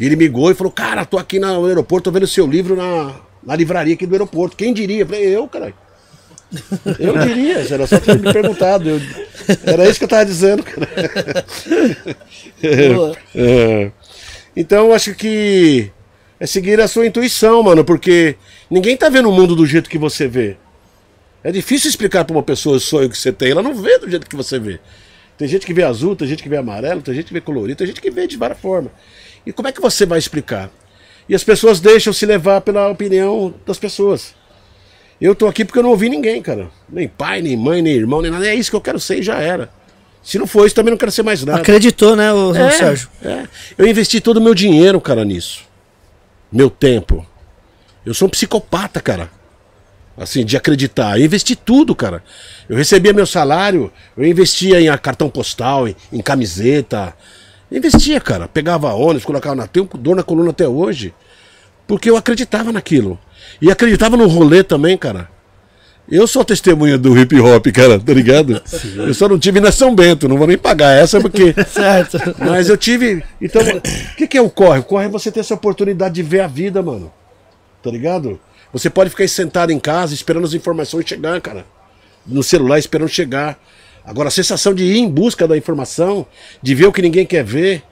e ele me ligou e falou: Cara, tô aqui no aeroporto, tô vendo seu livro na, na livraria aqui do aeroporto. Quem diria? Eu falei: Eu, caralho. Eu diria, era só ter me perguntado. eu- era isso que eu tava dizendo, cara. Boa. É. Então acho que é seguir a sua intuição, mano, porque ninguém tá vendo o mundo do jeito que você vê. É difícil explicar pra uma pessoa o sonho que você tem, ela não vê do jeito que você vê. Tem gente que vê azul, tem gente que vê amarelo, tem gente que vê colorido, tem gente que vê de várias formas. E como é que você vai explicar? E as pessoas deixam se levar pela opinião das pessoas. Eu tô aqui porque eu não ouvi ninguém, cara. Nem pai, nem mãe, nem irmão, nem nada. É isso que eu quero ser e já era. Se não for isso, também não quero ser mais nada. Acreditou, né, o, É, Sérgio? é. Eu investi todo o meu dinheiro, cara, nisso. Meu tempo. Eu sou um psicopata, cara. Assim, de acreditar. Eu investi tudo, cara. Eu recebia meu salário, eu investia em cartão postal, em, em camiseta. Eu investia, cara. Pegava ônibus, colocava na. Tenho dor na coluna até hoje. Porque eu acreditava naquilo. E acreditava no rolê também, cara. Eu sou testemunha do hip hop, cara, tá ligado? Eu só não tive na São Bento, não vou nem pagar essa porque. [laughs] Certo. Mas eu tive. Então, o [coughs] que, que é o corre? O corre é você ter essa oportunidade de ver a vida, mano. Tá ligado? Você pode ficar aí sentado em casa esperando as informações chegar, cara. No celular esperando chegar. Agora, a sensação de ir em busca da informação, de ver o que ninguém quer ver,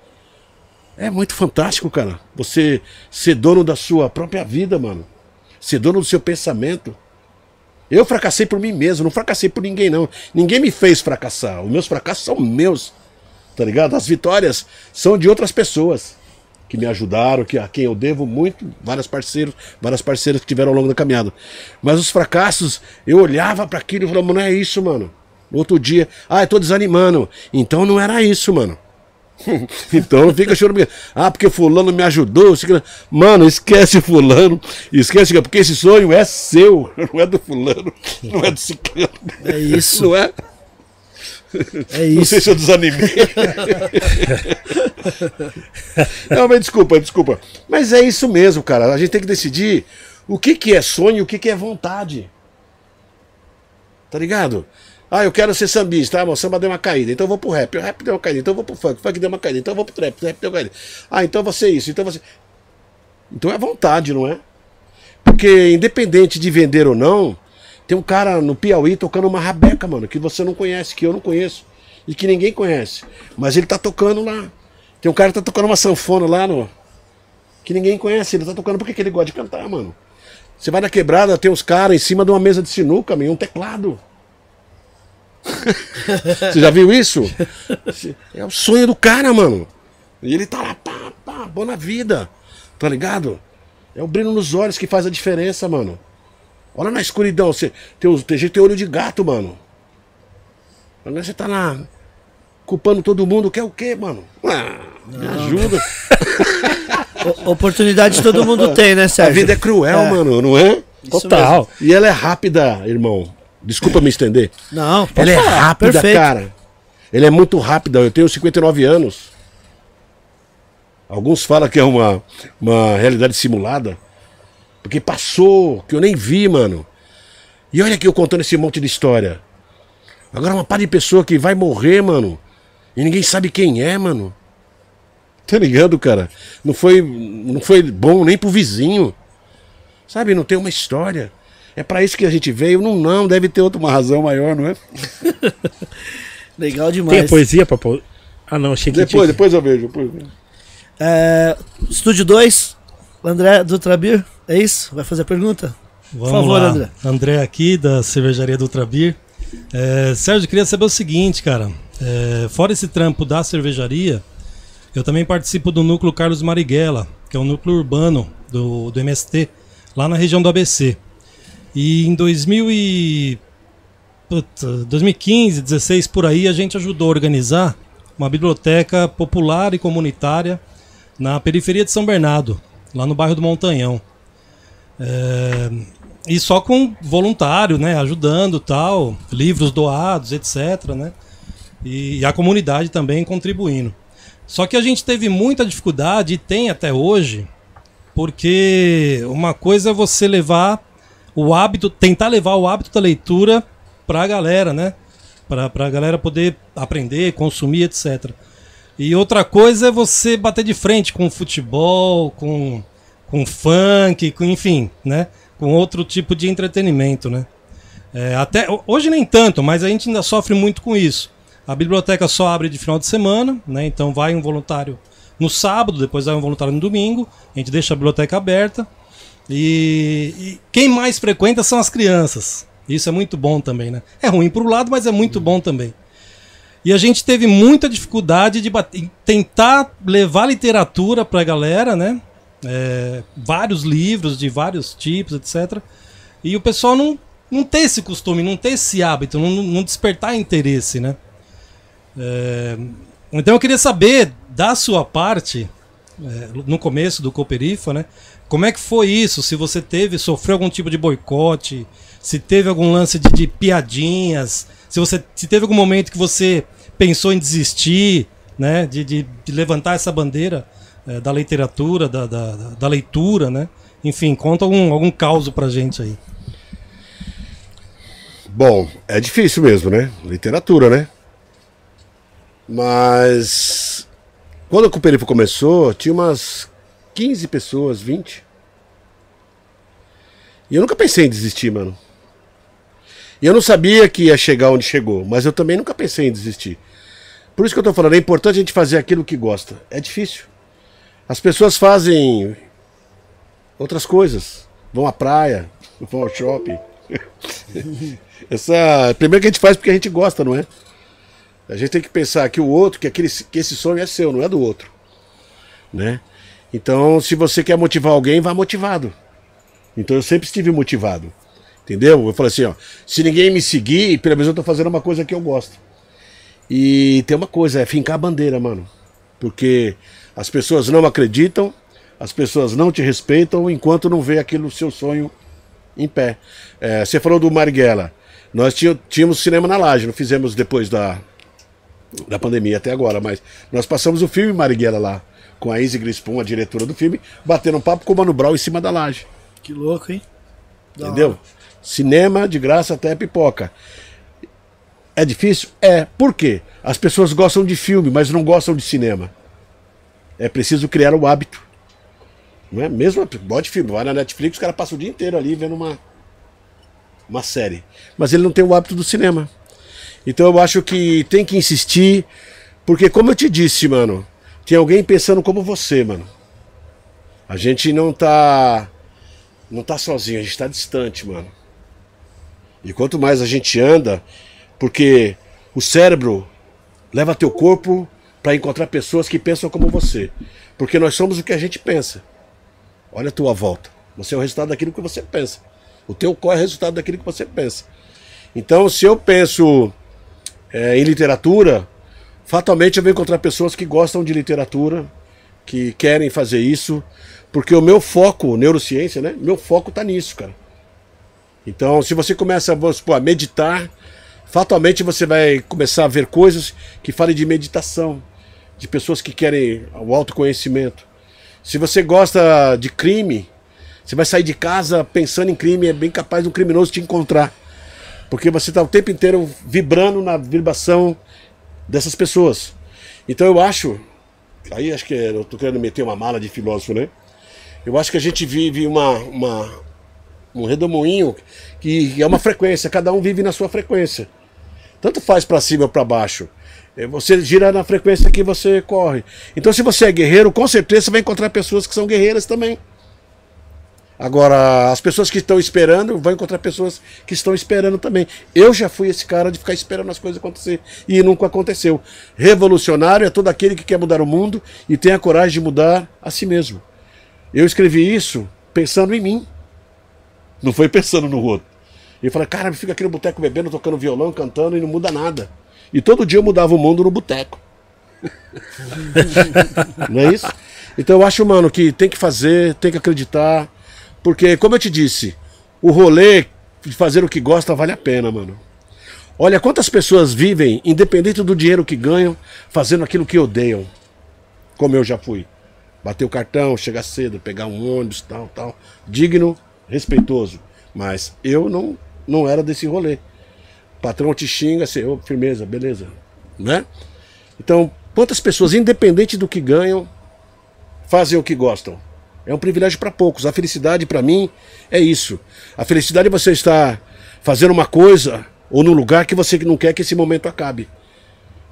é muito fantástico, cara. Você ser dono da sua própria vida, mano. Ser dono do seu pensamento. Eu fracassei por mim mesmo, não fracassei por ninguém, não. Ninguém me fez fracassar. Os meus fracassos são meus. Tá ligado? As vitórias são de outras pessoas que me ajudaram, que a quem eu devo muito, vários parceiros, várias parceiras que tiveram ao longo da caminhada. Mas os fracassos, eu olhava para aquilo e falava, "Mano, não é isso, mano. No outro dia, ah, eu tô desanimando. Então não era isso, mano. [laughs] então não fica chorando. Ah, porque fulano me ajudou. Mano, esquece fulano. Esquece, porque esse sonho é seu, [laughs] não é do fulano, não é do ciclano. É isso. Não é? É Não isso. sei se eu desanimei. [laughs] Não, mas desculpa, desculpa. Mas é isso mesmo, cara. A gente tem que decidir o que, que é sonho e o que, que é vontade. Tá ligado? Ah, eu quero ser sambista. Ah, o samba deu uma caída, então eu vou pro rap. O rap deu uma caída, então eu vou pro funk. O funk deu uma caída, então eu vou pro trap. O trap deu uma caída. Ah, então você isso, então você. Então é vontade, não é? Porque independente de vender ou não, tem um cara no Piauí tocando uma rabeca, mano, que você não conhece, que eu não conheço. E que ninguém conhece. Mas ele tá tocando lá. Tem um cara que tá tocando uma sanfona lá no. Que ninguém conhece. Ele tá tocando porque que ele gosta de cantar, mano. Você vai na quebrada, tem uns caras em cima de uma mesa de sinuca, meu, um teclado. [laughs] Você já viu isso? É o sonho do cara, mano. E ele tá lá, pá, pá, boa na vida. Tá ligado? É o brilho nos olhos que faz a diferença, mano. Olha na escuridão, você tem, tem gente tem olho de gato, mano. Agora você tá lá culpando todo mundo, quer o quê, mano? Ah, me ajuda. [laughs] O- Oportunidade todo mundo tem, né, A Sérgio? vida é cruel, É. mano, não é? Total. E ela é rápida, irmão. Desculpa me estender. Não, Ela é falar, rápida, perfeito. cara. Ela é muito rápida. Eu tenho 59 anos. Alguns falam que é uma, uma realidade simulada. Porque passou, que eu nem vi, mano. E olha aqui eu contando esse monte de história. Agora uma par de pessoa que vai morrer, mano. E ninguém sabe quem é, mano. Tá ligado, cara? Não foi, não foi bom nem pro vizinho. Sabe, não tem uma história. É pra isso que a gente veio. Não, não, deve ter outra uma razão maior, não é? [laughs] Legal Tem demais. a poesia pra pôr? Ah, não, achei que Depois, tinha... depois eu vejo. Depois eu vejo. É, estúdio 2, André do Trabir, é isso? Vai fazer a pergunta? Vamos favor, lá. André. André aqui, da cervejaria do Trabir. É, Sérgio, queria saber o seguinte, cara. É, fora esse trampo da cervejaria, eu também participo do núcleo Carlos Marighella, que é um núcleo urbano do, do MST, lá na região do ABC. E em 2000 e... puta, 2015, 16 por aí, a gente ajudou a organizar uma biblioteca popular e comunitária na periferia de São Bernardo, lá no bairro do Montanhão. É, e só com voluntário, né, ajudando tal, livros doados, etc, né? e a comunidade também contribuindo. Só que a gente teve muita dificuldade, e tem até hoje, porque uma coisa é você levar o hábito, tentar levar o hábito da leitura para a galera, né? Para a galera poder aprender, consumir, etc. E outra coisa é você bater de frente com futebol, com, com funk, com, enfim, né? Com outro tipo de entretenimento, né? É, até, hoje nem tanto, mas a gente ainda sofre muito com isso. A biblioteca só abre de final de semana, né? Então vai um voluntário no sábado, depois vai um voluntário no domingo. A gente deixa a biblioteca aberta. E, e quem mais frequenta são as crianças. Isso é muito bom também, né? É ruim por um lado, mas é muito bom também. E a gente teve muita dificuldade de bater, tentar levar literatura para a galera, né? É, vários livros de vários tipos, etc. E o pessoal não, não ter esse costume, não ter esse hábito, não, não despertar interesse, né? É, então eu queria saber da sua parte, é, no começo do Cooperifa, né? Como é que foi isso? Se você teve, sofreu algum tipo de boicote, se teve algum lance de, de piadinhas, se você se teve algum momento que você pensou em desistir, né? De, de, de levantar essa bandeira é, da literatura, da, da, da, leitura, né? Enfim, conta algum, algum caos pra gente aí. Bom, é difícil mesmo, né? Literatura, né? Mas quando o Cooperifa começou, tinha umas 15 pessoas, 20. E eu nunca pensei em desistir, mano. E eu não sabia que ia chegar onde chegou, mas eu também nunca pensei em desistir. Por isso que eu tô falando, é importante a gente fazer aquilo que gosta. É difícil. As pessoas fazem outras coisas. Vão à praia, [laughs] vão ao shopping. [laughs] Essa, primeiro que a gente faz porque a gente gosta, não é? A gente tem que pensar que o outro, que, aquele, que esse sonho é seu, não é do outro. Né? Então, se você quer motivar alguém, vá motivado. Então eu sempre estive motivado. Entendeu? Eu falei assim, ó, se ninguém me seguir, pelo menos eu tô fazendo uma coisa que eu gosto. E tem uma coisa, é fincar a bandeira, mano. Porque as pessoas não acreditam, as pessoas não te respeitam enquanto não vê aquilo seu sonho em pé. É, você falou do Marighella. Nós tínhamos cinema na laje, não fizemos depois da, da pandemia até agora, mas nós passamos o filme Marighella lá, com a Izzy Grispon, a diretora do filme, batendo um papo com o Mano Brown em cima da laje. Que louco, hein? Entendeu? Cinema de graça até pipoca. É difícil? É. Por quê? As pessoas gostam de filme, mas não gostam de cinema. É preciso criar o hábito. Não é? Mesmo bote filme, vai na Netflix, o cara passa o dia inteiro ali vendo uma, uma série. Mas ele não tem o hábito do cinema. Então eu acho que tem que insistir, porque como eu te disse, mano, tem alguém pensando como você, mano. A gente não tá não tá sozinho, a gente tá distante, mano. E quanto mais a gente anda, porque o cérebro leva teu corpo para encontrar pessoas que pensam como você. Porque nós somos o que a gente pensa. Olha a tua volta. Você é o resultado daquilo que você pensa. O teu corpo é resultado daquilo que você pensa. Então, se eu penso é, em literatura, fatalmente eu vou encontrar pessoas que gostam de literatura, que querem fazer isso, porque o meu foco, neurociência, né? Meu foco tá nisso, cara. Então, se você começa supor, a meditar, fatalmente você vai começar a ver coisas que falem de meditação, de pessoas que querem o autoconhecimento. Se você gosta de crime, você vai sair de casa pensando em crime, é bem capaz um criminoso te encontrar. Porque você está o tempo inteiro vibrando na vibração dessas pessoas. Então eu acho, aí acho que eu estou querendo meter uma mala de filósofo, né? Eu acho que a gente vive uma, uma um redemoinho que é uma frequência, cada um vive na sua frequência. Tanto faz para cima ou para baixo. É, você gira na frequência que você corre. Então, se você é guerreiro, com certeza você vai encontrar pessoas que são guerreiras também. Agora, as pessoas que estão esperando vão encontrar pessoas que estão esperando também. Eu já fui esse cara de ficar esperando as coisas acontecer e nunca aconteceu. Revolucionário é todo aquele que quer mudar o mundo e tem a coragem de mudar a si mesmo. Eu escrevi isso pensando em mim. Não foi pensando no outro. E falei, cara, fica aqui no boteco bebendo, tocando violão, cantando e não muda nada. E todo dia eu mudava o mundo no boteco. [laughs] não é isso? Então eu acho, mano, que tem que fazer, tem que acreditar porque, como eu te disse, o rolê de fazer o que gosta vale a pena, mano. Olha quantas pessoas vivem, independente do dinheiro que ganham, fazendo aquilo que odeiam. Como eu já fui. Bater o cartão, chegar cedo, pegar um ônibus, tal, tal. Digno, respeitoso. Mas eu não, não era desse rolê. Patrão te xinga, assim, ô, firmeza, beleza. Né? Então, quantas pessoas, independente do que ganham, fazem o que gostam? É um privilégio para poucos. A felicidade, para mim, é isso. A felicidade é você estar fazendo uma coisa ou num lugar que você não quer que esse momento acabe.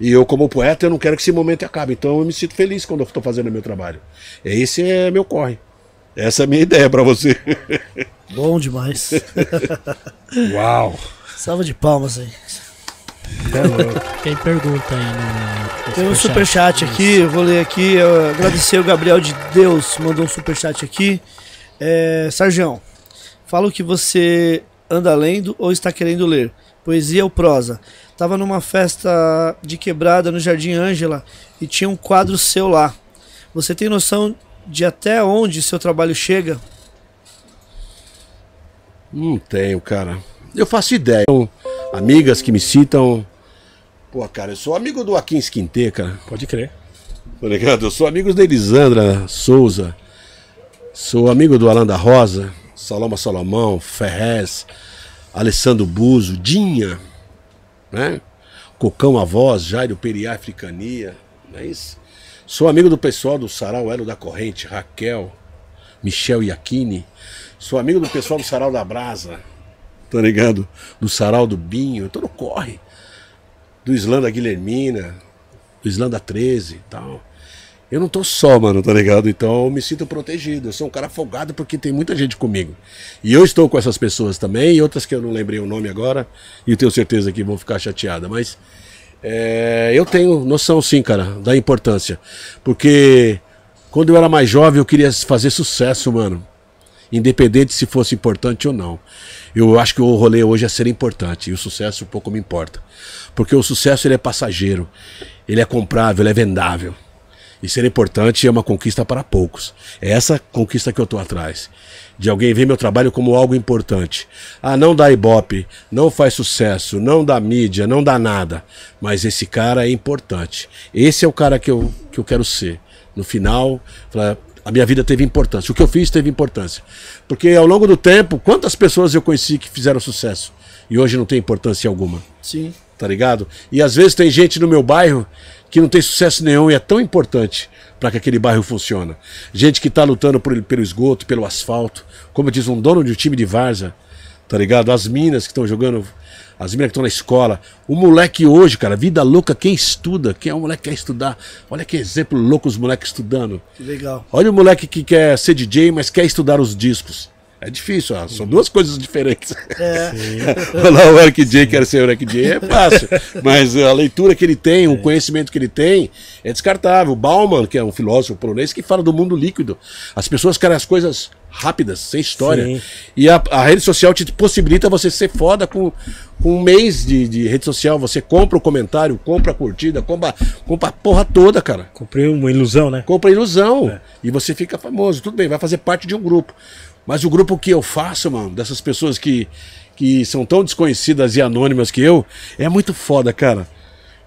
E eu, como poeta, eu não quero que esse momento acabe. Então eu me sinto feliz quando eu estou fazendo o meu trabalho. Esse é meu corre. Essa é a minha ideia para você. [laughs] Bom demais. Uau! Salva de palmas aí. [laughs] Tem pergunta aí no, no Tem um superchat aqui, eu vou ler aqui. Eu agradecer o Gabriel de Deus, mandou um superchat aqui. É, Sargião, fala o que você anda lendo ou está querendo ler. Poesia ou prosa? Tava numa festa de quebrada no Jardim Ângela e tinha um quadro seu lá. Você tem noção de até onde seu trabalho chega? Não tenho, cara. Eu faço ideia. Então, amigas que me citam. Pô, cara, eu sou amigo do Akin Quintê, cara. Pode crer. Tá ligado? Eu sou amigo da Elisandra Souza. Sou amigo do Alan da Rosa, Saloma Salomão, Ferrez, Alessandro Buzo, Dinha, né? Cocão Avoz, Jairo Periá Africania. Não é isso? Sou amigo do pessoal do Sarau Elo da Corrente, Raquel, Michel Iacchini. Sou amigo do pessoal do Sarau da Brasa, tá ligado? Do Sarau do Binho, todo corre. Do Islã da Guilhermina, do Islã da 13 e tal. Eu não tô só, mano, tá ligado? Então eu me sinto protegido. Eu sou um cara folgado porque tem muita gente comigo. E eu estou com essas pessoas também, e outras que eu não lembrei o nome agora, e tenho certeza que vão ficar chateadas. Mas é, eu tenho noção, sim, cara, da importância. Porque quando eu era mais jovem, eu queria fazer sucesso, mano. Independente se fosse importante ou não. Eu acho que o rolê hoje é ser importante. E o sucesso pouco me importa. Porque o sucesso ele é passageiro. Ele é comprável, ele é vendável. E ser importante é uma conquista para poucos. É essa conquista que eu estou atrás. De alguém ver meu trabalho como algo importante. Ah, não dá ibope, não faz sucesso, não dá mídia, não dá nada. Mas esse cara é importante. Esse é o cara que eu, que eu quero ser. No final, a minha vida teve importância. O que eu fiz teve importância. Porque ao longo do tempo, quantas pessoas eu conheci que fizeram sucesso e hoje não tem importância alguma? Sim. Tá ligado? E às vezes tem gente no meu bairro que não tem sucesso nenhum e é tão importante para que aquele bairro funcione. Gente que está lutando por, pelo esgoto, pelo asfalto, como diz um dono de um time de Varza, tá ligado? As minas que estão jogando, as minas que estão na escola. O moleque hoje, cara, vida louca, quem estuda, quem é um moleque que quer estudar. Olha que exemplo louco os moleques estudando. Que legal. Olha o moleque que quer ser DJ, mas quer estudar os discos. É difícil, ó. são duas coisas diferentes. É. [laughs] O Eric J quer ser o Eric J é fácil, mas a leitura que ele tem, o conhecimento que ele tem é descartável. Bauman, que é um filósofo polonês, que fala do mundo líquido. As pessoas querem as coisas rápidas, sem história. Sim. E a, a rede social te possibilita você ser foda com, com um mês de, de rede social. Você compra o comentário, compra a curtida, compra, compra a porra toda, cara. Comprei uma ilusão, né? Compra ilusão. É. E você fica famoso. Tudo bem, vai fazer parte de um grupo. Mas o grupo que eu faço, mano, dessas pessoas que, que são tão desconhecidas e anônimas que eu, é muito foda, cara.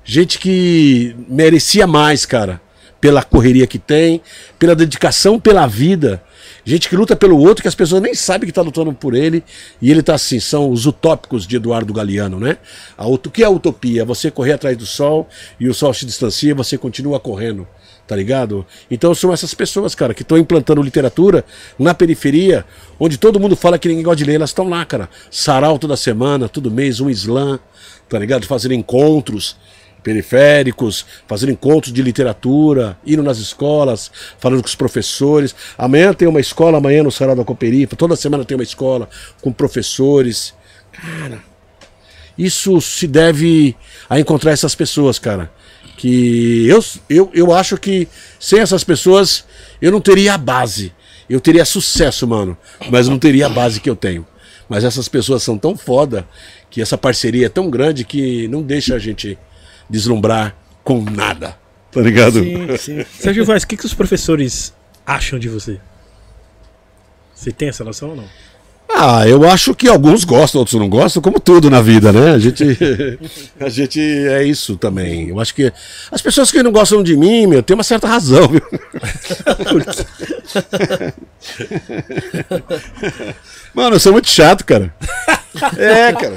Gente que merecia mais, cara. Pela correria que tem, pela dedicação pela vida. Gente que luta pelo outro, que as pessoas nem sabem que tá lutando por ele. E ele tá assim, são os utópicos de Eduardo Galeano, né? A, o que é a utopia? Você correr atrás do sol e o sol se distancia, você continua correndo tá ligado? Então são essas pessoas, cara, que estão implantando literatura na periferia, onde todo mundo fala que ninguém gosta de ler, elas estão lá, cara. Sarau toda semana, todo mês, um slam, tá ligado? Fazendo encontros periféricos, fazendo encontros de literatura, indo nas escolas, falando com os professores. Amanhã tem uma escola, amanhã no Sarau da Cooperifa, toda semana tem uma escola com professores. Cara, isso se deve a encontrar essas pessoas, cara. Que eu, eu, eu acho que sem essas pessoas eu não teria a base. Eu teria sucesso, mano, mas não teria a base que eu tenho. Mas essas pessoas são tão foda que essa parceria é tão grande que não deixa a gente deslumbrar com nada. Tá ligado? Sim, sim. Sérgio Vaz, o que, que os professores acham de você? Você tem essa noção ou não? Ah, eu acho que alguns gostam, outros não gostam, como tudo na vida, né? A gente, [laughs] a gente é isso também. Eu acho que as pessoas que não gostam de mim, meu, tem uma certa razão, viu? [laughs] Mano, eu sou muito chato, cara. É, cara.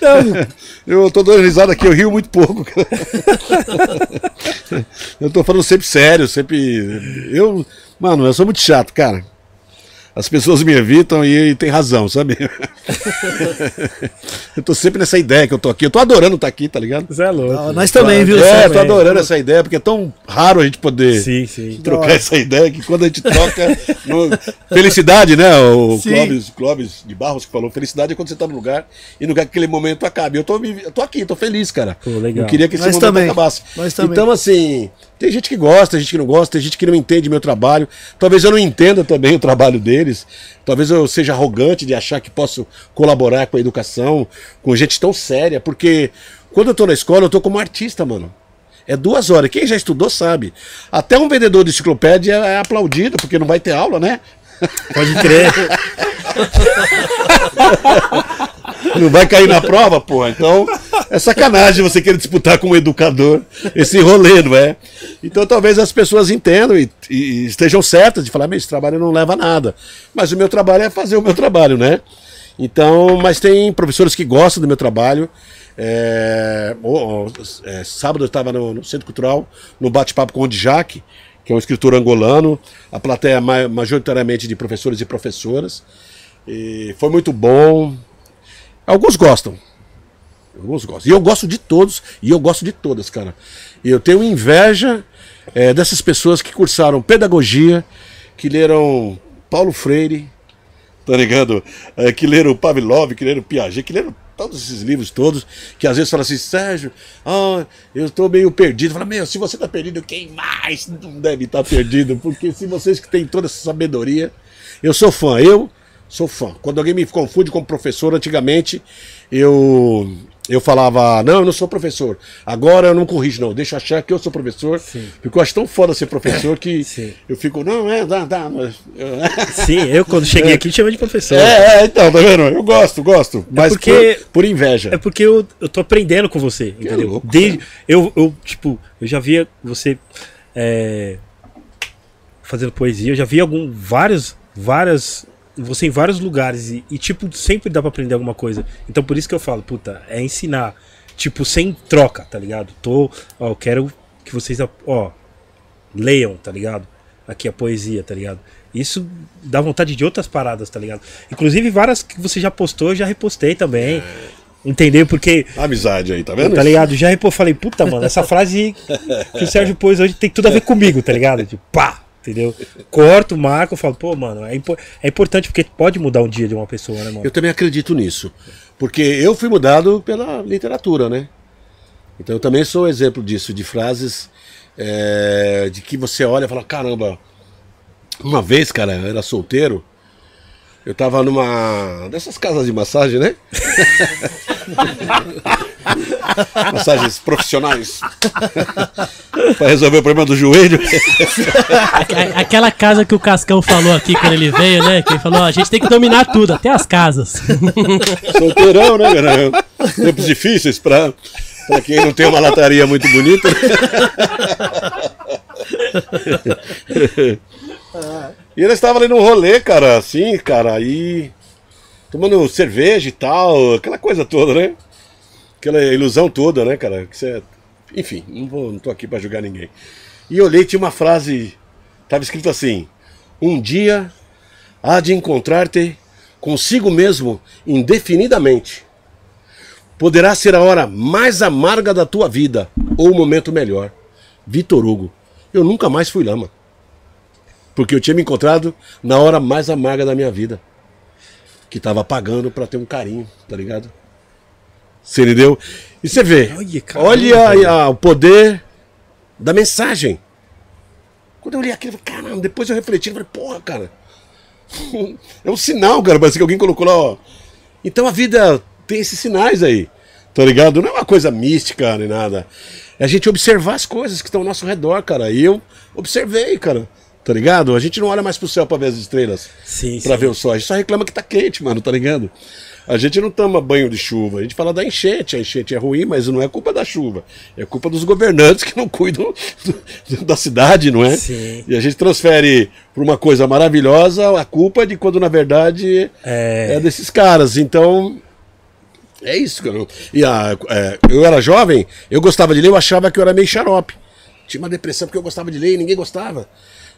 Não, eu tô dando risada aqui, eu rio muito pouco, cara. Eu tô falando sempre sério, sempre. Eu, mano, eu sou muito chato, cara. As pessoas me evitam e, e tem razão, sabe? [laughs] eu tô sempre nessa ideia que eu tô aqui. Eu tô adorando estar aqui, tá ligado? Zé é louco. Ah, nós também, viu? É, tô adorando essa ideia, porque é tão raro a gente poder Sim, sim. trocar essa ideia que quando a gente troca. [laughs] no- Felicidade, né? O. Clóvis, Clóvis de Barros que falou: felicidade é quando você tá no lugar e não quer que aquele momento acabe. Eu tô, eu tô aqui, tô feliz, cara. Pô, legal. Eu queria que esse Nós momento também. acabasse. Nós também. Então, assim, tem gente que gosta, tem gente que não gosta, tem gente que não entende meu trabalho. Talvez eu não entenda também o trabalho deles. Talvez eu seja arrogante de achar que posso colaborar com a educação, com gente tão séria, porque quando eu tô na escola, eu tô como artista, mano. É duas horas. Quem já estudou sabe. Até um vendedor de enciclopédia é aplaudido, porque não vai ter aula, né? Pode crer. [laughs] Não vai cair na prova, porra. Então, é sacanagem você querer disputar com um educador esse rolê, não é? Então, talvez as pessoas entendam e, e estejam certas de falar, meu, esse trabalho não leva a nada. Mas o meu trabalho é fazer o meu trabalho, né? Então, mas tem professores que gostam do meu trabalho. É, é, sábado eu estava no, no Centro Cultural, no bate-papo com o Djac, que é um escritor angolano. A plateia ma- majoritariamente de professores e professoras. E foi muito bom. Alguns gostam. Alguns gostam. E eu gosto de todos, e eu gosto de todas, cara. E eu tenho inveja eh, dessas pessoas que cursaram pedagogia, que leram Paulo Freire, tá ligado? Eh, que leram Pavlov, que leram Piaget, que leram todos esses livros todos, que às vezes falam assim, Sérgio, ah, eu estou meio perdido. Fala, meu, se você tá perdido, quem mais não deve estar perdido? Porque se vocês que têm toda essa sabedoria, eu sou fã, eu sou fã. Quando alguém me confunde com professor, antigamente eu eu falava, não, eu não sou professor. Agora eu não corrijo, não. Deixa eu achar que eu sou professor. Porque eu acho tão foda ser professor que [laughs] Sim. eu fico, não, é, dá, dá. mas- [laughs] Sim, eu quando cheguei aqui te chamei de professor. É, é, então, tá vendo? Eu gosto, gosto. Mas porque- por, por inveja. É porque eu, eu tô aprendendo com você, entendeu? louco, Desde, eu, eu, tipo, eu já via você é, fazendo poesia, eu já vi algum, vários, várias, você em vários lugares e, e, tipo, sempre dá pra aprender alguma coisa. Então por isso que eu falo, puta, é ensinar, tipo, sem troca, tá ligado? Tô, ó, eu quero que vocês, ó, leiam, tá ligado? Aqui a poesia, tá ligado? Isso dá vontade de outras paradas, tá ligado? Inclusive várias que você já postou, eu já repostei também. Entendeu? Porque Amizade aí, tá vendo? Tá ligado? Já repô, falei, puta, mano, essa frase [laughs] que o Sérgio pôs hoje tem tudo a ver comigo, tá ligado? Tipo, pá, entendeu? Corto, marco, falo, pô, mano, é, impo- é importante porque pode mudar o dia de uma pessoa, né, mano? Eu também acredito nisso. Porque eu fui mudado pela literatura, né? Então eu também sou exemplo disso, de frases é, de que você olha e fala, caramba, uma vez, cara, eu era solteiro, eu tava numa dessas casas de massagem, né? [laughs] [laughs] Massagens profissionais para resolver o problema do joelho. Aquela casa que o Cascão falou aqui quando ele veio, né? Que ele falou, a gente tem que dominar tudo, até as casas. [laughs] Solteirão, né, cara? Tempos difíceis pra, pra quem não tem uma lataria muito bonita. e eles estavam ali num rolê, cara, assim, cara, aí. Tomando cerveja e tal, aquela coisa toda, né? Aquela ilusão toda, né, cara? Que você... Enfim, não, vou, não tô aqui pra julgar ninguém. E eu olhei, tinha uma frase, tava escrito assim: Um dia há de encontrar-te consigo mesmo indefinidamente. Poderá ser a hora mais amarga da tua vida ou o momento melhor. Vitor Hugo. Eu nunca mais fui lama. Porque eu tinha me encontrado na hora mais amarga da minha vida. Que tava pagando pra ter um carinho, tá ligado? Você entendeu? E você vê, Olha, caramba, olha velho. a- o poder da mensagem. Quando eu olhei aquilo, eu falei, caramba, depois eu refleti, eu falei, porra, cara. [laughs] É um sinal, cara. Parece que alguém colocou lá, ó. Então a vida tem esses sinais aí. Tá ligado? Não é uma coisa mística nem nada. É a gente observar as coisas que estão ao nosso redor, cara. E eu observei, cara. Tá ligado? A gente não olha mais pro céu pra ver as estrelas, Sim, pra sim. ver o sol. A gente só reclama que tá quente, mano, tá ligado? A gente não toma banho de chuva, a gente fala da enchente. A enchente é ruim, mas não é culpa da chuva. É culpa dos governantes que não cuidam do- da cidade, não é? Sim. E a gente transfere pra uma coisa maravilhosa a culpa de quando na verdade É. é desses caras. Então, é isso, cara. E a, é, eu era jovem, eu gostava de ler, eu achava que eu era meio xarope. Tinha uma depressão porque eu gostava de ler e ninguém gostava.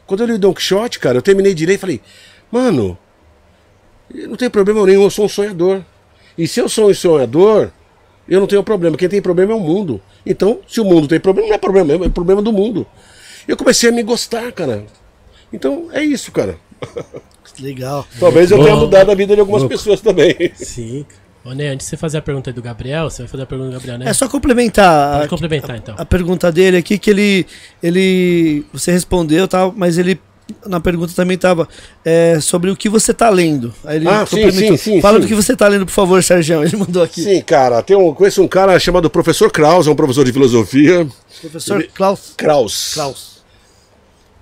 Quando eu li o Don Quixote, cara, eu terminei de ler e falei, mano, não tem problema nenhum, eu sou um sonhador. E se eu sou um sonhador, eu não tenho problema. Quem tem problema é o mundo. Então, se o mundo tem problema, não é problema é problema do mundo. Eu comecei a me gostar, cara. Então, é isso, cara. [laughs] Legal. Talvez eu tenha mudado a vida de algumas Louco. pessoas também. Sim. Ô, Ney, antes de você fazer a pergunta aí do Gabriel, você vai fazer a pergunta do Gabriel, né? É só complementar. Pode a- complementar, então. A pergunta dele aqui que ele ele você respondeu, tá? Mas ele na pergunta também tava é, sobre o que você tá lendo. Aí ele Ah, sim, sim, sim, Fala sim. do que você tá lendo, por favor, Sérgio. [laughs] Ele mandou aqui. Sim, cara, tem um, conheço um cara chamado Professor Kraus, é um professor de filosofia. Professor Ele- Klaus. Kraus. Klaus.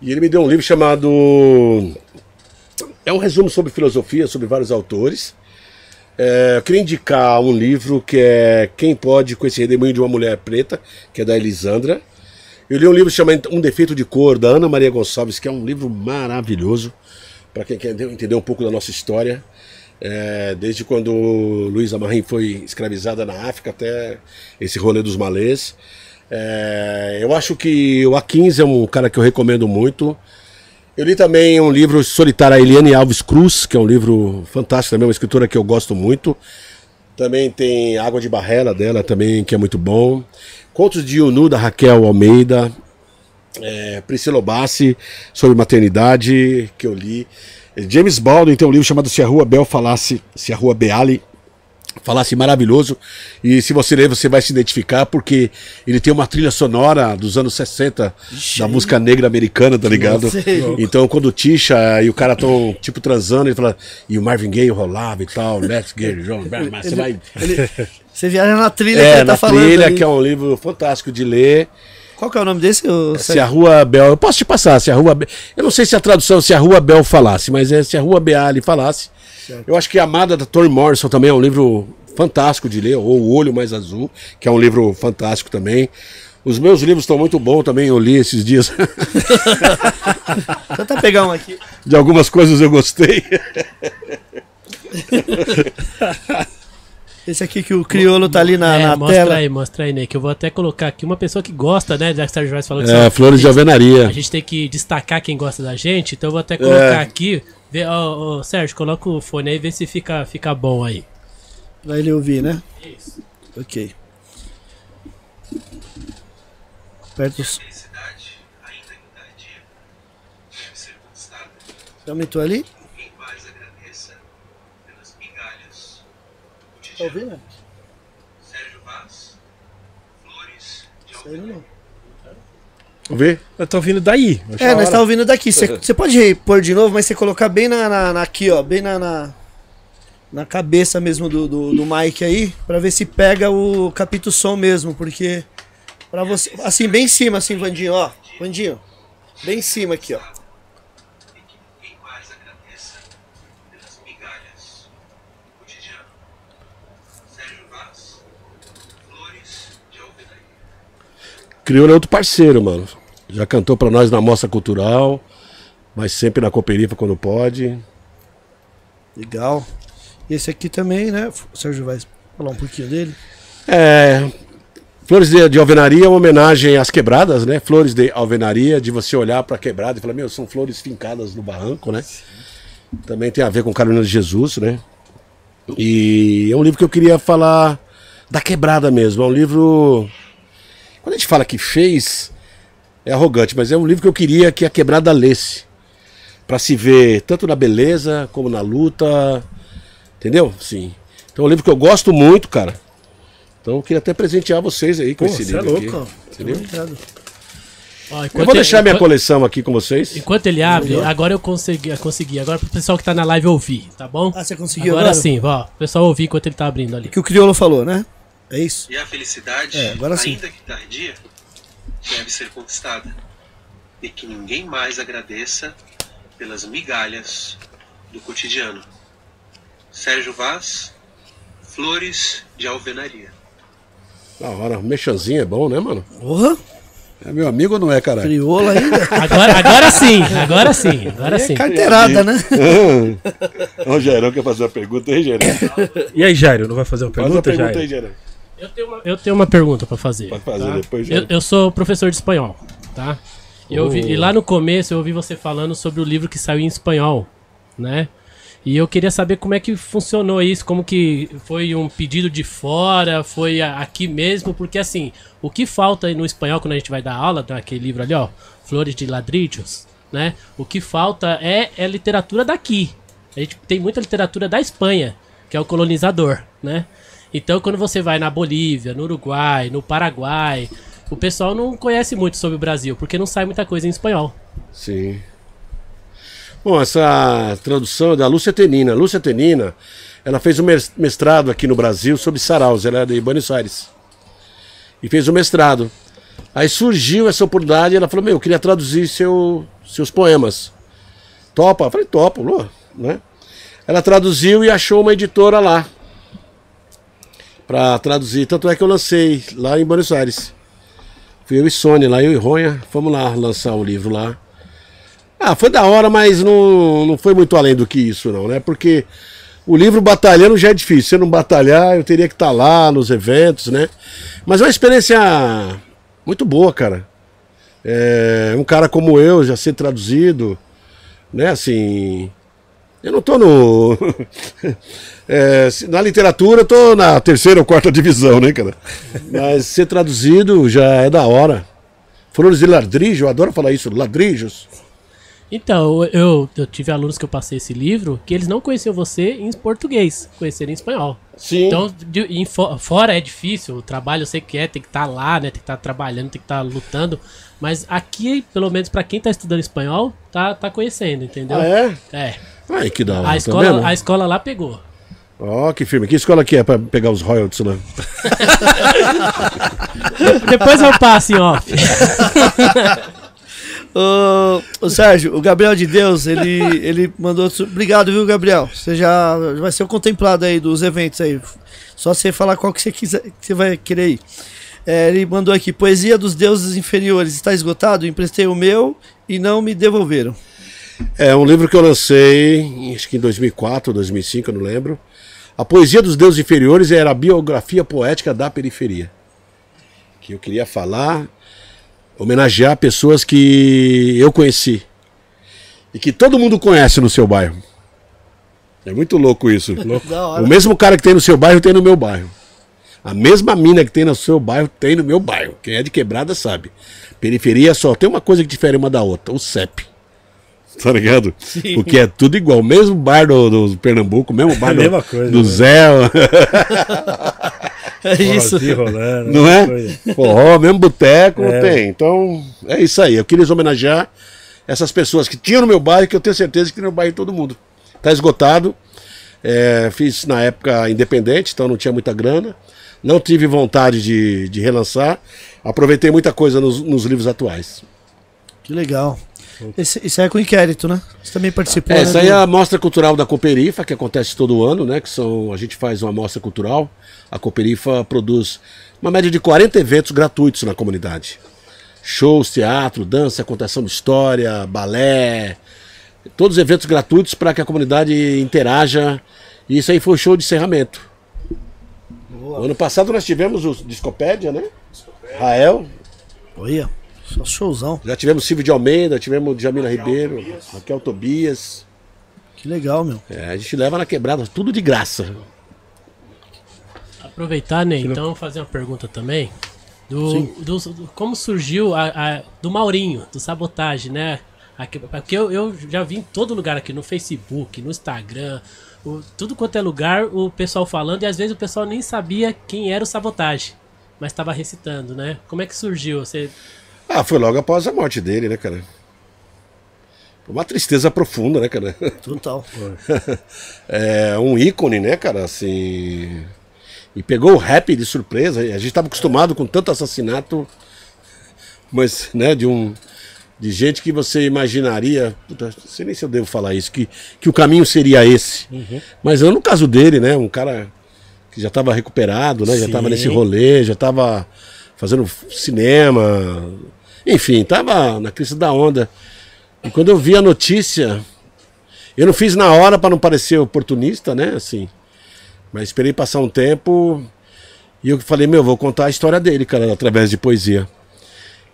E ele me deu um livro chamado. É um resumo sobre filosofia, sobre vários autores. É, eu queria indicar um livro que é Quem Pode com esse redemoinho de uma mulher preta, que é da Elisandra. Eu li um livro chamado Um Defeito de Cor, da Ana Maria Gonçalves, que é um livro maravilhoso, para quem quer entender um pouco da nossa história. É, desde quando Luísa Marim foi escravizada na África até esse rolê dos malês. É, eu acho que o A15 é um cara que eu recomendo muito. Eu li também um livro solitário, a Eliane Alves Cruz, que é um livro fantástico também, uma escritora que eu gosto muito. Também tem Água de Barrela dela também, que é muito bom. Contos de Yunu, da Raquel Almeida. É, Priscila Bassi, sobre maternidade, que eu li. James Baldwin tem um livro chamado Se a Rua Bel Falasse, Se a Rua Beale Falasse maravilhoso. E se você ler, você vai se identificar, porque ele tem uma trilha sonora dos anos 60 da música negra americana, tá ligado? Então, quando o Tisha e o cara estão, tipo, transando, ele fala, e o Marvin Gaye rolava e tal, let's get. Mas Você vai. Ele- você viaja na trilha que É, ele tá na falando. trilha, ali. que é um livro fantástico de ler. Qual que é o nome desse? Se a? Rua Bel. Eu posso te passar, se a Rua Bel. Eu não sei se a tradução se a Rua Bel falasse, mas é se a Rua Beale falasse. Eu acho que a Amada da Toni Morrison também é um livro fantástico de ler, ou O Olho Mais Azul, que é um livro fantástico também. Os meus livros estão muito bons também, eu li esses dias. Tenta pegar um aqui. de algumas coisas eu gostei. Esse aqui que o crioulo tá ali na, É, na mostra tela. aí, mostra aí, Ney, que eu vou até colocar aqui uma pessoa que gosta, né? Já que Sérgio Vaz falou que É, só- Flores de a Alvenaria. gente tem que destacar quem gosta da gente, então eu vou até colocar É. aqui. Vê, ó, ó, Sérgio, coloca o fone aí e vê se fica, fica bom aí. Pra ele ouvir, né? Ok. Aperta os. Já aumentou ali? Tá ouvindo? Saindo não. Vamos ver? Eu tô ouvindo daí. É, nós tá ouvindo daqui. Você [laughs] pode repor de novo, mas você colocar bem na, na- na- aqui, ó, bem na, na, na cabeça mesmo do, do, do Mike aí, pra ver se pega o capítulo som mesmo, porque para você, assim bem em cima, assim, Vandinho, ó, Vandinho, bem em cima aqui, ó. Crioulo é outro parceiro, mano. Já cantou pra nós na Mostra Cultural, mas sempre na Cooperifa quando pode. Legal. Esse aqui também, né? O Sérgio vai falar um pouquinho dele. É, Flores de, de Alvenaria é uma homenagem às quebradas, né? Flores de Alvenaria, de você olhar pra quebrada e falar, meu, são flores fincadas no barranco, né? Também tem a ver com Carolina de Jesus, né? E é um livro que eu queria falar da quebrada mesmo. É um livro. Quando a gente fala que fez, é arrogante, mas é um livro que eu queria que a quebrada lesse. Pra se ver tanto na beleza como na luta. Entendeu? Sim. Então é um livro que eu gosto muito, cara. Então eu queria até presentear vocês aí com Pô, esse é livro. louco. aqui, entendeu? Ó, Eu vou deixar ele- minha enquanto- coleção aqui com vocês. Enquanto ele abre, agora eu consegui, eu consegui. Agora pro pessoal que tá na live ouvir, tá bom? Ah, você conseguiu Agora agora? sim, ó. O pessoal ouvir enquanto ele tá abrindo ali. Que o crioulo falou, né? É isso? E a felicidade, É, agora sim. ainda que tardia, deve ser conquistada. e que ninguém mais agradeça pelas migalhas do cotidiano. Sérgio Vaz, Flores de Alvenaria. Da hora. Mexanzinho é bom, né, mano? Porra, É meu amigo ou não é, caralho? crioula ainda. [laughs] Agora, agora sim, agora sim, agora sim. Carteirada, né? [laughs] o Jairão quer fazer uma pergunta aí, Jairão? E aí, Jairo, não vai fazer uma Faz uma pergunta, pergunta Jairo? aí, Jairão. Eu tenho uma, eu tenho uma pergunta pra fazer. Pode fazer tá? depois, eu, eu sou professor de espanhol, tá? E, eu ouvi- e lá no começo eu ouvi você falando sobre o livro que saiu em espanhol, né? E eu queria saber como é que funcionou isso, como que foi um pedido de fora, foi aqui mesmo, porque assim, o que falta no espanhol quando a gente vai dar aula, daquele livro ali, ó, Flores de Ladrillos, né? O que falta é, é literatura daqui. A gente tem muita literatura da Espanha, que é o colonizador, né? Então, quando você vai na Bolívia, no Uruguai, no Paraguai, o pessoal não conhece muito sobre o Brasil, porque não sai muita coisa em espanhol. Sim. Bom, essa tradução é da Lúcia Tenina. Lúcia Tenina, ela fez um mes- mestrado aqui no Brasil sobre saraus, ela é de Buenos Aires. E fez o mestrado. Aí surgiu essa oportunidade e ela falou, meu, eu queria traduzir seu, seus poemas. Topa? Eu falei, topa, né? Ela traduziu e achou uma editora lá para traduzir. Tanto é que eu lancei lá em Buenos Aires. Fui eu e Sônia, lá eu e Ronha, fomos lá lançar o livro lá. Ah, foi da hora, mas não, não foi muito além do que isso, não, né? Porque o livro batalhando já é difícil. Se eu não batalhar, eu teria que estar lá nos eventos, né? Mas é uma experiência muito boa, cara. É, um cara como eu já ser traduzido, né? Assim. Eu não tô no. [laughs] É, na literatura eu tô na terceira ou quarta divisão, né, cara? Mas ser traduzido já é da hora. Flores de ladrilho, eu adoro falar isso, ladrilhos. Então, eu, eu tive alunos que eu passei esse livro que eles não conheciam você em português, conheceram em espanhol. Sim. Então, de- em fo- fora é difícil, o trabalho eu sei que é, tem que estar lá, né? Tem que estar trabalhando, tem que estar lutando. Mas aqui, pelo menos pra quem tá estudando espanhol, tá, tá conhecendo, entendeu? Ah, é? É. Ai, que da hora. A tá escola, vendo? a escola lá pegou. Ó, que firme. Que escola que é pra pegar os royalties lá? [laughs] Depois eu passo em off. [laughs] Ô, ô, Sérgio, o Gabriel de Deus, ele, ele mandou. Obrigado, viu, Gabriel? Você já vai ser o contemplado aí dos eventos aí. Só você falar qual que você quiser, que você vai querer ir. É, ele mandou aqui: Poesia dos deuses inferiores está esgotado? Emprestei o meu e não me devolveram. É um livro que eu lancei, acho que em 2004 ou 2005, eu não lembro. A Poesia dos Deuses Inferiores era a biografia poética da periferia. Que eu queria falar, homenagear pessoas que eu conheci. E que todo mundo conhece no seu bairro. É muito louco isso. [laughs] O mesmo cara que tem no seu bairro tem no meu bairro. A mesma mina que tem no seu bairro tem no meu bairro. Quem é de quebrada sabe. Periferia só tem uma coisa que difere uma da outra: o CEP. [laughs] Tá ligado? Porque é tudo igual. O mesmo bar do, do Pernambuco, o mesmo bar É a do, mesma coisa, do né? Zé. [laughs] É isso. Rolando, Não é? coisa. Forró, mesmo boteco, É. tem. Então, é isso aí. Eu queria homenagear essas pessoas que tinham no meu bairro, que eu tenho certeza que tem no bairro de todo mundo. Tá esgotado. É, fiz na época independente, então não tinha muita grana. Não tive vontade de, de relançar. Aproveitei muita coisa nos, nos livros atuais. Que legal. Esse, isso aí é com inquérito, né? Você também participou. É, né, essa aí é a Mostra Cultural da Cooperifa, que acontece todo ano, né? Que são, a gente faz uma mostra cultural. A Cooperifa produz uma média de 40 eventos gratuitos na comunidade. Shows, teatro, dança, contação de história, balé. Todos os eventos gratuitos para que a comunidade interaja. E isso aí foi o show de encerramento. O ano passado nós tivemos o Discopédia, né? Rael. Olha, só showzão. Já tivemos Silvio de Almeida, tivemos Jamila Ribeiro, Raquel Tobias. Que legal, meu. É, a gente leva na quebrada, tudo de graça. Aproveitar, Ney, então fazer uma pergunta também. Do, do- do- como surgiu a, a- do Maurinho, do sabotagem, né? Aqui- Porque eu, eu já vi em todo lugar aqui, no Facebook, no Instagram, o- tudo quanto é lugar, o pessoal falando, e às vezes o pessoal nem sabia quem era o sabotagem, mas estava recitando, né? Como é que surgiu? Você Ah, foi logo após a morte dele, né, cara? Foi uma tristeza profunda, né, cara? Total. [laughs] É um ícone, né, cara? Assim. E pegou o rap de surpresa. A gente estava acostumado com tanto assassinato, mas, né, de um. de gente que você imaginaria, puta, não sei nem se eu devo falar isso, que, que o caminho seria esse. Mas eu no caso dele, né, um cara que já estava recuperado, né, já estava Sim. nesse rolê, já estava fazendo cinema, enfim, estava na crise da onda. E quando eu vi a notícia, eu não fiz na hora para não parecer oportunista, né, assim. Mas esperei passar um tempo e eu falei, meu, vou contar a história dele, cara, através de poesia.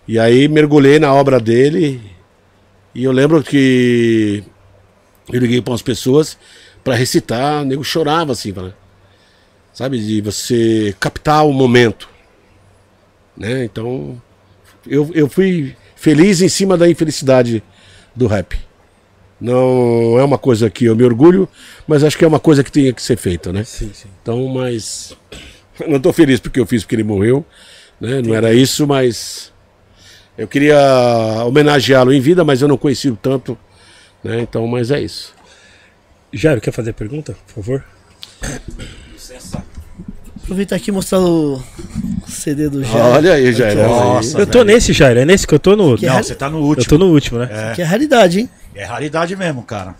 E aí mergulhei na obra dele e eu lembro que eu liguei para umas pessoas para recitar, o nego chorava assim, fala, sabe, de você captar o momento, né? Então eu, eu fui feliz em cima da infelicidade do rap. Não é uma coisa que eu me orgulho, mas acho que é uma coisa que tinha que ser feita, né? Sim, sim. Então, mas. Não estou feliz porque eu fiz porque ele morreu. Né? Não era isso, mas. Eu queria homenageá-lo em vida, mas eu não conheci o tanto. Né? Então, mas é isso. Jairo, quer fazer a pergunta, por favor? Aproveitar aqui e mostrar o CD do Jair. Olha aí, Jair. Aqui. Nossa, eu tô velho. nesse, Jairo. É nesse que eu tô no. Que Não, raro- você tá no Eu último. tô no último, né? Que é raridade, hein? É raridade mesmo, cara.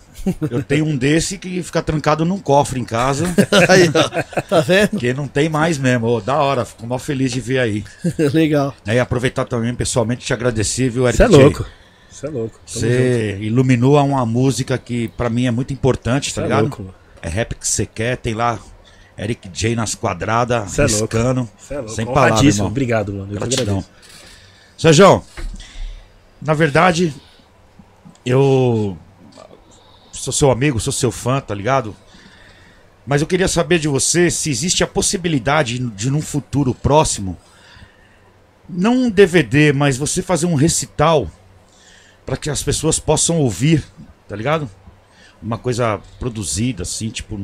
Eu tenho um desse que fica trancado num cofre em casa, [laughs] Aí, ó. Tá vendo? que não tem mais mesmo. Ô, da hora, fico mal feliz de ver aí. [laughs] Legal. E aproveitar também pessoalmente te agradecer, viu, Eric Você é J? louco. Você é louco. Você iluminou uma música que pra mim é muito importante, tá Cê é ligado? louco, mano. É rap que você quer, tem lá Eric J nas quadradas, Cê é riscando. É louco. Sem palavras, irmão. Obrigado, mano. Eu Gratidão. Sérgio, na verdade, eu sou seu amigo, sou seu fã, tá ligado? Mas eu queria saber de você se existe a possibilidade de, num futuro próximo, não um DVD, mas você fazer um recital para que as pessoas possam ouvir, tá ligado? Uma coisa produzida, assim, tipo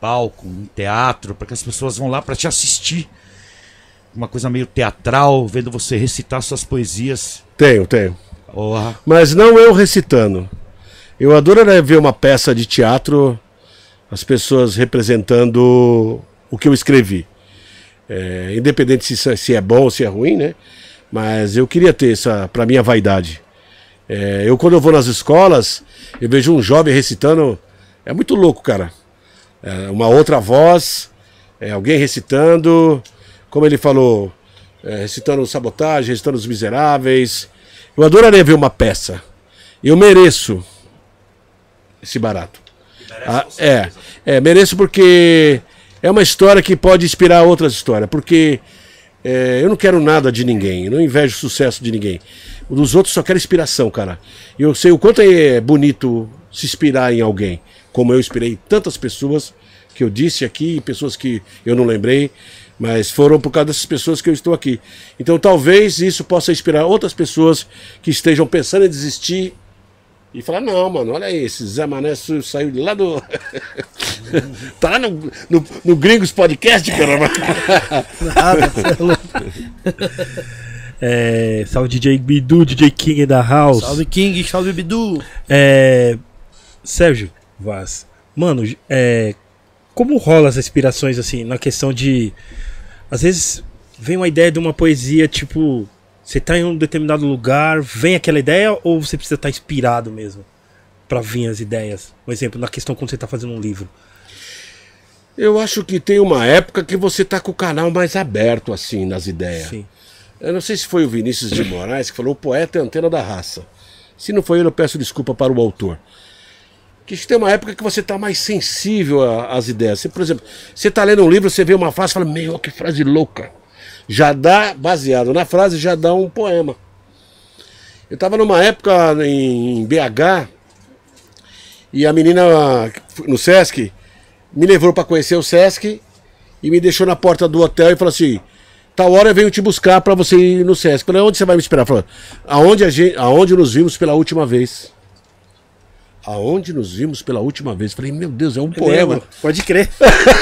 palco, um teatro, para que as pessoas vão lá para te assistir. Uma coisa meio teatral, vendo você recitar suas poesias. Tenho, tenho. Porra. Mas não eu recitando. Eu adoraria ver uma peça de teatro, as pessoas representando o que eu escrevi. É, independente se, isso- se é bom ou se é ruim, né? Mas eu queria ter essa, para minha vaidade. É, eu, quando eu vou nas escolas, eu vejo um jovem recitando. É muito louco, cara. É, uma outra voz, é, alguém recitando, como ele falou, é, recitando sabotagem, recitando os miseráveis. Eu adoraria ver uma peça. Eu mereço esse barato. Ah, é, é, mereço porque é uma história que pode inspirar outras histórias. Porque é, eu não quero nada de ninguém, eu não invejo o sucesso de ninguém. Dos outros só quero inspiração, cara. E eu sei o quanto é bonito se inspirar em alguém. Como eu inspirei tantas pessoas que eu disse aqui, pessoas que eu não lembrei, mas foram por causa dessas pessoas que eu estou aqui. Então talvez isso possa inspirar outras pessoas que estejam pensando em desistir e falar, não, mano, olha aí, esse Zé Mané saiu de lá do. [laughs] tá lá no, no, no Gringos Podcast, caramba. [laughs] Nada, é louco. É, salve DJ Bidu, DJ King da House. Salve King, salve Bidu. É, Sérgio Vaz, mano, é, como rola as inspirações assim, na questão de. Às vezes vem uma ideia de uma poesia, tipo, você tá em um determinado lugar, vem aquela ideia, ou você precisa estar inspirado mesmo pra vir as ideias? Um exemplo, na questão quando você tá fazendo um livro. Eu acho que tem uma época que você tá com o canal mais aberto, assim, nas ideias. Sim. Eu não sei se foi o Vinícius de Moraes que falou o poeta é a antena da raça. Se não foi ele, eu peço desculpa para o autor. Que tem uma época que você está mais sensível às ideias. Você, por exemplo, você está lendo um livro, você vê uma frase e fala, meu, que frase louca. Já dá, baseado na frase, já dá um poema. Eu estava numa época em BH e a menina no Sesc me levou para conhecer o Sesc e me deixou na porta do hotel e falou assim: tal hora eu venho te buscar para você ir no Sesc. Falei, onde você vai me esperar? Falou, aonde, a gente, aonde nos vimos pela última vez. Aonde nos vimos pela última vez? Falei, meu Deus, é um poema. Pode crer.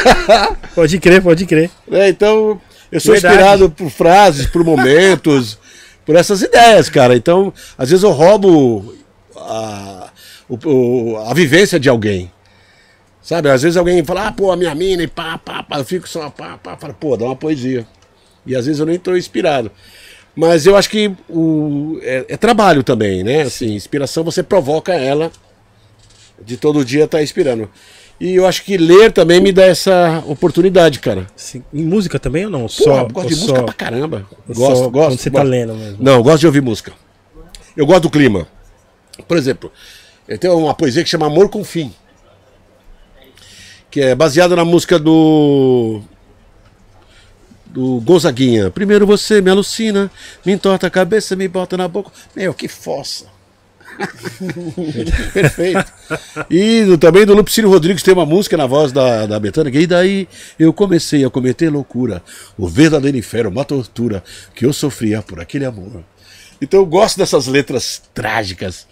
[laughs] pode crer, pode crer. É, então, eu sou Verdade. inspirado por frases, por momentos, [laughs] por essas ideias, cara. Então, às vezes eu roubo a, o- a vivência de alguém. Sabe? Às vezes alguém fala, ah, pô, a minha mina, e pá, pá, pá. Eu fico só, pá, pá, falo, pô, dá uma poesia. E às vezes eu nem estou inspirado. Mas eu acho que o, é, é trabalho também, né? Assim, inspiração você provoca ela de todo dia estar inspirando. E eu acho que ler também me dá essa oportunidade, cara. Sim. Em música também ou não? Pô, só, eu gosto de música só- pra caramba. Gosto, só gosto. Quando você tá gosto. lendo mesmo. Não, eu gosto de ouvir música. Eu gosto do clima. Por exemplo, eu tenho uma poesia que chama Amor com Fim. Que é baseada na música do. Do Gonzaguinha. Primeiro você me alucina, me entorta a cabeça, me bota na boca. Meu, que fossa. [laughs] Perfeito. E do- também do Lupicínio Rodrigues tem uma música na voz da, da Betânia. que, E daí eu comecei a cometer loucura. O verdadeiro inferno, uma tortura que eu sofria por aquele amor. Então eu gosto dessas letras trágicas.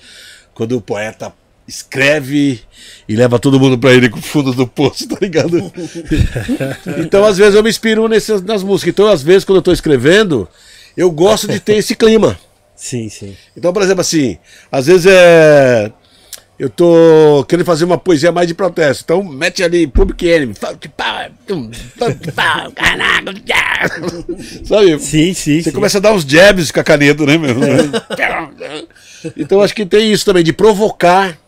Quando o poeta escreve e leva todo mundo pra ele com o fundo do poço, tá ligado? [laughs] então às vezes eu me inspiro nessas, nas músicas. Então às vezes quando eu tô escrevendo, eu gosto de ter esse clima. Sim, sim. Então, por exemplo, assim, às vezes é. Eu tô querendo fazer uma poesia mais de protesto. Então, mete ali Public Enemy. Caraca. [laughs] Sabe? Sim, sim. Você sim. começa a dar uns jabs com a caneta, né, meu? Então, acho que tem isso também, de provocar.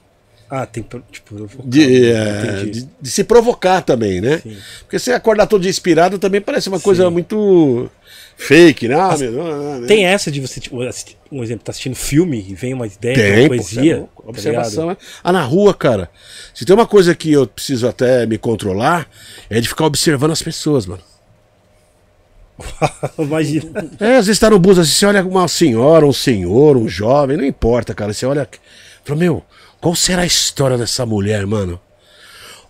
Ah, tem. pro- Tipo, vou- De, é, Entendi. de, de se provocar também, né? Sim. Porque você acordar todo dia inspirado também parece uma coisa muito fake, né? Ah, né? Tem essa de você, tipo, assistir- um exemplo, tá assistindo filme e vem uma ideia, Tem, uma pô, poesia. é tá Observação. ligado? é. Ah, na rua, cara. Se tem uma coisa que eu preciso até me controlar, é de ficar observando as pessoas, mano. [laughs] Imagina. É, às vezes tá no bus, assim, você olha uma senhora, um senhor, um jovem, não importa, cara. Você olha. Fala, meu, qual será a história dessa mulher, mano?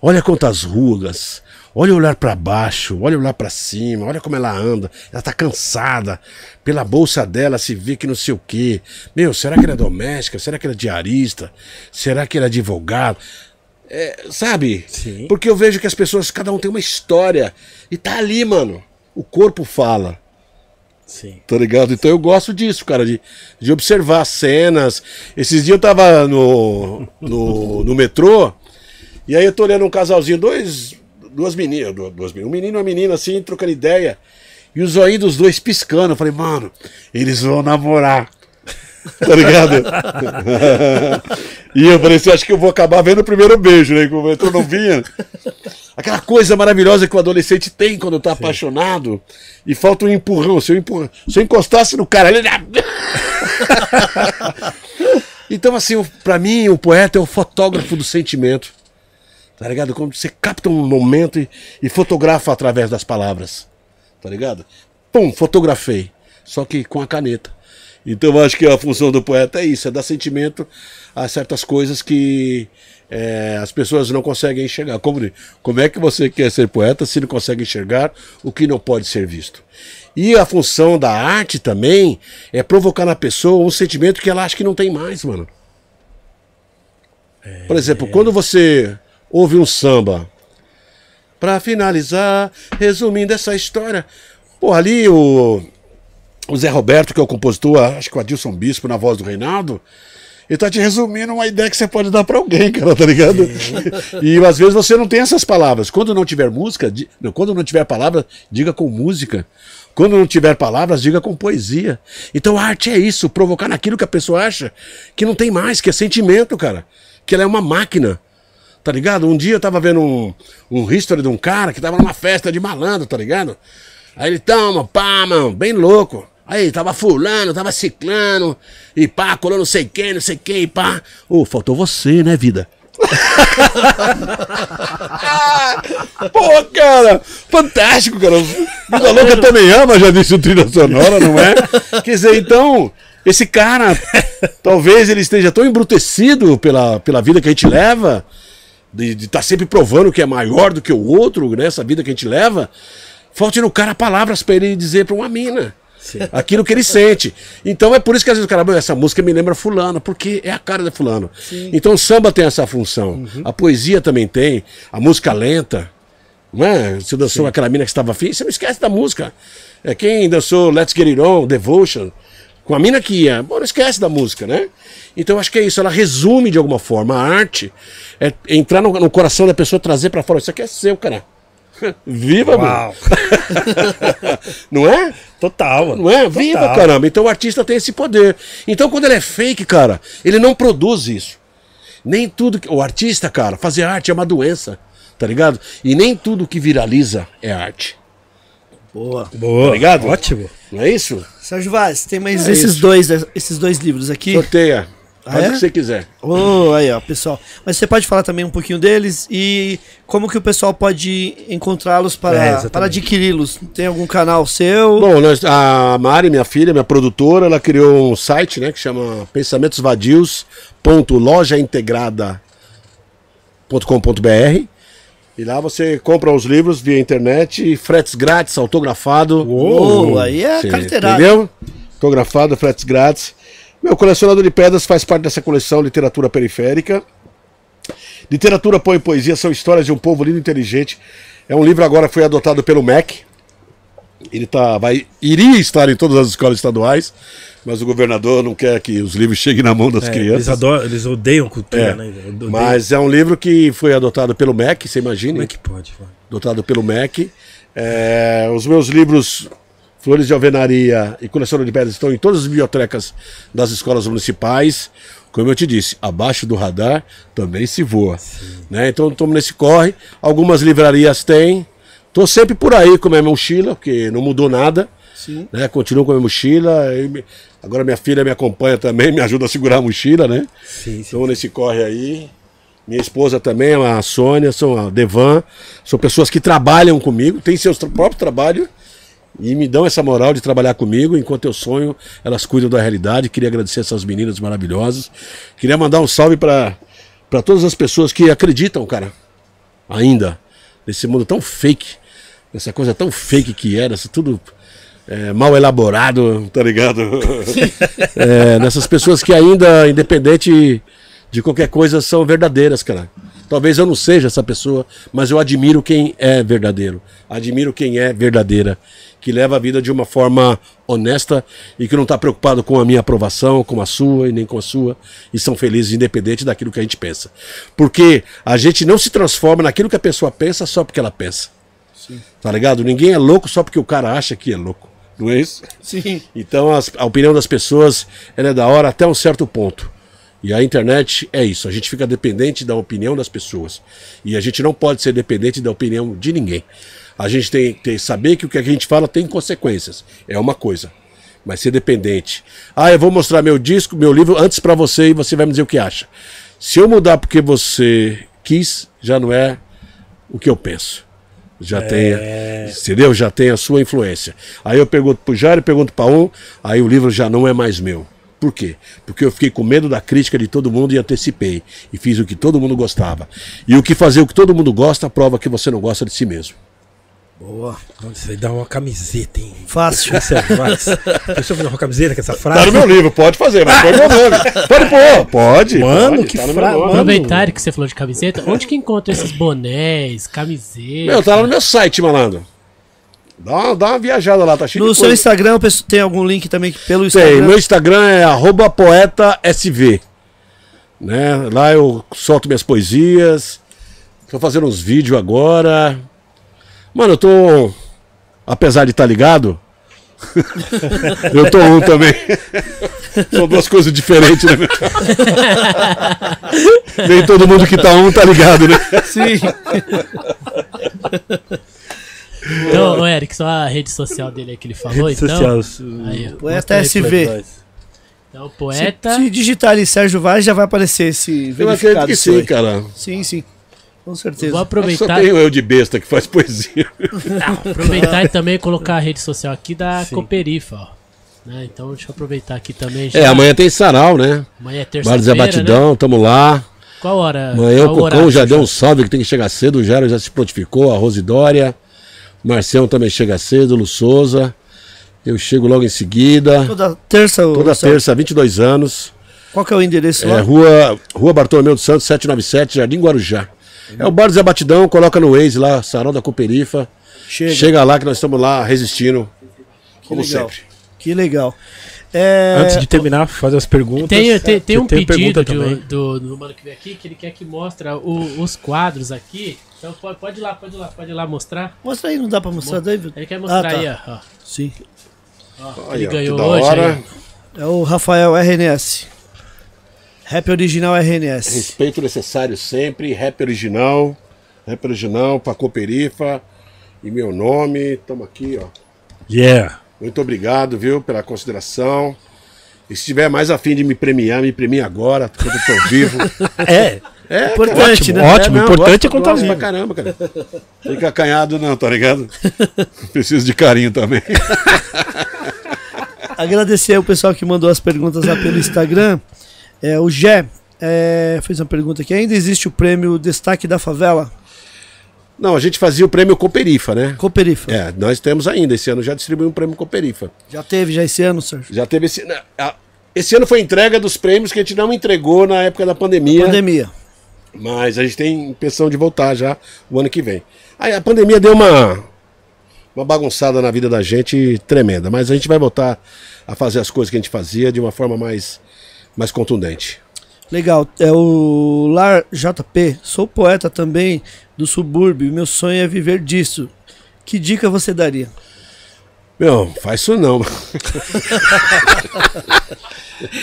Olha quantas rugas. Olha o olhar pra baixo, olha o olhar pra cima, olha como ela anda. Ela tá cansada. Pela bolsa dela se vê que não sei o quê. Meu, será que ela é doméstica? Será que ela é diarista? Será que ela é advogado? É, sabe? Sim. Porque eu vejo que as pessoas, cada um tem uma história. E tá ali, mano. O corpo fala. Sim. Tá ligado? Então eu gosto disso, cara, de, de observar cenas. Esses dias eu tava no, no, no metrô, e aí eu tô olhando um casalzinho, dois, duas meninas, du- duas, um menino e uma menina assim, trocando ideia, e os olhinhos dos dois piscando. Eu falei, mano, eles vão namorar. [laughs] Tá ligado? [laughs] e eu falei assim, acho que eu vou acabar vendo o primeiro beijo, né? Como eu tô novinha. Aquela coisa maravilhosa que o adolescente tem quando tá apaixonado e falta um empurrão. Se eu, empurra... Se eu encostasse no cara, ele. [laughs] então, assim, pra mim, o poeta é o fotógrafo do sentimento. Tá ligado? Quando você capta um momento e, e fotografa através das palavras. Tá ligado? Pum, fotografei. Só que com a caneta. Então eu acho que a função do poeta é isso, é dar sentimento a certas coisas que é, as pessoas não conseguem enxergar. Como, como é que você quer ser poeta se não consegue enxergar o que não pode ser visto? E a função da arte também é provocar na pessoa um sentimento que ela acha que não tem mais, mano. Por exemplo, quando você ouve um samba, pra finalizar, resumindo essa história, pô, ali o, o Zé Roberto, que é o compositor, acho que o Adilson Bispo, na voz do Reinaldo, ele tá te resumindo uma ideia que você pode dar pra alguém, [laughs] cara, tá ligado? e às vezes você não tem essas palavras. Quando não tiver música, di- não, quando não tiver palavra, diga com música. Quando não tiver palavras, diga com poesia. Então a arte é isso, provocar naquilo que a pessoa acha que não tem mais, que é sentimento, cara. Que ela é uma máquina. Tá ligado? Um dia eu tava vendo um, um history de um cara que tava numa festa de malandro, tá ligado? Aí ele toma, pá, mano, bem louco. Aí tava fulano, tava ciclano, e pá, colou não sei quem, não sei quem, e pá. Ô, faltou você, né, vida? [laughs] Pô, cara, fantástico, cara. Vida Louca também ama, já disse o trilha sonora, não é? Quer dizer, então, esse cara, talvez ele esteja tão embrutecido pela, pela vida que a gente leva, de estar sempre provando que é maior do que o outro, né? Essa vida que a gente leva, falte no cara palavras pra ele dizer pra uma mina. Aquilo que ele sente. Então é por isso que às vezes o cara, "Meu, essa música me lembra fulano, porque é a cara de fulano. Então o samba tem essa função. A poesia também tem, a música lenta. Não é? Você dançou aquela mina que estava afim, você não esquece da música. É quem dançou Let's Get It On, Devotion, com a mina que ia, bom, não esquece da música, né? Então acho que é isso, ela resume de alguma forma. A arte é entrar no, no coração da pessoa, trazer pra fora. Isso aqui é seu, cara. Viva, mano. [laughs] Não é? Total, mano. Não é? Viva, Total. caramba. Então o artista tem esse poder. Então quando ele é fake, cara, ele não produz isso. Nem tudo. que- O artista, cara, fazer arte é uma doença. Tá ligado? E nem tudo que viraliza é arte. Boa. Boa. Tá ligado? Ótimo. Não é isso? Sérgio Vaz, tem mais É esses, isso. dois, esses dois livros aqui. Sorteia. Ah, Faz é? o que você quiser. Oh, aí, ó, pessoal. Mas você pode falar também um pouquinho deles e como que o pessoal pode encontrá-los É, para, exatamente. para adquiri-los? Tem algum canal seu? Bom, nós, a Mari, minha filha, minha produtora, ela criou um site, né, que chama pensamentovadios.lojaintegrada.com.br e lá você compra os livros via internet, fretes grátis, autografado. Uou, aí é carteirada. Entendeu? Autografado, fretes grátis. Meu colecionador de pedras faz parte dessa coleção Literatura Periférica. Literatura, Pão e Poesia são histórias de um povo lindo e inteligente. É um livro agora foi adotado pelo MEC. Ele tá, vai, iria estar em todas as escolas estaduais, mas o governador não quer que os livros cheguem na mão das É, crianças. eles, adoram, eles odeiam cultura, É, né? Odeiam. Mas é um livro que foi adotado pelo MEC, você imagina? Como é que pode? mano? Dotado pelo MEC. É, os meus livros Flores de Alvenaria e Coleção de Pedras estão em todas as bibliotecas das escolas municipais. Como eu te disse, abaixo do radar também se voa. Né? Então estamos nesse corre. Algumas livrarias têm. Estou sempre por aí com a minha mochila, porque não mudou nada. Sim. Né? Continuo com a minha mochila. me- Agora minha filha me acompanha também, [laughs] me ajuda a segurar a mochila, né? Sim, sim. Estamos nesse corre aí. Minha esposa também, a Sônia, são a Devan, são pessoas que trabalham comigo, têm seus próprios trabalhos e me dão essa moral de trabalhar comigo. Enquanto eu sonho, elas cuidam da realidade. Queria agradecer essas meninas maravilhosas. Queria mandar um salve para todas as pessoas que acreditam, cara, ainda, nesse mundo tão fake, essa coisa tão fake que era, isso tudo é, mal elaborado, tá ligado? [laughs] É, nessas pessoas que ainda, independente de qualquer coisa, são verdadeiras, cara. Talvez eu não seja essa pessoa, mas eu admiro quem é verdadeiro. Admiro quem é verdadeira. Que leva a vida de uma forma honesta e que não está preocupado com a minha aprovação, com a sua e nem com a sua. E são felizes, independente daquilo que a gente pensa. Porque a gente não se transforma naquilo que a pessoa pensa só porque ela pensa. Tá ligado? Ninguém é louco só porque o cara acha que é louco. Não é isso? Sim. Então as- a opinião das pessoas é da hora até um certo ponto. E a internet é isso, a gente fica dependente da opinião das pessoas. E a gente não pode ser dependente da opinião de ninguém. A gente tem que saber que o que a gente fala tem consequências. É uma coisa. Mas ser dependente. Ah, eu vou mostrar meu disco, meu livro antes pra você e você vai me dizer o que acha. Se eu mudar porque você quis, já não é o que eu penso. Já tem, entendeu? Já tem a sua influência. Aí eu pergunto pro Jair, pergunto para um, aí o livro já não é mais meu. Por quê? Porque eu fiquei com medo da crítica de todo mundo e antecipei. E fiz o que todo mundo gostava. E o que fazer o que todo mundo gosta prova que você não gosta de si mesmo. Boa. Isso aí dá uma camiseta, hein? Fácil. É. Deixa eu fazer uma camiseta com essa frase. Tá no meu livro, pode fazer, mas põe meu nome. Pode pôr, pode. Mano, pode, que tá no fra- meu nome. Aproveitar que você falou de camiseta, onde que encontra esses bonés, camisetas? Meu, tá lá no meu site, malandro. Dá uma, dá uma viajada lá, tá cheio No de seu coisa. Instagram, pessoal, tem algum link também pelo Tem, Instagram? meu Instagram é arroba poetasv. Né? Lá eu solto minhas poesias. Tô fazendo uns vídeos agora. Mano, eu tô. Apesar de estar ligado. [laughs] eu tô um também. São duas coisas diferentes, né? [laughs] Nem todo mundo que tá um tá ligado, né? Sim. Então, ô, Eric, só a rede social dele aí que ele falou, Rede então. social, Aí. Poeta SV. Então, Se, poeta. se digitar ali Sérgio Vaz, já vai aparecer esse Eu acredito verificado. que sim, aí. cara. Sim, sim. Com Vou certeza. Só aproveitar, tenho eu de besta que faz poesia. [laughs] aproveitar e também colocar a rede social aqui da Sim. Coperifa, ó. Né? Então, deixa eu aproveitar aqui também. É, amanhã tem sarau, né? Amanhã é Bar Zé terça-feira, né? Batidão, tamo lá. Qual hora? Amanhã o qual Cocão horário, já deu um salve que tem que chegar cedo, o Jairo já se prontificou, a Rose Dória. O Marcião também chega cedo, o Lu Souza. Eu chego logo em seguida. Toda terça, Toda Marcelo? terça, 22 anos. Qual que é o endereço É, lá? rua, rua Bartolomeu dos Santos, 797, Jardim Guarujá. É o Bar Zé Batidão, coloca no Waze lá, Sarão da Cooperifa. Chega. Chega lá que nós estamos lá resistindo. Como legal. sempre. Que legal. É, Antes de terminar, fazer as perguntas. Tem, tem, tem um Tem pedido também. do, do mano que veio aqui que ele quer que mostre os quadros aqui Então pode, pode ir lá, pode ir lá, pode ir lá mostrar. Mostra aí, não dá pra mostrar, David? Ele quer mostrar Ah, tá. aí, ó. ó. Sim. Aí, Ele ó, ganhou que hoje aí. É o Rafael RNS. Rap original RNS. Respeito necessário sempre, rap original, rap original, Paco Perifa e meu nome, tamo aqui, ó. Yeah. Muito obrigado, viu, pela consideração. E se tiver mais afim de me premiar, me premie agora, quando eu tô vivo. [laughs] É. É, Importante, ótimo, né? ótimo. não, importante gosto- é contar pra caramba, cara. Fica acanhado não, tá ligado? [laughs] Preciso de carinho também. Agradecer ao pessoal que mandou as perguntas lá pelo Instagram. É, o Gé é, fez uma pergunta aqui. Ainda existe o prêmio Destaque da Favela? Não, a gente fazia o prêmio Coperifa, né? Coperifa. É, nós temos ainda. Esse ano já distribuímos o prêmio Coperifa. Já teve, já esse ano, Sérgio? Já teve esse. a- Esse ano foi entrega dos prêmios que a gente não entregou na época da pandemia. Pandemia. Mas a gente tem intenção de voltar já o ano que vem. Aí a pandemia deu uma, uma bagunçada na vida da gente tremenda. Mas a gente vai voltar a fazer as coisas que a gente fazia de uma forma mais, mais contundente. Legal. É o Lar JP. Sou poeta também do subúrbio. Meu sonho é viver disso. Que dica você daria? Meu, faz isso não. [laughs]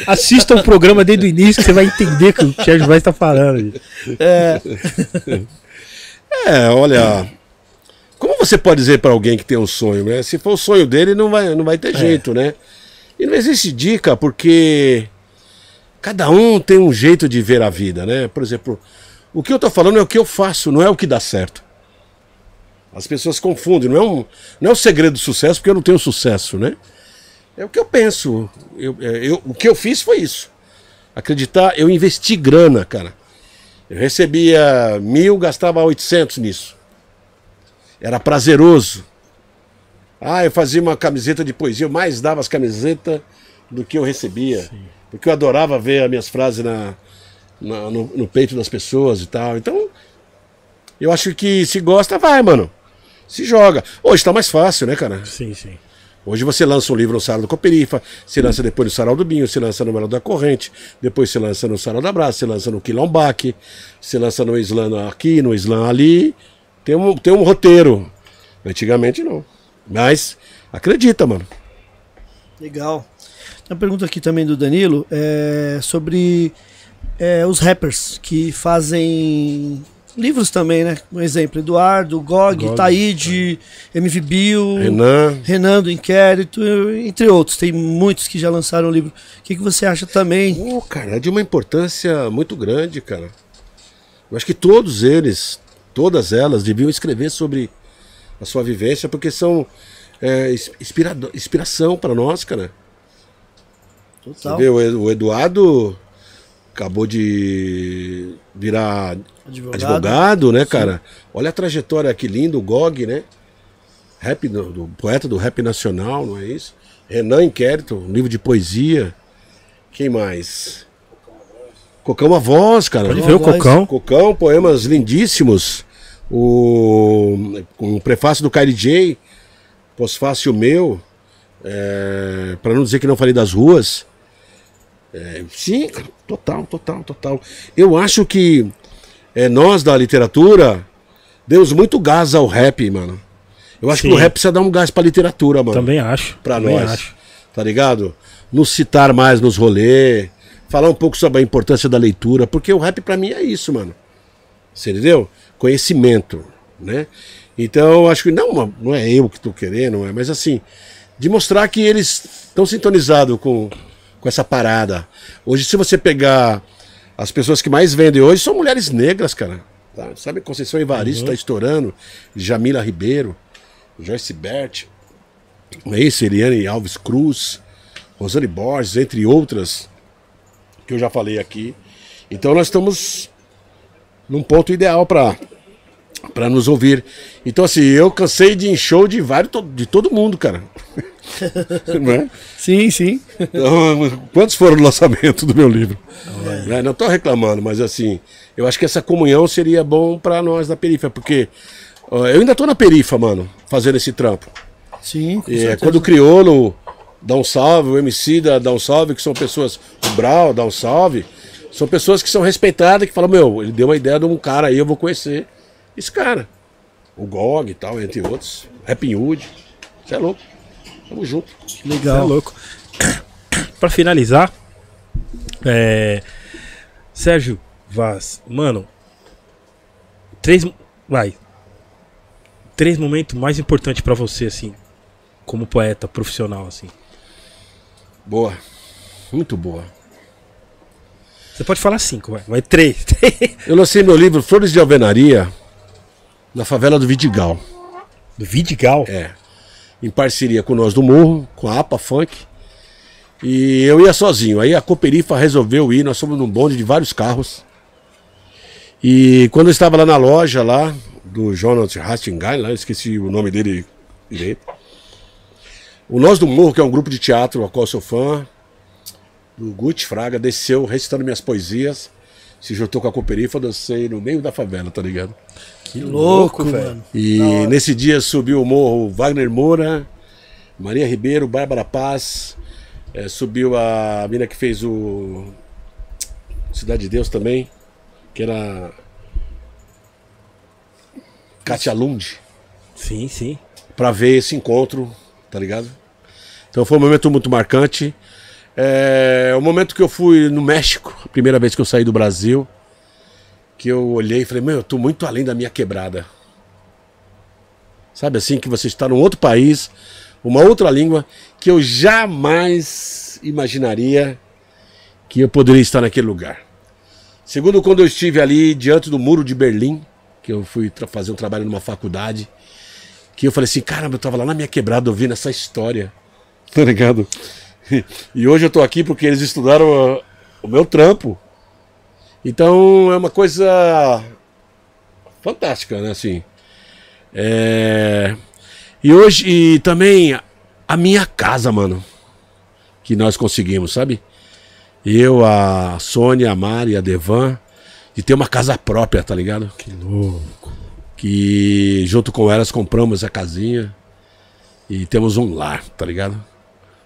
Assista o programa desde o início que você vai entender o que o Sérgio vai estar falando. gente. É, É, olha. Como você pode dizer para alguém que tem um sonho, né? Se for o sonho dele, não vai, não vai ter jeito, né? E não existe dica, porque cada um tem um jeito de ver a vida, né? Por exemplo, o que eu tô falando é o que eu faço, não é o que dá certo. As pessoas confundem, não é um, não é um segredo do sucesso, porque eu não tenho sucesso, né? É o que eu penso. Eu, é, eu- o que eu fiz foi isso. Acreditar, eu investi grana, cara. Eu recebia mil, gastava 800 nisso. Era prazeroso. Ah, eu fazia uma camiseta de poesia, eu mais dava as camisetas do que eu recebia. Porque eu adorava ver as minhas frases na, na- no, no peito das pessoas e tal. Então, eu acho que se gosta, vai, mano. Se joga. Hoje tá mais fácil, né, cara? Sim, sim. Hoje você lança um livro no Sarau do Coperifa, se lança depois no Sarau do Binho, se lança no Melo da Corrente, depois se lança no Sarau da Brasa, se lança no Quilombaque, se lança no Islã aqui, no Islã ali. Tem um, tem um roteiro. Antigamente não. Mas acredita, mano. legal. Uma pergunta aqui também do Danilo é, sobre é, os rappers que fazem livros também, né? Um exemplo, Eduardo, Gog, Gog, Taíde, MV Bill, Renan. Renan do Inquérito, entre outros. Tem muitos que já lançaram livro. O que, que você acha também? Pô, cara, é de uma importância muito grande, cara. Eu acho que todos eles, todas elas, deviam escrever sobre a sua vivência, porque são é, inspiração para nós, cara. Você Total. vê, o Ed- o Eduardo acabou de virar Advogado. advogado, né, cara? Olha a trajetória que linda, o Gog, né? Rap do, do poeta do rap nacional, não é isso? Renan Inquérito, um livro de poesia. Quem mais? Cocão a voz, cara. Pode ver o voz. Cocão. Cocão, poemas lindíssimos. O um prefácio do Kylie J, pós-fácil meu, é, para não dizer que não falei das ruas. É, sim, total, total, total. Eu acho que é, nós da literatura demos muito gás ao rap, mano. Eu acho Sim. que o rap precisa dar um gás pra literatura, mano Também acho. pra também nós. acho. Tá ligado? Nos citar mais nos rolês, falar um pouco sobre a importância da leitura, porque o rap pra mim é isso, mano. Você entendeu? Conhecimento, né? Então, acho que não, não é eu que tô querendo, não é, mas assim, de mostrar que eles estão sintonizados com, com essa parada. Hoje, se você pegar as pessoas que mais vendem hoje, são mulheres negras, cara. Tá? Sabe, Conceição Evaristo tá estourando, Jamila Ribeiro, Joyce Bert, não é isso? Eliane Alves Cruz, Rosane Borges, entre outras, que eu já falei aqui. Então nós estamos num ponto ideal para para nos ouvir. Então assim, eu cansei de ir em show de vários de todo mundo, cara. [laughs] não é? Sim, sim. Então, quantos foram no lançamento do meu livro? Né, Não estou reclamando, mas assim, eu acho que essa comunhão seria bom para nós da perifa, porque ó, eu ainda tô na perifa, mano, fazendo esse trampo. Sim, com É, quando o Criolo dá um salve, o MC dá, dá um salve, que são pessoas, o Brau dá um salve, são pessoas que são respeitadas, que falam, meu, ele deu uma ideia de um cara aí, eu vou conhecer. Esse cara. O GOG e tal, entre outros. Rapping Hood. Você é louco. Tamo junto. Legal. Cê é louco. pra finalizar, é... Sérgio Vaz, mano, três, vai, três momentos mais importantes pra você, assim, como poeta profissional, assim. Boa. Muito boa. Você pode falar cinco, vai, vai três. [laughs] Eu lancei meu livro Flores de Alvenaria na favela do Vidigal. Do Vidigal? É. Em parceria com nós do Morro, com a APA Funk. E eu ia sozinho. Aí a Cooperifa resolveu ir, nós fomos num bonde de vários carros. E quando eu estava lá na loja lá, do Jonas Rastingai, lá, esqueci o nome dele direito. O Nós do Morro, que é um grupo de teatro a qual eu sou fã, do Guti Fraga, desceu recitando minhas poesias, se juntou com a Cooperifa, dancei no meio da favela, tá ligado? Que louco, mano. E nesse dia subiu o morro Wagner Moura, Maria Ribeiro, Bárbara Paz, eh, subiu a mina que fez o Cidade de Deus também, que era Katia Lund, Sim, sim. pra ver esse encontro, tá ligado? Então foi um momento muito marcante. É o momento que eu fui no México, a primeira vez que eu saí do Brasil, que eu olhei e falei, meu, eu tô muito além da minha quebrada. Sabe assim, que você está num outro país, uma outra língua, que eu jamais imaginaria que eu poderia estar naquele lugar. Segundo, quando eu estive ali diante do muro de Berlim, que eu fui fazer um trabalho numa faculdade, que eu falei assim, caramba, eu tava lá na minha quebrada ouvindo essa história. Tá ligado? [laughs] E hoje eu tô aqui porque eles estudaram ah, o meu trampo. Então é uma coisa fantástica, né? Assim. É... E hoje e também a minha casa, mano. Que nós conseguimos, sabe? Eu, a Sônia, a Mari, a Devan, de ter uma casa própria, tá ligado? Que louco. Que junto com elas compramos a casinha e temos um lar, tá ligado?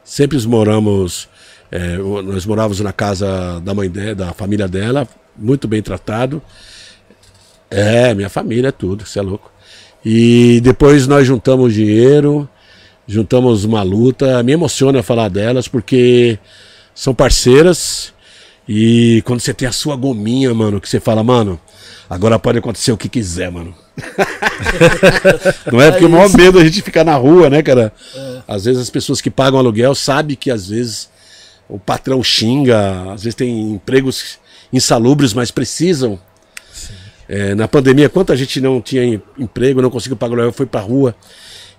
Sempre moramos, é, nós morávamos na casa da mãe dela, da família dela, muito bem tratado. É, minha família é tudo, você é louco. E depois nós juntamos dinheiro, juntamos uma luta. Me emociona falar delas porque são parceiras. E quando você tem a sua gominha, mano, que você fala, mano, agora pode acontecer o que quiser, mano. [laughs] Não é porque o maior medo a gente ficar na rua, né, cara? Às vezes as pessoas que pagam aluguel sabem que às vezes o patrão xinga, às vezes tem empregos insalubres, mas precisam. É, na pandemia, quanta gente não tinha em- emprego, não conseguiu pagar aluguel, foi pra rua.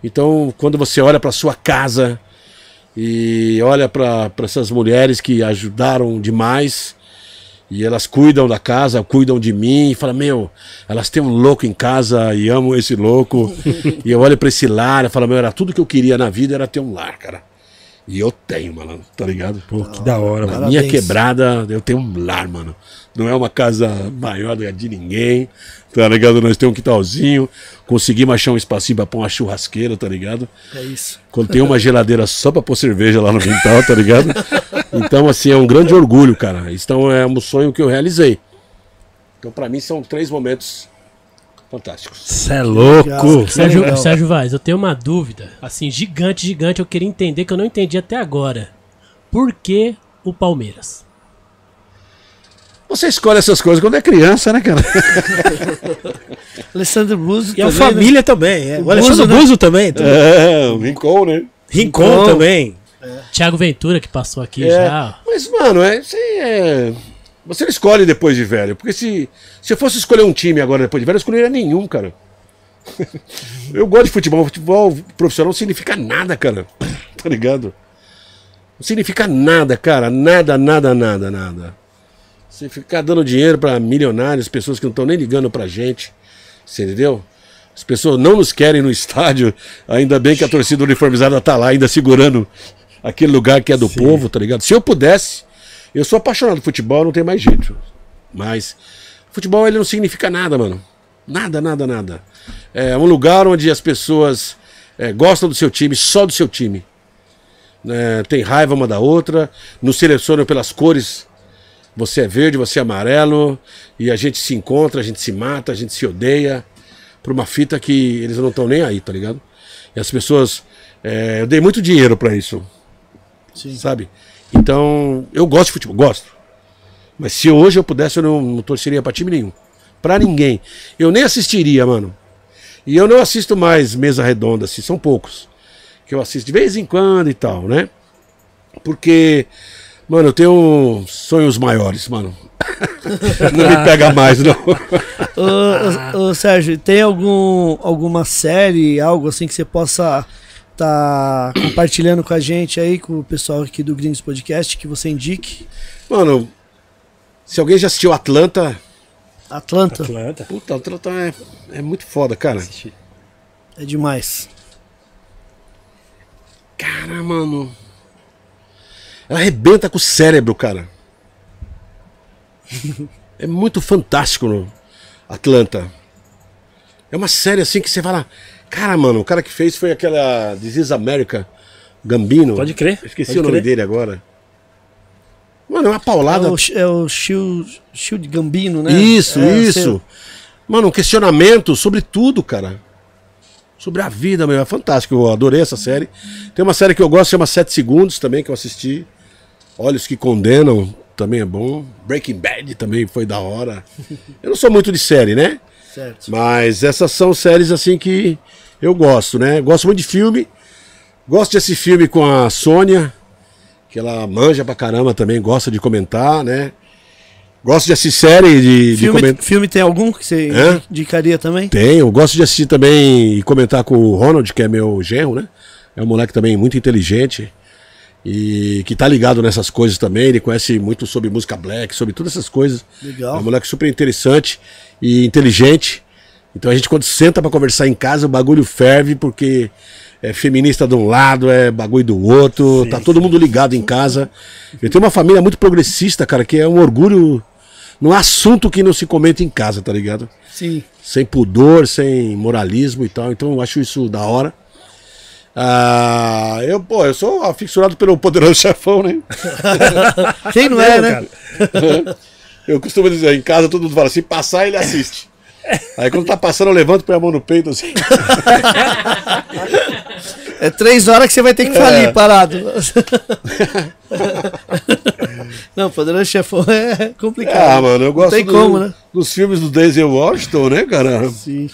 Então, quando você olha pra sua casa e olha pra essas mulheres que ajudaram demais e elas cuidam da casa, cuidam de mim, e fala: Meu, elas têm um louco em casa e amo esse louco. [laughs] e eu olho pra esse lar e falo: Meu, era tudo que eu queria na vida era ter um lar, cara. E eu tenho, mano, tá ligado? Pô, que da hora, mano. minha quebrada, eu tenho um lar, mano. Não é uma casa maior do que a de ninguém, tá ligado? Nós temos um quintalzinho, conseguimos achar um espacinho pra pôr uma churrasqueira, tá ligado? É isso. Quando tem uma geladeira só pra pôr cerveja lá no quintal, tá ligado? Então, assim, é um grande orgulho, cara. Então, é um sonho que eu realizei. Então, pra mim, são três momentos fantásticos. Você é louco. Sérgio, Legal. Sérgio Vaz, eu tenho uma dúvida, assim, gigante, gigante, eu queria entender que eu não entendi até agora. Por que o Palmeiras? Você escolhe essas coisas quando é criança, né, cara? [laughs] Alessandro Buzo E a também, né? família também. É. O O Alexandre Buzo, né? Buzo também. tudo. É, o Rincon, né? Rincon Rincon. também. Thiago Ventura, que passou aqui É, já. Mas, mano, é, isso aí é. Você não escolhe depois de velho. Porque se, se eu fosse escolher um time agora depois de velho, eu escolheria nenhum, cara. [laughs] eu gosto de futebol. Futebol profissional não significa nada, cara. [laughs] Tá ligado? Não significa nada, cara. Nada, nada, nada, nada. Você ficar dando dinheiro pra milionários, pessoas que não estão nem ligando pra gente. Você entendeu? As pessoas não nos querem no [laughs] estádio. Ainda bem que a torcida uniformizada tá lá, ainda segurando aquele lugar que é do povo, tá ligado? Se eu pudesse, eu sou apaixonado por futebol, não tem mais jeito. Mas futebol ele não significa nada, mano. Nada, nada, nada. É um lugar onde as pessoas é, gostam do seu time, só do seu time. Né, tem raiva uma da outra, nos selecionam pelas cores. Você é verde, você é amarelo, e a gente se encontra, a gente se mata, a gente se odeia. por uma fita que eles não estão nem aí, tá ligado? E as pessoas. é, eu dei muito dinheiro pra isso. Sabe? Então, eu gosto de futebol, gosto. Mas se hoje eu pudesse, eu não, não torceria pra time nenhum. Pra ninguém. Eu nem assistiria, mano. E eu não assisto mais mesa redonda, assim, são poucos. Que eu assisto de vez em quando e tal, né? Porque, mano, eu tenho sonhos maiores, mano. [laughs] não me pega mais, não. Ô, ô, ô, Sérgio, tem algum, alguma série, algo assim que você possa tá compartilhando com a gente aí, com o pessoal aqui do Gringos Podcast, que você indique? Mano, se alguém já assistiu Atlanta, Atlanta Atlanta. puta, Atlanta é, é muito foda, cara. é demais. Cara, mano. Ela arrebenta com o cérebro, cara. [laughs] É muito fantástico no Atlanta. É uma série assim que você fala. Cara, mano, o cara que fez foi aquela is America Gambino. Pode crer. Esqueci pode o nome crer. dele agora. Mano, é uma paulada. É o, é o Shield, Shield Gambino, né? Isso, É, isso. Mano, um questionamento sobre tudo, cara. Sobre a vida, meu. É fantástico. Eu adorei essa série. Tem uma série que eu gosto, chama 7 Segundos também, que eu assisti. Olhos que Condenam, também é bom. Breaking Bad também foi da hora. [laughs] Eu não sou muito de série, né? Certo. Mas essas são séries assim que eu gosto, né? Gosto muito de filme. Gosto de assistir filme com a Sônia, que ela manja pra caramba também, gosta de comentar, né? Gosto de assistir série de, de Filme, comentar. filme tem algum que você Hã? indicaria também? Tenho, gosto de assistir também e comentar com o Ronald, que é meu genro, né? É um moleque também muito inteligente e que tá ligado nessas coisas também. Ele conhece muito sobre música black, sobre todas essas coisas. É Legal. um moleque super interessante e inteligente. Então a gente quando senta pra conversar em casa, o bagulho ferve porque é feminista de um lado, é bagulho do outro, tá todo mundo ligado em casa. Eu tenho uma família muito progressista, cara, que é um orgulho. Não há assunto que não se comenta em casa, tá ligado? Sim. sem pudor, sem moralismo e tal. Então eu acho isso da hora. Ah, eu, pô, eu sou aficionado pelo Poderoso [laughs] Chefão, né? Quem não é, né? Eu costumo dizer, em casa todo mundo fala assim, passar ele assiste. Aí quando tá passando, eu levanto, põe a mão no peito assim. [laughs] É três horas que você vai ter que falir parado. [laughs] não, Poderoso Chefão é complicado. Ah, mano, eu gosto do- como, né? dos filmes do Denzel Washington, né, cara? Sim.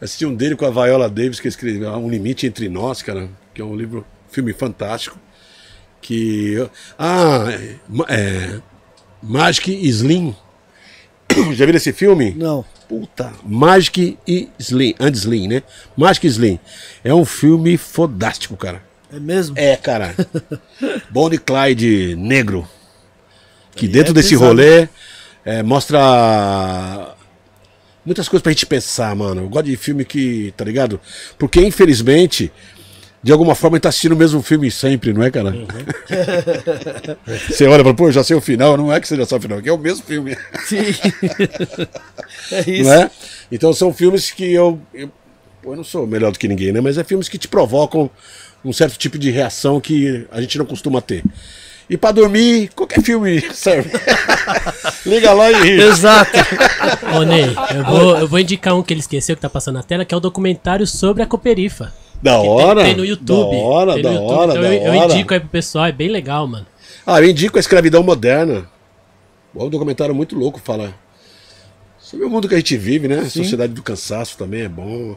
Assisti um dele com a Viola Davis, que escreveu Um Limite Entre Nós, cara, que é um livro, filme fantástico. Que. Ah, é, é. Magic Slim. [coughs] Já viram esse filme? Não. Puta, Magic e Slim, and Slim, né? Magic e Slim. É um filme fodástico, cara. É mesmo? É, cara. [laughs] Bonnie e Clyde negro. Que Aí dentro é desse pesado. rolê é, mostra muitas coisas pra gente pensar, mano. Eu gosto de filme que, tá ligado? Porque, infelizmente, de alguma forma, a gente tá assistindo o mesmo filme sempre, não é, cara? [laughs] Você olha e fala, pô, eu já sei o final. Não é que seja só o final, que é o mesmo filme. Sim. [laughs] é isso. Não é? Então são filmes que eu, eu. pô, eu não sou melhor do que ninguém, né? Mas é filmes que te provocam um certo tipo de reação que a gente não costuma ter. E pra dormir, qualquer filme [laughs] serve. Liga lá e ri. Exato. Ô, Ney, eu vou, eu vou indicar um que ele esqueceu que tá passando na tela, que é o documentário sobre a Coperifa. Da Que tem- hora. Tem, no YouTube. Da hora, Tem da YouTube, hora, então da eu, eu hora. indico aí pro pessoal, é bem legal, mano. Ah, eu indico a escravidão moderna. É um documentário muito louco, fala sobre o mundo que a gente vive, né? A sociedade do cansaço também é bom.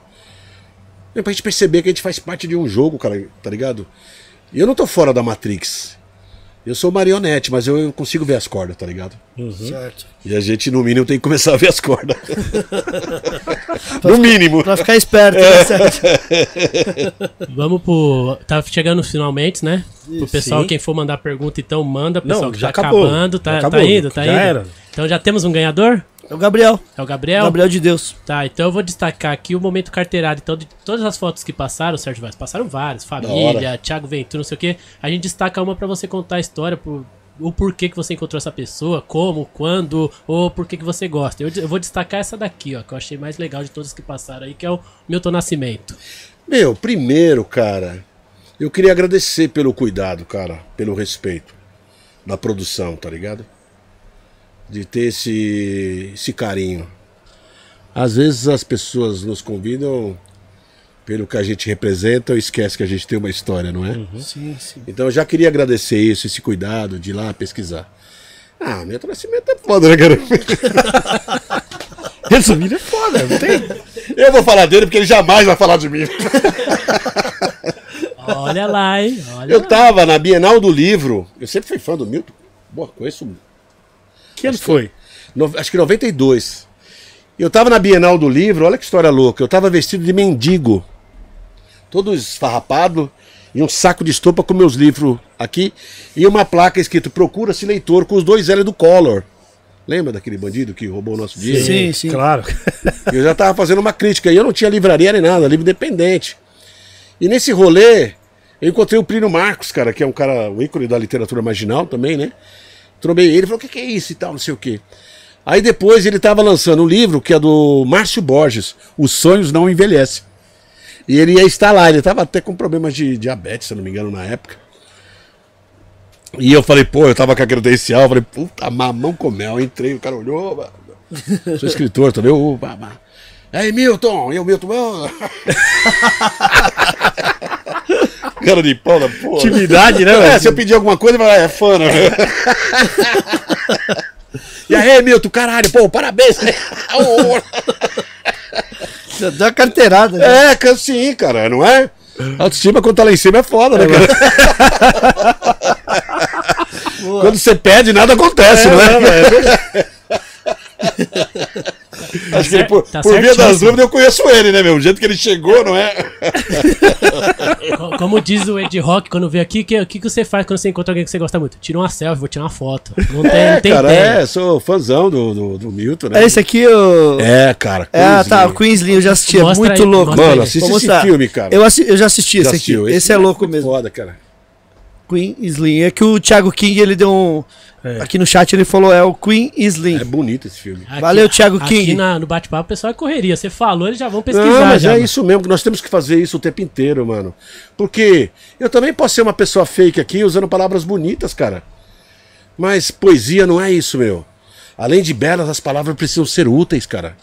É pra gente perceber que a gente faz parte de um jogo, cara, tá ligado? E eu não tô fora da Matrix. Eu sou marionete, mas eu, consigo ver as cordas, tá ligado? Certo. E a gente, no mínimo, tem que começar a ver as cordas. [laughs] no mínimo. Pra ficar esperto, É. né, certo? [laughs] Vamos pro. Tá chegando finalmente, né? Pro pessoal, Sim. quem for mandar pergunta, então manda. Pessoal, Não, que já tá acabou. acabando, tá, Já tá acabou, indo, tá já indo. era. Então já temos um ganhador? É o Gabriel. É o Gabriel? Gabriel de Deus. Tá, então eu vou destacar aqui o momento carteirado. Então, de todas as fotos que passaram, Sérgio Vaz, passaram várias. Família, Thiago Ventura, não sei o quê. A gente destaca uma pra você contar a história, por, o porquê que você encontrou essa pessoa, como, quando, ou por que que você gosta. Eu, eu vou destacar essa daqui, ó, que eu achei mais legal de todas que passaram aí, que é o Milton Nascimento. Meu, primeiro, cara, eu queria agradecer pelo cuidado, cara, pelo respeito da produção, tá ligado? De ter esse, esse carinho. Às vezes as pessoas nos convidam pelo que a gente representa, ou esquece que a gente tem uma história, não é? Sim, sim. Então eu já queria agradecer isso, esse cuidado de ir lá pesquisar. Ah, Milton Nascimento é foda, né, cara? Resumindo, é foda, não tem. Eu vou falar dele porque ele jamais vai falar de mim. Olha lá, hein? Olha Eu lá. tava na Bienal do Livro, eu sempre fui fã do Milton. Boa, conheço. Que ano foi? no- acho que 92. Eu tava na Bienal do Livro, olha que história louca. Eu tava vestido de mendigo, todo esfarrapado, e um saco de estopa com meus livros aqui, e uma placa escrito Procura-se leitor com os dois L do Collor. Lembra daquele bandido que roubou o nosso dinheiro? Sim, sim. Claro. [laughs] Eu já tava fazendo uma crítica, e eu não tinha livraria nem nada, livro independente. E nesse rolê, eu encontrei o Plínio Marcos, cara, que é um cara, um ícone da literatura marginal também, né? Tromei ele, falou, o que, que é isso e tal, não sei o quê. Aí depois ele tava lançando um livro que é do Márcio Borges, Os Sonhos Não Envelhecem. E ele ia estar lá, ele tava até com problemas de diabetes, se eu não me engano, na época. E eu falei, pô, eu tava com a credencial, eu falei, puta, mamão com mel, entrei, o cara olhou, mano. [laughs] Sou escritor babá. Aí, Milton, e o Milton, ô. [laughs] [laughs] Cara de pau da porra. Intimidade, né, É, velho? se eu pedir alguma coisa, vai, é fã, né? E aí, Milton, caralho, pô, parabéns. [laughs] Deu uma carteirada. né? É, sim, cara, não é? Autoestima quando tá lá em cima é foda, né, cara? [laughs] Quando você pede, nada acontece, não é? [laughs] Acho que ele, por, Tá por via das dúvidas eu conheço ele, né, meu? O jeito que ele chegou, não é? Co- Como diz o Ed Rock quando veio aqui, o que, que, que você faz quando você encontra alguém que você gosta muito? Tira uma selfie, vou tirar uma foto. Não tem, É, não tem cara, ideia. é, sou fãzão do, do, do Milton, né? É esse aqui, o. É, cara. É, Queensley. tá, o Queensley eu já assisti, é muito aí, louco. Mano, assiste esse filme, cara. Eu, assi- eu já assisti Já esse aqui. assistiu? Esse, é muito louco mesmo. Foda, cara. Queen Slim. É que o Thiago King, ele deu um. É. Aqui no chat ele falou, é o Queen Slim. É bonito esse filme. Aqui- Valeu, Thiago Aqui King. na- no bate-papo o pessoal é correria. Você falou, eles já vão pesquisar. Não, mas já, é mano. isso mesmo, que nós temos que fazer isso o tempo inteiro, mano. Porque eu também posso ser uma pessoa fake aqui usando palavras bonitas, cara. Mas poesia não é isso, meu. Além de belas, as palavras precisam ser úteis, cara.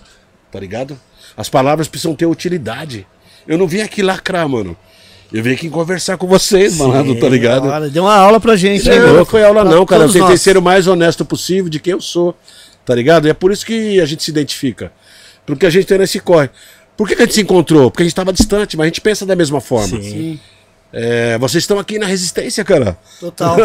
Tá ligado? As palavras precisam ter utilidade. Eu não vim aqui lacrar, mano. Eu vim aqui conversar com vocês, malandro, tá ligado? Olha, deu uma aula pra gente. hein, Não, foi aula não, cara. Eu tentei nós. ser o mais honesto possível de quem eu sou, tá ligado? E é por isso que a gente se identifica. Porque a gente tem nesse corre. Por que, que a gente se encontrou? Porque a gente estava distante, mas a gente pensa da mesma forma. Sim, É, vocês estão aqui na resistência, cara. [laughs] total.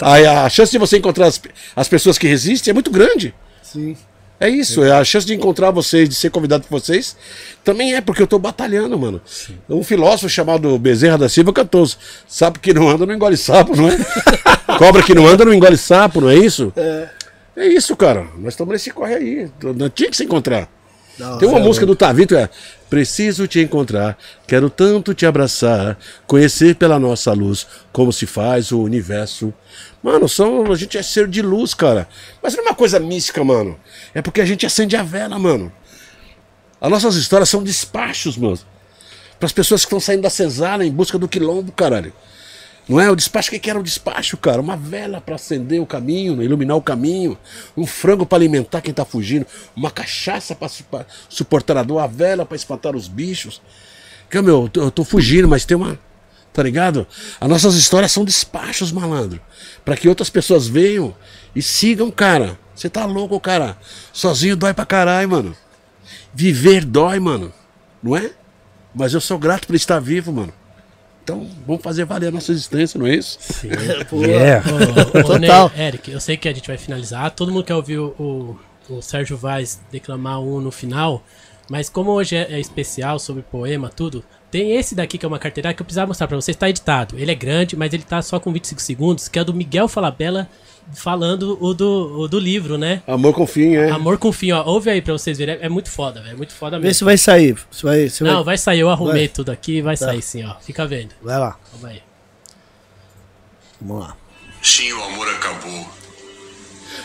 Aí a chance de você encontrar as, as pessoas que resistem é muito grande. Sim. É isso, é a chance de encontrar vocês, de ser convidado por vocês, também é porque eu tô batalhando, mano. Um filósofo chamado Bezerra da Silva cantou: sapo que não anda não engole sapo, não é? [laughs] Cobra que não anda não engole sapo, não é isso? É. É isso, cara. Nós estamos nesse corre aí. Nós Tinha que se encontrar. Tem uma música do Tavito, é Preciso te encontrar, quero tanto te abraçar, conhecer pela nossa luz como se faz o universo. Mano, são, a gente é ser de luz, cara. Mas não é uma coisa mística, mano. É porque a gente acende a vela, mano. As nossas histórias são despachos, mano. Para as pessoas que estão saindo da cesárea em busca do quilombo, caralho. Não é? O despacho, o que era o despacho, cara? Uma vela para acender o caminho, iluminar o caminho. Um frango para alimentar quem tá fugindo. Uma cachaça para suportar a dor. A vela para espantar os bichos. Que, meu, eu tô, eu tô fugindo, mas tem uma. Tá ligado? As nossas histórias são despachos, malandro. Para que outras pessoas venham e sigam, cara. Você tá louco, cara. Sozinho dói pra caralho, mano. Viver dói, mano. Não é? Mas eu sou grato por estar vivo, mano. Então, vamos fazer valer a nossa existência, não é isso? É. [laughs] Ô, ô, [laughs] Total. Ney, Eric, eu sei que a gente vai finalizar. Todo mundo quer ouvir o, o, o Sérgio Vaz declamar um no final. Mas como hoje é, é especial sobre poema, tudo, tem esse daqui que é uma carteira que eu precisava mostrar pra vocês. Tá editado. Ele é grande, mas ele tá só com 25 segundos, que é o do Miguel Falabella falando o do, o do livro, né? Amor com fim, é. Amor com fim, ó. Ouve aí pra vocês verem. É, é muito foda, velho. É muito foda Vê mesmo. se vai sair. Se vai, se Não, vai... vai sair. Eu arrumei Vai. tudo aqui vai Tá. sair sim, ó. Fica vendo. vai lá. Calma aí. Vamos lá. Sim, o amor acabou.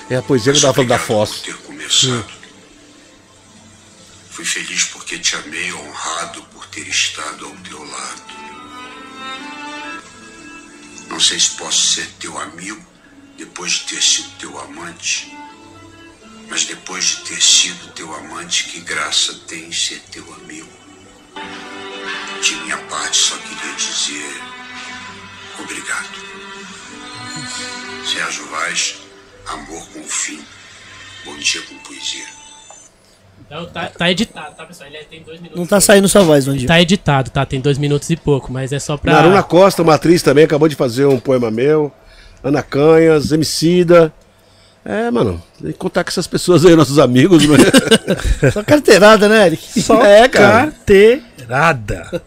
É a poesia que eu tava falando da Foz. Por ter começado. Fui feliz porque te amei, honrado ter estado ao teu lado. Não sei se posso ser teu amigo depois de ter sido teu amante. Mas depois de ter sido teu amante, que graça tem ser teu amigo. De minha parte, só queria dizer obrigado. Sérgio Vaz, amor com fim. Bom dia com poesia. Então tá, tá editado, tá, pessoal? Ele tem dois minutos. Não tá saindo sua voz, Vandinho. Tá editado, tá? Tem dois minutos e pouco, mas é só pra. Naruna Costa, uma atriz também, acabou de fazer um poema meu. Ana Canhas, Emicida. É, mano, tem que contar com essas pessoas aí, nossos amigos, né? [laughs] Só carteirada, né, Eric? Só É, cara. carteirada.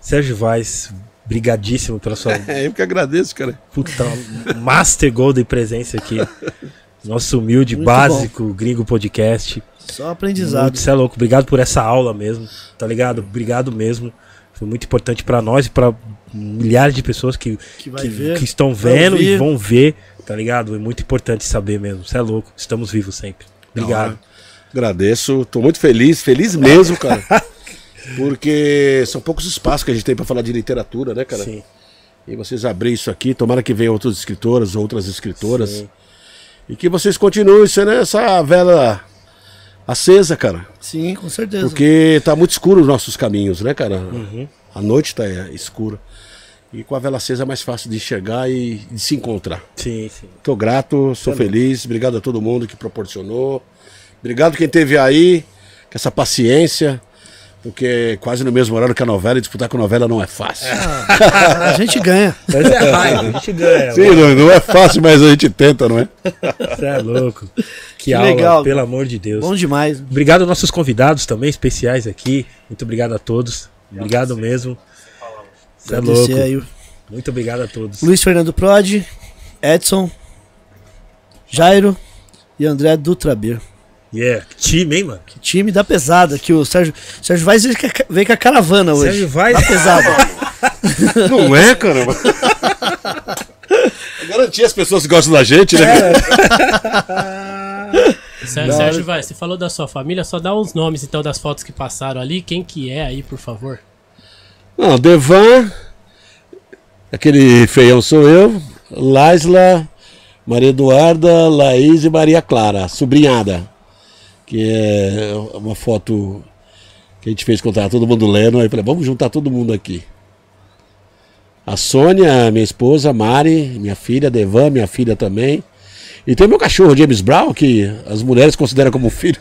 Sérgio Vaz, brigadíssimo pela sua [laughs] É, eu que agradeço, cara. puta, Master Golden presença aqui. [laughs] Nosso humilde, Muito básico, gringo podcast. Só aprendizado. Muito, cê é louco. Obrigado por essa aula mesmo, tá ligado? Obrigado mesmo. Foi muito importante pra nós e pra milhares de pessoas que, Que ver, que estão vendo e vão ver, tá ligado? É muito importante saber mesmo. Você é louco. Estamos vivos sempre. Obrigado. Agradeço, tô muito feliz, feliz mesmo, cara. [laughs] Porque são poucos espaços que a gente tem pra falar de literatura, né, cara? Sim. E vocês abrirem isso aqui, tomara que venham outros escritores, outras escritoras. Sim. E que vocês continuem sendo essa vela acesa, cara. Sim, com certeza. Porque tá muito escuro os nossos caminhos, né, cara? Uhum. A noite tá é, escura. E com a vela acesa é mais fácil de enxergar e de se encontrar. Sim, sim. Tô grato, sou feliz. Obrigado a todo mundo que proporcionou. Obrigado quem teve aí, com essa paciência. Porque quase no mesmo horário que a novela, e disputar com a novela não é fácil. A gente ganha. Mas é raiva, a gente ganha. Sim, não, não é fácil, mas a gente tenta, não é? Você é louco. Que, Que aula, legal. pelo amor de Deus. Bom demais. Obrigado aos nossos convidados também, especiais aqui. Muito obrigado a todos. Obrigado mesmo. Você é louco. Agradecer aí Muito obrigado a todos. Luiz Fernando Prodi, Edson, Jairo e André Dutrabir. Yeah, que time, hein, mano? Que time da pesada, que o Sérgio, Sérgio Vaz veio com a- caravana hoje. Sérgio Vaz- Da pesada. [laughs] Não é, caramba? [laughs] Garantir as pessoas que gostam da gente, né? [laughs] Sérgio, Sérgio vai, você falou da sua família, só dá uns nomes então das fotos que passaram ali. Quem que é aí, por favor? Não, Devan, aquele feião sou eu, Laisla, Maria Eduarda, Laís e Maria Clara, sobrinhada. Que é uma foto que a gente fez tava todo mundo lendo, aí eu falei, vamos juntar todo mundo aqui. A Sônia, minha esposa, Mari, minha filha, Devan, minha filha também. E tem meu cachorro, James Brown, que as mulheres consideram como filho.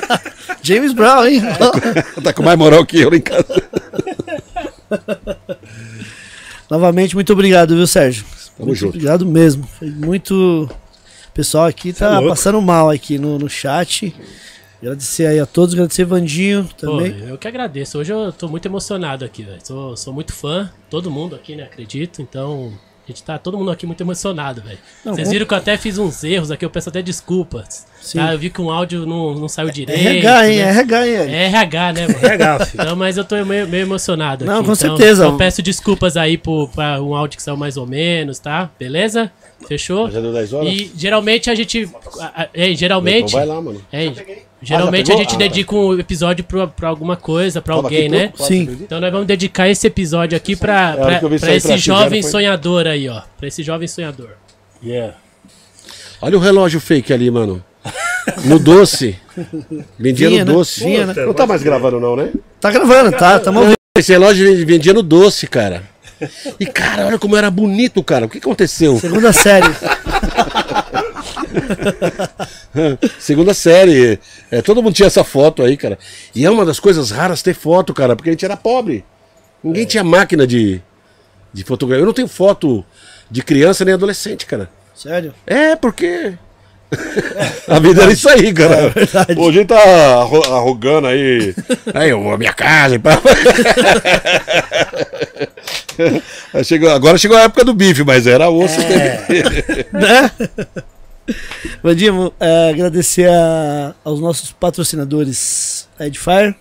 [laughs] James Brown, hein? [laughs] tá com mais moral que eu em casa. [laughs] Novamente, muito obrigado, viu, Sérgio? Tamo muito junto. obrigado mesmo. Foi muito. O pessoal aqui é tá louco. passando mal aqui no, no chat. Agradecer aí a todos, agradecer Vandinho Pô, também. eu que agradeço. Hoje eu tô muito emocionado aqui, velho. Sou, sou muito fã, todo mundo aqui, né? Acredito. Então, a gente tá todo mundo aqui muito emocionado, velho. Não, Vocês viram que eu até fiz uns erros aqui, eu peço até desculpas. Sim. Tá? Eu vi que um áudio não, não saiu direito. RH, hein? né? RH, hein? Eric? É RH, né, mano? RH, filho. Então, mas eu tô meio, meio emocionado Não, aqui. com então, certeza. Eu peço desculpas aí por, pra um áudio que saiu mais ou menos, tá? Beleza? Fechou? Já deu 10 horas? E geralmente a gente. é, geralmente. Então vai lá, mano. É, geralmente pegou? a gente Ah, dedica um episódio pra, pra alguma coisa, pra Tava alguém, né? pouco, Sim. Então nós vamos dedicar esse episódio aqui pra, É, pra, pra esse pra te, jovem foi- sonhador aí, ó. Pra esse jovem sonhador. Yeah. Olha o relógio fake ali, mano. No doce. Vendia Vinha, no né? doce. Vinha, né? Não tá mais gravando, não, né? Tá gravando, tá? Tamo ouvindo. Esse relógio vendia no doce, cara. E, cara, olha como era bonito, cara. O que aconteceu? Segunda série. [laughs] Segunda série. É, todo mundo tinha essa foto aí, cara. E é uma das coisas raras ter foto, cara, porque a gente era pobre. Ninguém tinha máquina de, de fotografia. Eu não tenho foto de criança nem adolescente, cara. Sério? É, porque. [laughs] a vida era isso aí, cara. Hoje a gente tá arro- arrogando aí. Aí, eu, a minha casa [laughs] [laughs] chegou, agora chegou a época do bife, mas era osso. [laughs] né? Vandinho, é, agradecer a- aos nossos patrocinadores a Edifier,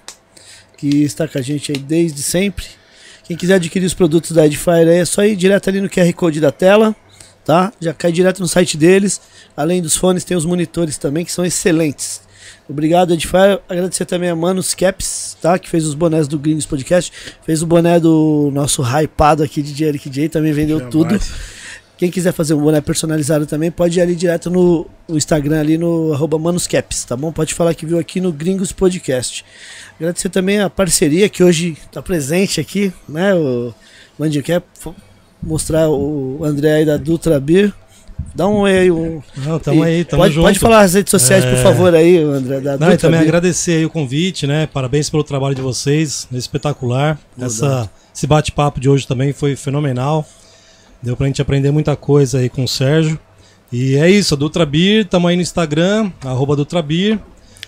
que está com a gente aí desde sempre. Quem quiser adquirir os produtos da Edifier aí, é só ir direto ali no QR Code da tela, tá? Já cai direto no site deles. Além dos fones, tem os monitores também, que são excelentes. Obrigado, Edifier. Agradecer também a Manos Caps, tá? Que fez os bonés do Gringos Podcast. Fez o boné do nosso hypado aqui de Eric J, também vendeu Jamais. tudo. Quem quiser fazer um boné personalizado também, pode ir ali direto no, no Instagram, ali no arroba manuscaps, tá bom? Pode falar que viu aqui no Gringos Podcast. Agradecer também a parceria que hoje está presente aqui, né? O Mandinho quer mostrar o André aí da Dutra Beer. Dá um oi aí. Um... Não, tamo aí, tamo pode, junto. pode falar as redes sociais, por É. favor, aí, André, da Não, e também agradecer aí o convite, né? Parabéns pelo trabalho de vocês, espetacular. Essa, esse bate-papo de hoje também foi fenomenal. Deu pra gente aprender muita coisa aí com o Sérgio. E é isso, a Dutra Beer, tamo aí no Instagram, arroba Dutra Beer.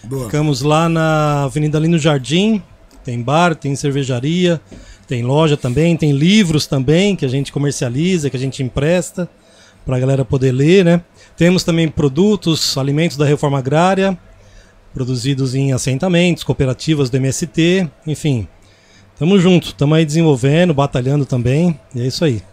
Boa. Ficamos lá na Avenida Lino Jardim, tem bar, tem cervejaria, tem loja também, tem livros também que a gente comercializa, que a gente empresta pra galera poder ler, né? Temos também produtos, alimentos da reforma agrária, produzidos em assentamentos, cooperativas do MST, enfim. Tamo junto, tamo aí desenvolvendo, batalhando também, e é isso aí.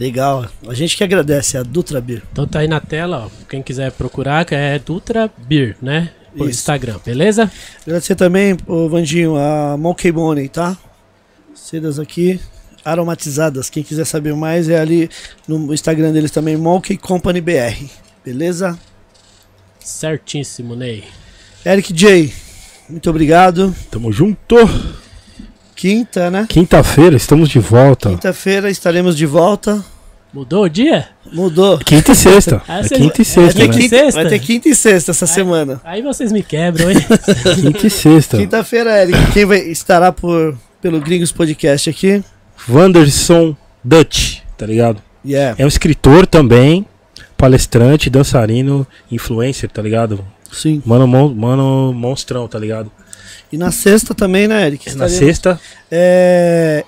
Legal. A gente que agradece, a Dutra Beer. Então tá aí na tela, ó. Quem quiser procurar, que é Dutra Beer, né? Por Isso. Instagram, beleza? Agradecer também, ô Vandinho, a Monkey Money, tá? Sedas aqui aromatizadas. Quem quiser saber mais é ali no Instagram deles também, Monkey Company BR. Beleza? Certíssimo, Ney. Eric J, muito obrigado. Tamo junto. Quinta, né? Quinta-feira, estamos de volta. Quinta-feira estaremos de volta. Mudou o dia? Mudou. Quinta e sexta. Ah, é vocês- quinta e é, sexta, Vai né? ter, Quinta e sexta? vai ter quinta e sexta essa semana. Aí vocês me quebram, hein? Quinta e sexta. Quinta-feira, Eric, quem vai, estará por, pelo Gringos Podcast aqui? Wanderson Dutch, tá ligado? Yeah. É um escritor também, palestrante, dançarino, influencer, tá ligado? Sim. Mano, mon- mano monstrão, tá ligado? E na sexta também, né, Eric? Na Estaremos- sexta, É,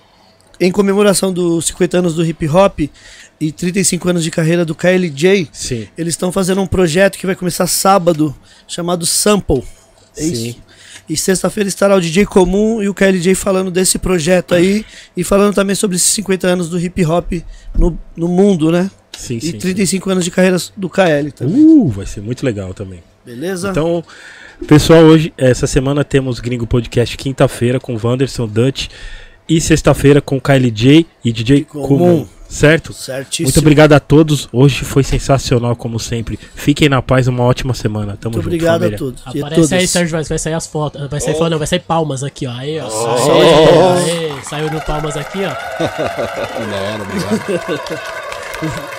em comemoração dos 50 anos do hip hop e 35 anos de carreira do KLJ, sim. eles estão fazendo um projeto que vai começar sábado, chamado Sample. É Sim. isso. E sexta-feira estará o DJ Comum e o KLJ falando desse projeto aí e falando também sobre esses 50 anos do hip hop no, no mundo, né? Sim, E sim. 35 anos de carreira do KL também. Uh, vai ser muito legal também. Beleza? Então, pessoal, hoje, essa semana temos Gringo Podcast quinta-feira com Wanderson Dutch e sexta-feira com KLJ e DJ Comum. Comum. Certo? Certíssimo. Muito obrigado a todos. Hoje foi sensacional, como sempre. Fiquem na paz, uma ótima semana. Tamo Muito junto, obrigado a família. todos. e a Aparece aí, todas. Sérgio Vaz, vai sair as fotos. Vai sair foto, não, vai sair palmas aqui, ó. Aí, ó. Oh. Saiu, aí, saiu no palmas aqui, ó. [laughs] Da hora, obrigado. [laughs]